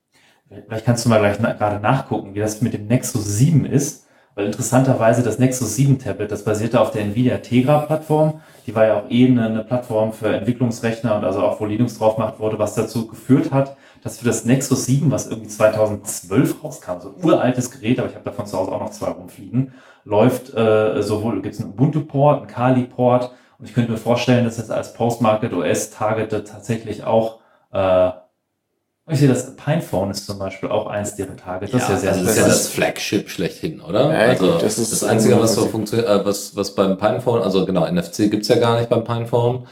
[SPEAKER 2] Vielleicht kannst du mal gleich na gerade nachgucken, wie das mit dem Nexus 7 ist. Weil interessanterweise das Nexus 7 Tablet, das basierte auf der Nvidia Tegra Plattform. Die war ja auch eh eine, eine Plattform für Entwicklungsrechner und also auch wo Linux drauf gemacht wurde, was dazu geführt hat, dass für das Nexus 7, was irgendwie 2012 rauskam, so ein uraltes Gerät, aber ich habe davon zu Hause auch noch zwei rumfliegen, läuft äh, sowohl, gibt es einen Ubuntu-Port, einen Kali-Port und ich könnte mir vorstellen, dass es als Postmarket OS targeted tatsächlich auch äh, ich sehe, das Pinephone ist zum Beispiel auch eins deren Tage.
[SPEAKER 3] Das ja, ist ja sehr das ist ja das Flagship schlechthin, oder? Ja, also gut, das ist das Einzige, was so funktioniert, äh, was, was beim Pinephone, also genau, NFC gibt's ja gar nicht beim Pinephone,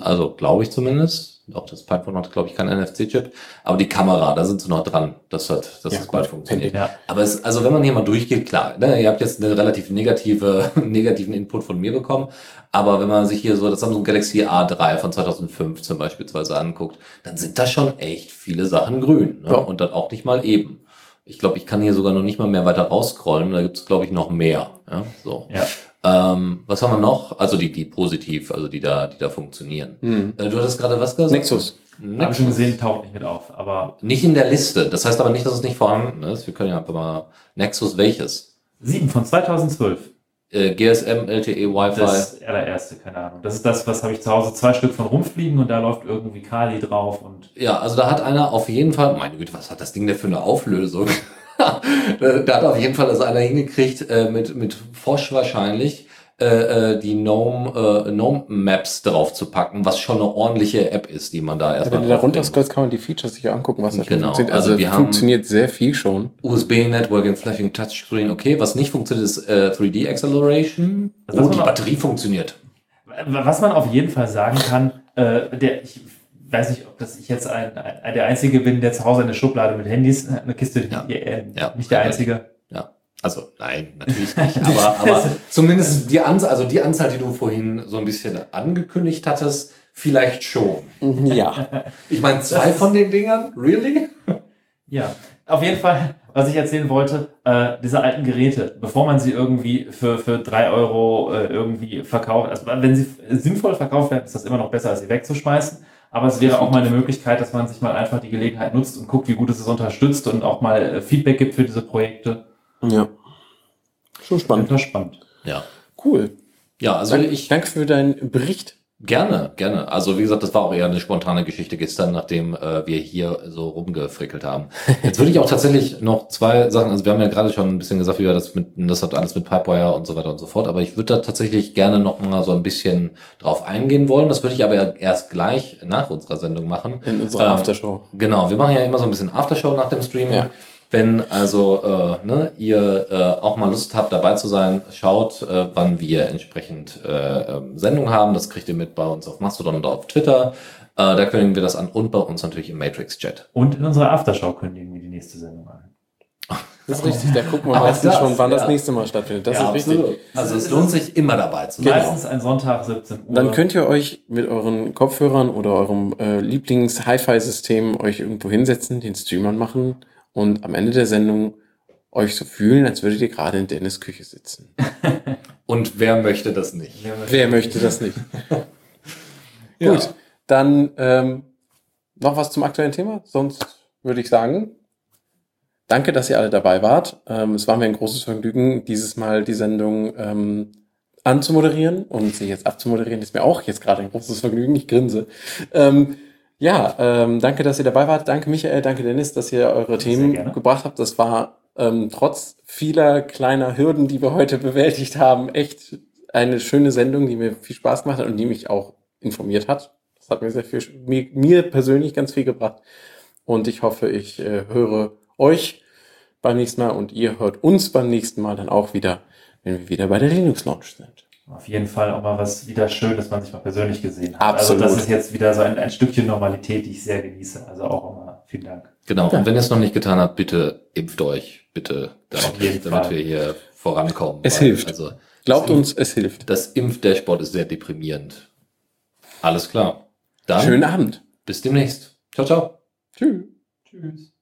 [SPEAKER 3] also glaube ich zumindest. Auch das Pipephone hat, glaube ich, keinen NFC-Chip. Aber die Kamera, da sind sie noch dran, dass, halt, dass ja, das bald funktioniert. Ja. Aber es, also wenn man hier mal durchgeht, klar, ne, ihr habt jetzt einen relativ negative, [LAUGHS] negativen Input von mir bekommen. Aber wenn man sich hier so das Samsung Galaxy A3 von 2015 beispielsweise anguckt, dann sind da schon echt viele Sachen grün. Ne? Ja. Und dann auch nicht mal eben. Ich glaube, ich kann hier sogar noch nicht mal mehr weiter rausscrollen. Da gibt es, glaube ich, noch mehr. Ja, so.
[SPEAKER 2] ja.
[SPEAKER 3] Ähm, was haben wir noch? Also die, die positiv, also die da, die da funktionieren.
[SPEAKER 1] Hm.
[SPEAKER 3] Äh, du hattest gerade was gesagt?
[SPEAKER 1] Nexus.
[SPEAKER 2] Habe ich schon gesehen, taucht nicht mit auf. Aber
[SPEAKER 3] Nicht in der Liste. Das heißt aber nicht, dass es nicht vorhanden ist. Wir können ja einfach mal Nexus welches?
[SPEAKER 2] 7 von 2012.
[SPEAKER 3] Äh, GSM, LTE, Wi-Fi.
[SPEAKER 2] Das allererste, keine Ahnung. Das ist das, was habe ich zu Hause zwei Stück von rumfliegen und da läuft irgendwie Kali drauf und
[SPEAKER 3] Ja, also da hat einer auf jeden Fall, meine Güte, was hat das Ding denn für eine Auflösung? [LAUGHS] da hat auf jeden Fall also einer hingekriegt, äh, mit, mit Fosch wahrscheinlich, äh, äh, die Gnome, äh, Gnome Maps drauf zu packen, was schon eine ordentliche App ist, die man da
[SPEAKER 1] Ja,
[SPEAKER 3] erstmal
[SPEAKER 1] wenn du da
[SPEAKER 3] drauflegen
[SPEAKER 1] runter scrollst, kann man die Features sich angucken, was da
[SPEAKER 3] Genau,
[SPEAKER 1] funktioniert.
[SPEAKER 3] also
[SPEAKER 1] Also,
[SPEAKER 3] wir haben-
[SPEAKER 1] funktioniert sehr viel schon.
[SPEAKER 3] USB-Networking, Flashing Touchscreen, okay. Was nicht funktioniert, ist äh, 3D Acceleration.
[SPEAKER 2] Das
[SPEAKER 3] Oh, die Batterie funktioniert.
[SPEAKER 2] Was man auf jeden Fall sagen kann, äh, der, ich weiß nicht, ob das ich jetzt ein, ein, der Einzige bin, der zu Hause eine Schublade mit Handys, eine Kiste,
[SPEAKER 3] Ja.
[SPEAKER 2] äh,
[SPEAKER 3] Ja.
[SPEAKER 2] nicht der Einzige.
[SPEAKER 3] Ja. Also, nein, natürlich nicht. [LAUGHS] Aber, aber zumindest die Anzahl, also die Anzahl, die du vorhin so ein bisschen angekündigt hattest, vielleicht schon.
[SPEAKER 1] Ja. [LAUGHS]
[SPEAKER 3] Ich meine, zwei von den Dingern? Really? [LAUGHS]
[SPEAKER 2] Ja, auf jeden Fall, was ich erzählen wollte, äh, diese alten Geräte, bevor man sie irgendwie für, für drei Euro äh, irgendwie verkauft, also wenn sie sinnvoll verkauft werden, ist das immer noch besser, als sie wegzuschmeißen. Aber es wäre auch mal eine Möglichkeit, dass man sich mal einfach die Gelegenheit nutzt und guckt, wie gut es es unterstützt und auch mal äh, Feedback gibt für diese Projekte.
[SPEAKER 1] ja. Schon spannend.
[SPEAKER 2] das spannend.
[SPEAKER 3] Ja.
[SPEAKER 1] Cool.
[SPEAKER 3] Ja, also
[SPEAKER 1] Danke,
[SPEAKER 3] ich,
[SPEAKER 1] danke für deinen Bericht.
[SPEAKER 3] Gerne, gerne. Also wie gesagt, das war auch eher eine spontane Geschichte gestern, nachdem äh, wir hier so rumgefrickelt haben. [LAUGHS] Jetzt würde ich auch tatsächlich noch zwei Sachen, also wir haben ja gerade schon ein bisschen gesagt, wie wir das mit, das hat alles mit Pipewire und so weiter und so fort, aber ich würde da tatsächlich gerne noch mal so ein bisschen drauf eingehen wollen. Das würde ich aber erst gleich nach unserer Sendung machen.
[SPEAKER 1] In unserer
[SPEAKER 3] Ähm,
[SPEAKER 1] Aftershow.
[SPEAKER 3] Genau, wir machen ja immer so ein bisschen Aftershow nach dem Stream.
[SPEAKER 1] Ja.
[SPEAKER 3] Wenn also äh, ne, ihr äh, auch mal Lust habt, dabei zu sein, schaut, äh, wann wir entsprechend äh, ähm, Sendungen haben. Das kriegt ihr mit bei uns auf Mastodon oder auf Twitter. Äh, da kündigen wir das an und bei uns natürlich im Matrix-Chat.
[SPEAKER 2] Und in unserer Aftershow kündigen wir die nächste Sendung an. [LAUGHS]
[SPEAKER 1] Das ist richtig. Da gucken wir meistens
[SPEAKER 3] das,
[SPEAKER 1] schon, wann
[SPEAKER 3] ja.
[SPEAKER 1] das nächste Mal stattfindet. Das
[SPEAKER 3] Ja,
[SPEAKER 1] ist richtig.
[SPEAKER 3] absolut. Also es lohnt sich immer dabei zu sein.
[SPEAKER 2] Meistens ein Sonntag, 17 Uhr.
[SPEAKER 1] Dann könnt ihr euch mit euren Kopfhörern oder eurem äh, Lieblings-Hi-Fi-System euch irgendwo hinsetzen, den Stream anmachen und am Ende der Sendung euch so fühlen, als würdet ihr gerade in Dennis Küche sitzen. [LAUGHS]
[SPEAKER 3] Und wer möchte das nicht?
[SPEAKER 1] Wer möchte das nicht? [LAUGHS]
[SPEAKER 3] Ja.
[SPEAKER 1] Gut, dann ähm, noch was zum aktuellen Thema. Sonst würde ich sagen, danke, dass ihr alle dabei wart. Ähm, es war mir ein großes Vergnügen, dieses Mal die Sendung ähm, anzumoderieren und sie jetzt abzumoderieren. Ist mir auch jetzt gerade ein großes Vergnügen. Ich grinse. Ähm, ja, ähm, danke, dass ihr dabei wart. Danke, Michael. Danke, Dennis, dass ihr eure Themen gebracht habt. Das war ähm, trotz vieler kleiner Hürden, die wir heute [LAUGHS] bewältigt haben, echt eine schöne Sendung, die mir viel Spaß gemacht hat und die mich auch informiert hat. Das hat mir sehr viel, mir, mir persönlich ganz viel gebracht. Und ich hoffe, ich äh, höre euch beim nächsten Mal und ihr hört uns beim nächsten Mal dann auch wieder, wenn wir wieder bei der Linux Launch sind.
[SPEAKER 2] Auf jeden Fall auch mal was wieder schön, dass man sich mal persönlich gesehen hat.
[SPEAKER 1] Absolut.
[SPEAKER 2] Also das ist jetzt wieder so ein, ein Stückchen Normalität, die ich sehr genieße. Also auch immer vielen Dank.
[SPEAKER 3] Genau. Und wenn ihr es noch nicht getan habt, bitte impft euch, bitte, damit, damit wir hier vorankommen.
[SPEAKER 1] Es hilft.
[SPEAKER 3] Also
[SPEAKER 1] Glaubt uns, es hilft.
[SPEAKER 3] Das Impfdashboard ist sehr deprimierend. Alles klar. Dann
[SPEAKER 1] Schönen Abend.
[SPEAKER 3] bis demnächst. Ciao, ciao.
[SPEAKER 1] Tschüss.
[SPEAKER 2] Tschüss.